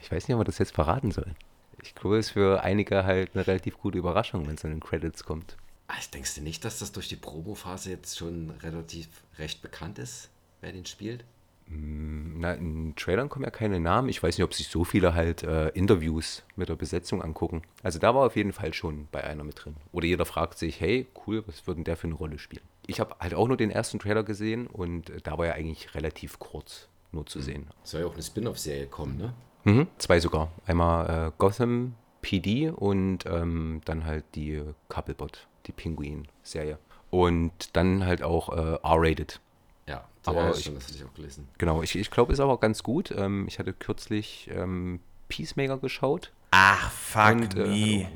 Ich weiß nicht, ob man das jetzt verraten soll. Ich glaube, es ist für einige halt eine relativ gute Überraschung, wenn es in den Credits kommt. Ach, denkst du nicht, dass das durch die Promophase jetzt schon relativ recht bekannt ist? wer den spielt? Mm, na, in Trailern kommen ja keine Namen. Ich weiß nicht, ob sich so viele halt äh, Interviews mit der Besetzung angucken. Also da war auf jeden Fall schon bei einer mit drin. Oder jeder fragt sich, hey, cool, was würde denn der für eine Rolle spielen? Ich habe halt auch nur den ersten Trailer gesehen und äh, da war ja eigentlich relativ kurz nur zu mhm. sehen. Soll ja auch eine Spin-off-Serie kommen, ne? Mhm, zwei sogar. Einmal äh, Gotham PD und ähm, dann halt die Couplebot, die Pinguin-Serie. Und dann halt auch äh, R-rated. Ja, aber ich, das hatte ich auch gelesen. Genau, ich, ich glaube, ist aber ganz gut. Ähm, ich hatte kürzlich ähm, Peacemaker geschaut. Ach, fuck und, me. Äh,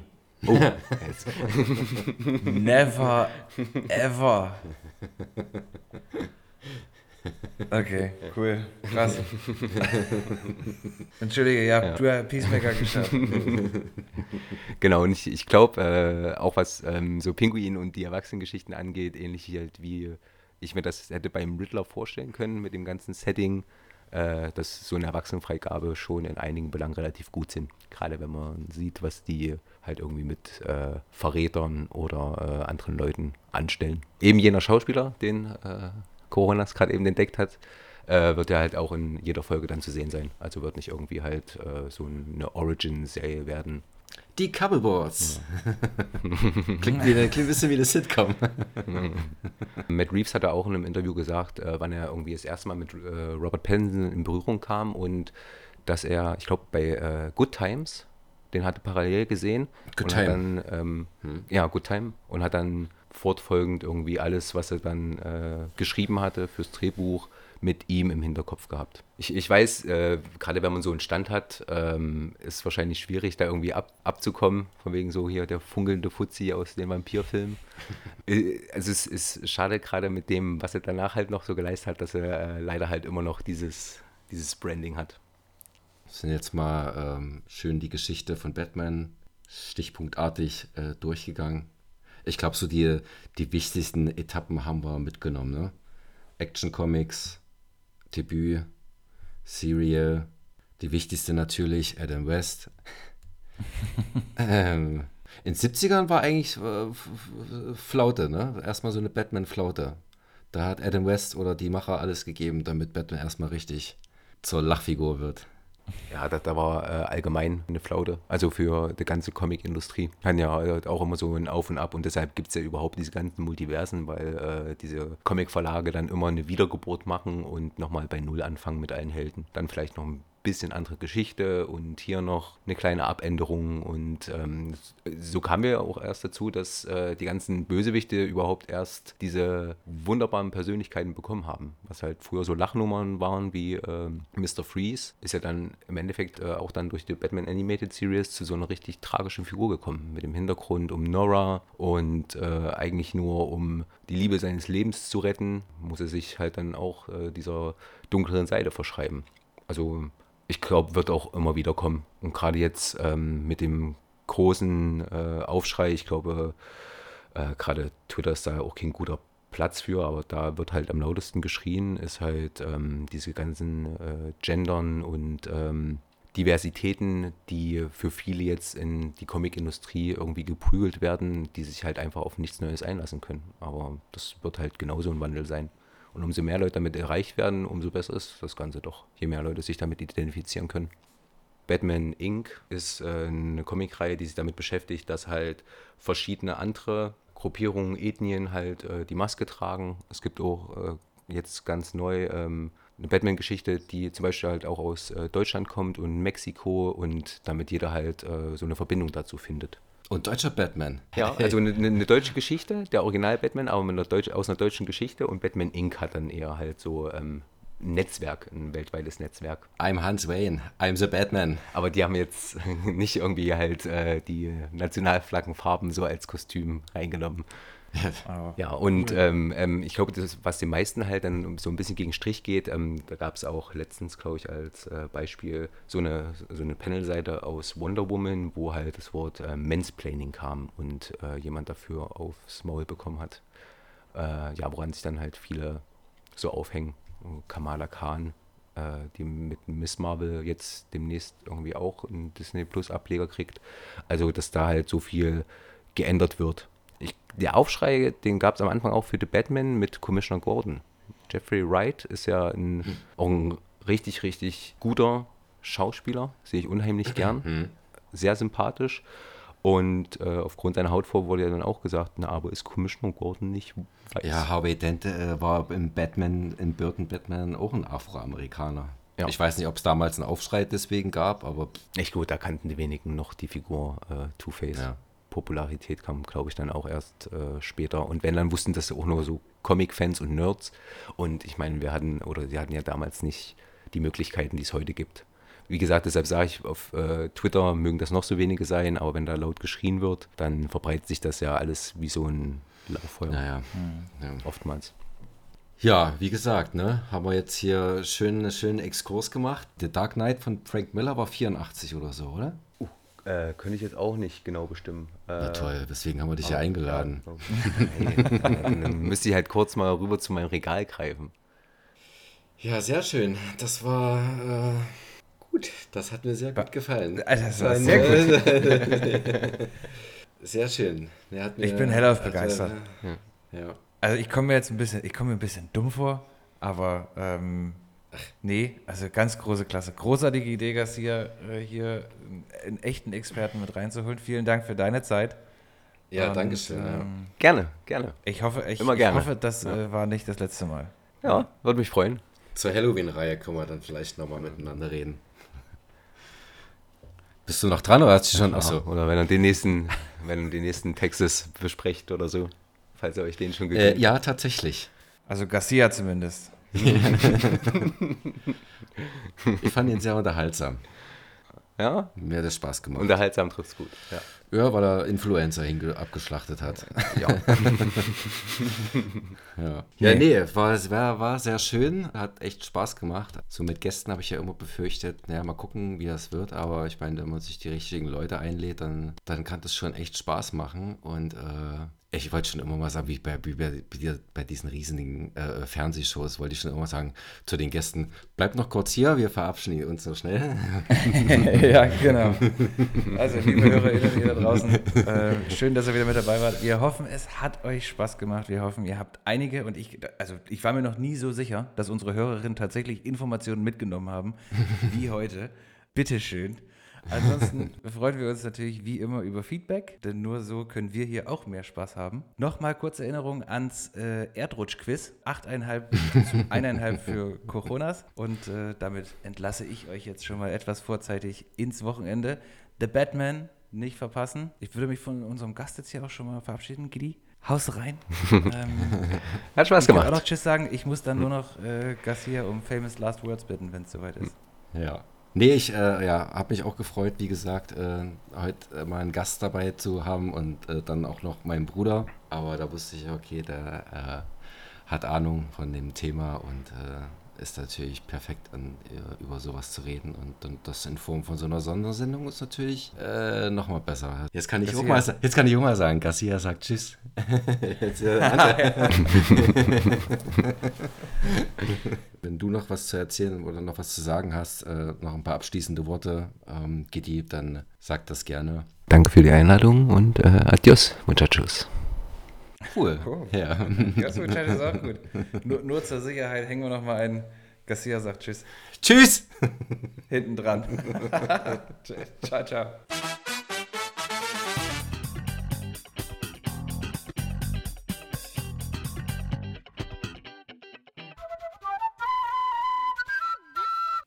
oh, Never ever. Okay, cool. Krass. Entschuldige, ja, ja. du hast Peacemaker geschaut. genau, und ich, ich glaube, äh, auch was ähm, so Pinguin und die Erwachsenengeschichten angeht, ähnlich halt wie ich mir das hätte beim Riddler vorstellen können mit dem ganzen Setting, äh, dass so eine Erwachsenenfreigabe schon in einigen Belangen relativ gut sind. Gerade wenn man sieht, was die halt irgendwie mit äh, Verrätern oder äh, anderen Leuten anstellen. Eben jener Schauspieler, den äh, Coronas gerade eben entdeckt hat, äh, wird ja halt auch in jeder Folge dann zu sehen sein. Also wird nicht irgendwie halt äh, so eine Origin-Serie werden, die Coupleboards. klingt, wie eine, klingt ein bisschen wie eine Sitcom. Matt Reeves hat auch in einem Interview gesagt, äh, wann er irgendwie das erste Mal mit äh, Robert Pattinson in Berührung kam und dass er, ich glaube, bei äh, Good Times, den hatte parallel gesehen. Good Time. Dann, ähm, hm. Ja, Good Time. Und hat dann fortfolgend irgendwie alles, was er dann äh, geschrieben hatte fürs Drehbuch, mit ihm im Hinterkopf gehabt. Ich, ich weiß, äh, gerade wenn man so einen Stand hat, ähm, ist wahrscheinlich schwierig, da irgendwie ab, abzukommen, von wegen so hier der funkelnde Fuzzi aus dem Vampirfilm. äh, also es ist schade gerade mit dem, was er danach halt noch so geleistet hat, dass er äh, leider halt immer noch dieses, dieses Branding hat. Wir sind jetzt mal ähm, schön die Geschichte von Batman stichpunktartig äh, durchgegangen. Ich glaube, so die, die wichtigsten Etappen haben wir mitgenommen. Ne? Action Comics, Debüt, Serial, die wichtigste natürlich, Adam West. ähm, in den 70ern war eigentlich äh, Flaute, ne? Erstmal so eine Batman-Flaute. Da hat Adam West oder die Macher alles gegeben, damit Batman erstmal richtig zur Lachfigur wird. Ja, da, da war äh, allgemein eine Flaute. Also für die ganze Comic-Industrie. Kann ja äh, auch immer so ein Auf und Ab und deshalb gibt es ja überhaupt diese ganzen Multiversen, weil äh, diese Comic-Verlage dann immer eine Wiedergeburt machen und nochmal bei Null anfangen mit allen Helden. Dann vielleicht noch ein bisschen andere Geschichte und hier noch eine kleine Abänderung. Und ähm, so kamen wir auch erst dazu, dass äh, die ganzen Bösewichte überhaupt erst diese wunderbaren Persönlichkeiten bekommen haben. Was halt früher so Lachnummern waren wie äh, Mr. Freeze, ist ja dann im Endeffekt äh, auch dann durch die Batman Animated Series zu so einer richtig tragischen Figur gekommen. Mit dem Hintergrund um Nora und äh, eigentlich nur um die Liebe seines Lebens zu retten, muss er sich halt dann auch äh, dieser dunkleren Seite verschreiben. Also ich glaube, wird auch immer wieder kommen. Und gerade jetzt ähm, mit dem großen äh, Aufschrei, ich glaube, äh, gerade Twitter ist da auch kein guter Platz für, aber da wird halt am lautesten geschrien, ist halt ähm, diese ganzen äh, Gendern und ähm, Diversitäten, die für viele jetzt in die Comicindustrie irgendwie geprügelt werden, die sich halt einfach auf nichts Neues einlassen können. Aber das wird halt genauso ein Wandel sein. Und umso mehr Leute damit erreicht werden, umso besser ist das Ganze doch. Je mehr Leute sich damit identifizieren können. Batman Inc. ist äh, eine Comicreihe, die sich damit beschäftigt, dass halt verschiedene andere Gruppierungen, Ethnien halt äh, die Maske tragen. Es gibt auch äh, jetzt ganz neu ähm, eine Batman-Geschichte, die zum Beispiel halt auch aus Deutschland kommt und Mexiko und damit jeder halt so eine Verbindung dazu findet. Und deutscher Batman. Ja, also eine, eine deutsche Geschichte, der Original Batman, aber einer Deutsch, aus einer deutschen Geschichte und Batman Inc. hat dann eher halt so ähm, ein Netzwerk, ein weltweites Netzwerk. I'm Hans Wayne, I'm the Batman. Aber die haben jetzt nicht irgendwie halt äh, die Nationalflaggenfarben so als Kostüm reingenommen. Ja, und ähm, ähm, ich glaube, das, was den meisten halt dann so ein bisschen gegen Strich geht, ähm, da gab es auch letztens, glaube ich, als äh, Beispiel so eine, so eine Panelseite aus Wonder Woman, wo halt das Wort äh, Mansplaining kam und äh, jemand dafür aufs Maul bekommen hat. Äh, ja, woran sich dann halt viele so aufhängen. Kamala Khan, äh, die mit Miss Marvel jetzt demnächst irgendwie auch einen Disney Plus Ableger kriegt. Also, dass da halt so viel geändert wird ich, der Aufschrei, den gab es am Anfang auch für The Batman mit Commissioner Gordon. Jeffrey Wright ist ja ein, mhm. auch ein richtig, richtig guter Schauspieler, sehe ich unheimlich gern, mhm. sehr sympathisch. Und äh, aufgrund seiner Hautfarbe wurde ja dann auch gesagt, na, aber ist Commissioner Gordon nicht weiß? Ja, Harvey Dent äh, war im Batman, in Burton Batman auch ein Afroamerikaner. Ja. Ich weiß nicht, ob es damals einen Aufschrei deswegen gab, aber. Echt gut, da kannten die wenigen noch die Figur äh, Two-Face. Ja. Popularität kam, glaube ich, dann auch erst äh, später. Und wenn, dann wussten das auch nur so Comic-Fans und Nerds. Und ich meine, wir hatten, oder sie hatten ja damals nicht die Möglichkeiten, die es heute gibt. Wie gesagt, deshalb sage ich, auf äh, Twitter mögen das noch so wenige sein, aber wenn da laut geschrien wird, dann verbreitet sich das ja alles wie so ein Lauffeuer. Naja, mhm. ja. oftmals. Ja, wie gesagt, ne, haben wir jetzt hier schön, einen schönen Exkurs gemacht. The Dark Knight von Frank Miller war 84 oder so, oder? Äh, könnte ich jetzt auch nicht genau bestimmen. Na äh, toll, deswegen haben wir dich ja eingeladen. Ja, dann müsste ich halt kurz mal rüber zu meinem Regal greifen. Ja, sehr schön. Das war äh, gut. Das hat mir sehr gut gefallen. Das war sehr gut. sehr schön. Mir, ich bin hellauf begeistert. ja. ja. Also ich komme mir jetzt ein bisschen, ich komme mir ein bisschen dumm vor, aber ähm, Nee, also ganz große Klasse. Großartige Idee, Garcia, äh, hier einen echten Experten mit reinzuholen. Vielen Dank für deine Zeit. Ja, Und, danke schön. Ähm. Gerne, gerne. Ich hoffe, ich, Immer gerne. ich hoffe, das ja. äh, war nicht das letzte Mal. Ja, würde mich freuen. Zur Halloween-Reihe können wir dann vielleicht nochmal miteinander reden. Bist du noch dran oder hast du schon? Achso. Oder wenn er den nächsten, wenn er den nächsten Texas besprecht oder so. Falls ihr euch den schon gegeben äh, Ja, tatsächlich. Also Garcia zumindest. Ich fand ihn sehr unterhaltsam. Ja? Mir hat das Spaß gemacht. Unterhaltsam trifft's gut. Ja. ja, weil er Influencer abgeschlachtet hat. Ja. ja. ja, nee, war, war, war sehr schön. Hat echt Spaß gemacht. So mit Gästen habe ich ja immer befürchtet, naja, mal gucken, wie das wird. Aber ich meine, wenn man sich die richtigen Leute einlädt, dann, dann kann das schon echt Spaß machen. Und äh, Ich wollte schon immer mal sagen, wie bei, wie bei, bei diesen riesigen äh, Fernsehshows, wollte ich schon immer sagen zu den Gästen, bleibt noch kurz hier, wir verabschieden uns so schnell. ja, genau. Also, liebe HörerInnen, ihr da draußen, äh, schön, dass ihr wieder mit dabei wart. Wir hoffen, es hat euch Spaß gemacht. Wir hoffen, ihr habt einige und ich, also ich war mir noch nie so sicher, dass unsere Hörerinnen tatsächlich Informationen mitgenommen haben, wie heute. Bitteschön. Ansonsten freuen wir uns natürlich wie immer über Feedback, denn nur so können wir hier auch mehr Spaß haben. Nochmal kurze Erinnerung ans äh, Erdrutsch-Quiz. 8,5 zu 1,5 für Coronas. Und äh, damit entlasse ich euch jetzt schon mal etwas vorzeitig ins Wochenende. The Batman nicht verpassen. Ich würde mich von unserem Gast jetzt hier auch schon mal verabschieden, Gidi. Haus rein. ähm, Hat Spaß gemacht. Ich kann auch noch Tschüss sagen. Ich muss dann nur noch äh, Garcia um Famous Last Words bitten, wenn es soweit ist. Ja. Nee, ich äh, ja, habe mich auch gefreut, wie gesagt, äh, heute äh, mal einen Gast dabei zu haben und äh, dann auch noch meinen Bruder. Aber da wusste ich, okay, der äh, hat Ahnung von dem Thema und äh, ist natürlich perfekt, an, über sowas zu reden. Und, und, das in Form von so einer Sondersendung ist natürlich äh, nochmal besser. Jetzt kann, ich auch mal, jetzt kann ich auch mal sagen, Garcia sagt Tschüss. jetzt, äh, Wenn du noch was zu erzählen oder noch was zu sagen hast, äh, noch ein paar abschließende Worte, ähm, Gidi, dann sag das gerne. Danke für die Einladung und äh, adios, muchachos. Cool. cool. Ja. Das ist auch gut. Nur, nur zur Sicherheit hängen wir noch mal ein. Garcia sagt Tschüss. Tschüss! Hinten dran. ciao, ciao.